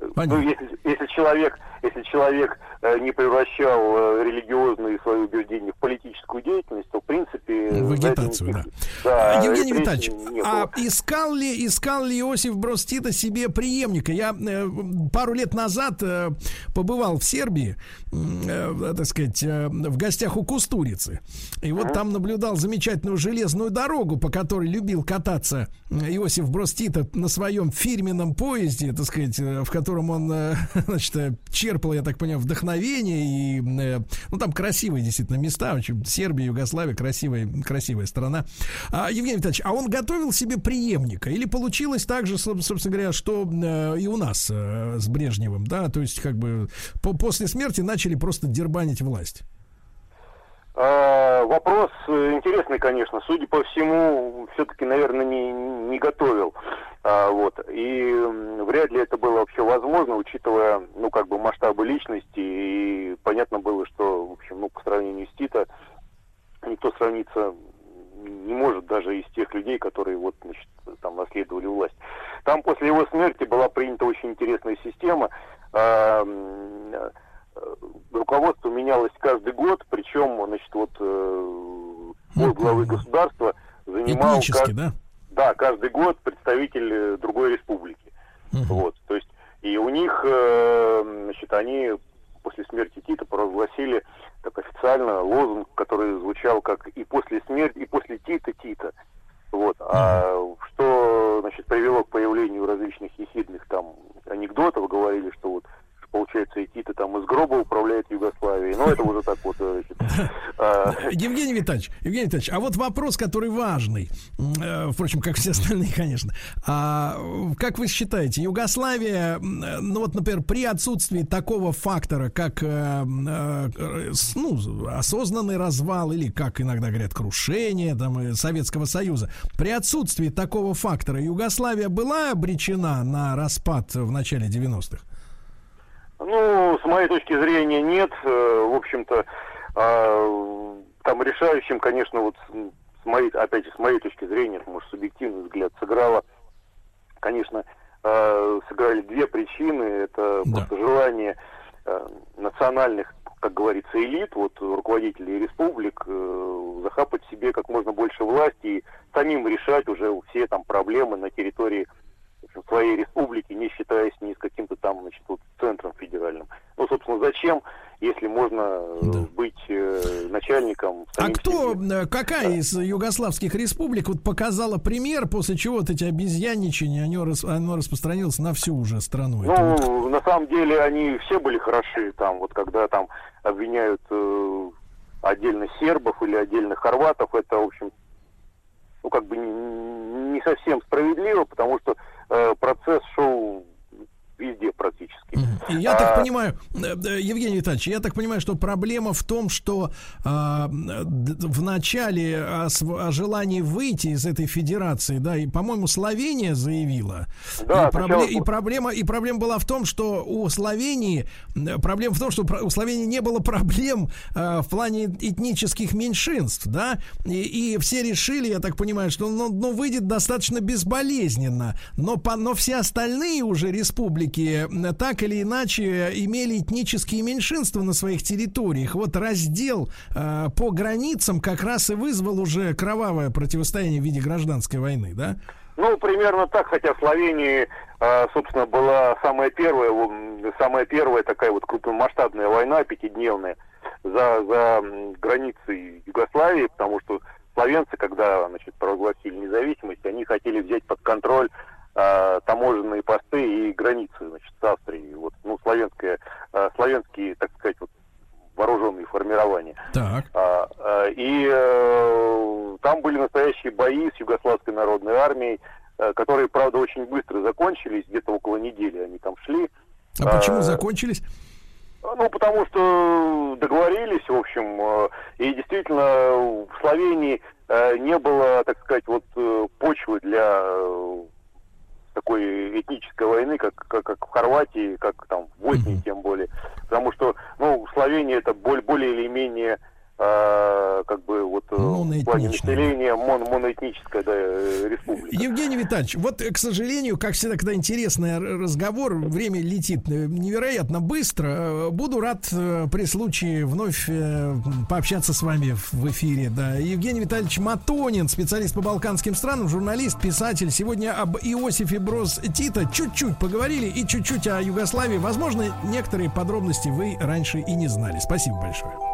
э, ну, если, если человек, если человек э, не превращал э, религиозные свои убеждения в политическую деятельность, то, в принципе... В агитацию, да. да, Евгений репрессий Витальевич, не а искал ли, искал ли Иосиф Брос Тита себе преемника? Я э, пару лет назад э, побывал в Сербии, э, так сказать, э, в гостях у Кустурицы. И вот там наблюдал замечательную железную дорогу, по которой любил кататься э, Иосиф Брос Тита на своем фирменном поезде, так сказать, э, в котором он, э, значит, э, черпал, я так понимаю, вдохновение. И, э, ну, там красивые действительно места. Очень Сербия, Югославия, красивая, красивая страна. А, Евгений Витальевич, а он готовил себе преемника? Или получилось так же, соб- собственно говоря, что и у нас с Брежневым, да? То есть, как бы, по- после смерти начали просто дербанить власть. А, Вопрос интересный, конечно. Судя по всему, все-таки, наверное, не, не готовил. А, вот. И вряд ли это было вообще возможно, учитывая, ну, как бы масштабы личности. И понятно было, что, в общем, ну, по сравнению с Тита, никто сравниться не может даже из тех людей, которые вот, значит, там наследовали власть. Там после его смерти была принята очень интересная система. А, э, руководство менялось каждый год, причем, значит, вот э, пост главы государства занимал Этнически, да? Да, каждый год представитель э, другой республики. Вот, то есть и у них, э, значит, они после смерти Тита провозгласили так официально лозунг, который звучал как и после смерти, и после Тита Тита. Вот. А что, значит, привело к появлению различных ехидных там анекдотов, говорили, что вот получается, и Тита там из гроба управляет Югославией. Ну, это уже так вот, э, значит, Евгений Витальевич, Евгений Витальевич, а вот вопрос, который важный, э, впрочем, как все остальные, конечно. А, э, как вы считаете, Югославия, э, ну вот, например, при отсутствии такого фактора, как э, э, ну, осознанный развал или, как иногда говорят, крушение там, э, Советского Союза, при отсутствии такого фактора Югославия была обречена на распад в начале 90-х? Ну, с моей точки зрения, нет. Э, В общем-то, а, там решающим, конечно, вот с- моей, опять же, с моей точки зрения, это, может, субъективный взгляд, сыграло, конечно, э, сыграли две причины. Это просто желание э, национальных, как говорится, элит, вот руководителей республик, э, захапать себе как можно больше власти и самим решать уже все там проблемы на территории в своей республики, не считаясь ни с каким-то там, значит, вот центром федеральным. Ну, собственно, зачем, если можно э, быть э, начальником А кто, себе? э, какая из югославских республик вот показала пример, после чего вот эти обезьянничания, оно, рас- оно распространилось на всю уже страну? Это вот Ну, на самом деле они все были хороши там, вот когда там обвиняют э, отдельно сербов или отдельно хорватов, это, в общем, ну, как бы не, не совсем справедливо, потому что процесс шел везде практически. И я А, так понимаю, э, э, Евгений Витальевич, я так понимаю, что проблема в том, что а, в начале о, о желании выйти из этой федерации, да, и, по-моему, Словения заявила. Да, и, пробле- сначала- и проблема, и проблема была в том, что у Словении, э, проблема в том, что у Словении не было проблем э, в плане этнических меньшинств, да, и, и все решили, я так понимаю, что ну, ну, выйдет достаточно безболезненно, но, по, но все остальные уже республики э, так или иначе имели этнические меньшинства на своих территориях. Вот раздел э, по границам как раз и вызвал уже кровавое противостояние в виде гражданской войны, да? Ну, примерно так, хотя в Словении, э, собственно, была самая первая, самая первая такая вот крупномасштабная война пятидневная за, за границей Югославии, потому что словенцы, когда, значит, провозгласили независимость, они хотели взять под контроль э, таможенные посты и границы, значит, с Австрией. Вот, ну, славянское, э, славянские, так сказать, вот, вооруженные формирования. Так. А, а, и э, там были настоящие бои с Югославской народной армией, э, которые, правда, очень быстро закончились, где-то около недели они там шли. А почему А, закончились? Ну, потому что договорились, в общем, э, и действительно в Словении э, не было, так сказать, вот э, почвы для э, такой этнической войны, как, как, как в Хорватии, как там в Боснии тем более. Потому что, ну, Словения это более, более или менее а, как бы вот э, в плане населения мон, моноэтническая да, э, республика. Евгений Витальевич, вот, э, к сожалению, как всегда, когда интересный разговор, время летит э, невероятно быстро. Э, Буду рад э, при случае вновь э, пообщаться с вами в эфире. Да. Евгений Витальевич Матонин, специалист по балканским странам, журналист, писатель. Сегодня об Иосифе Брос Тита чуть-чуть поговорили и чуть-чуть о Югославии. Возможно, некоторые подробности вы раньше и не знали. Спасибо большое.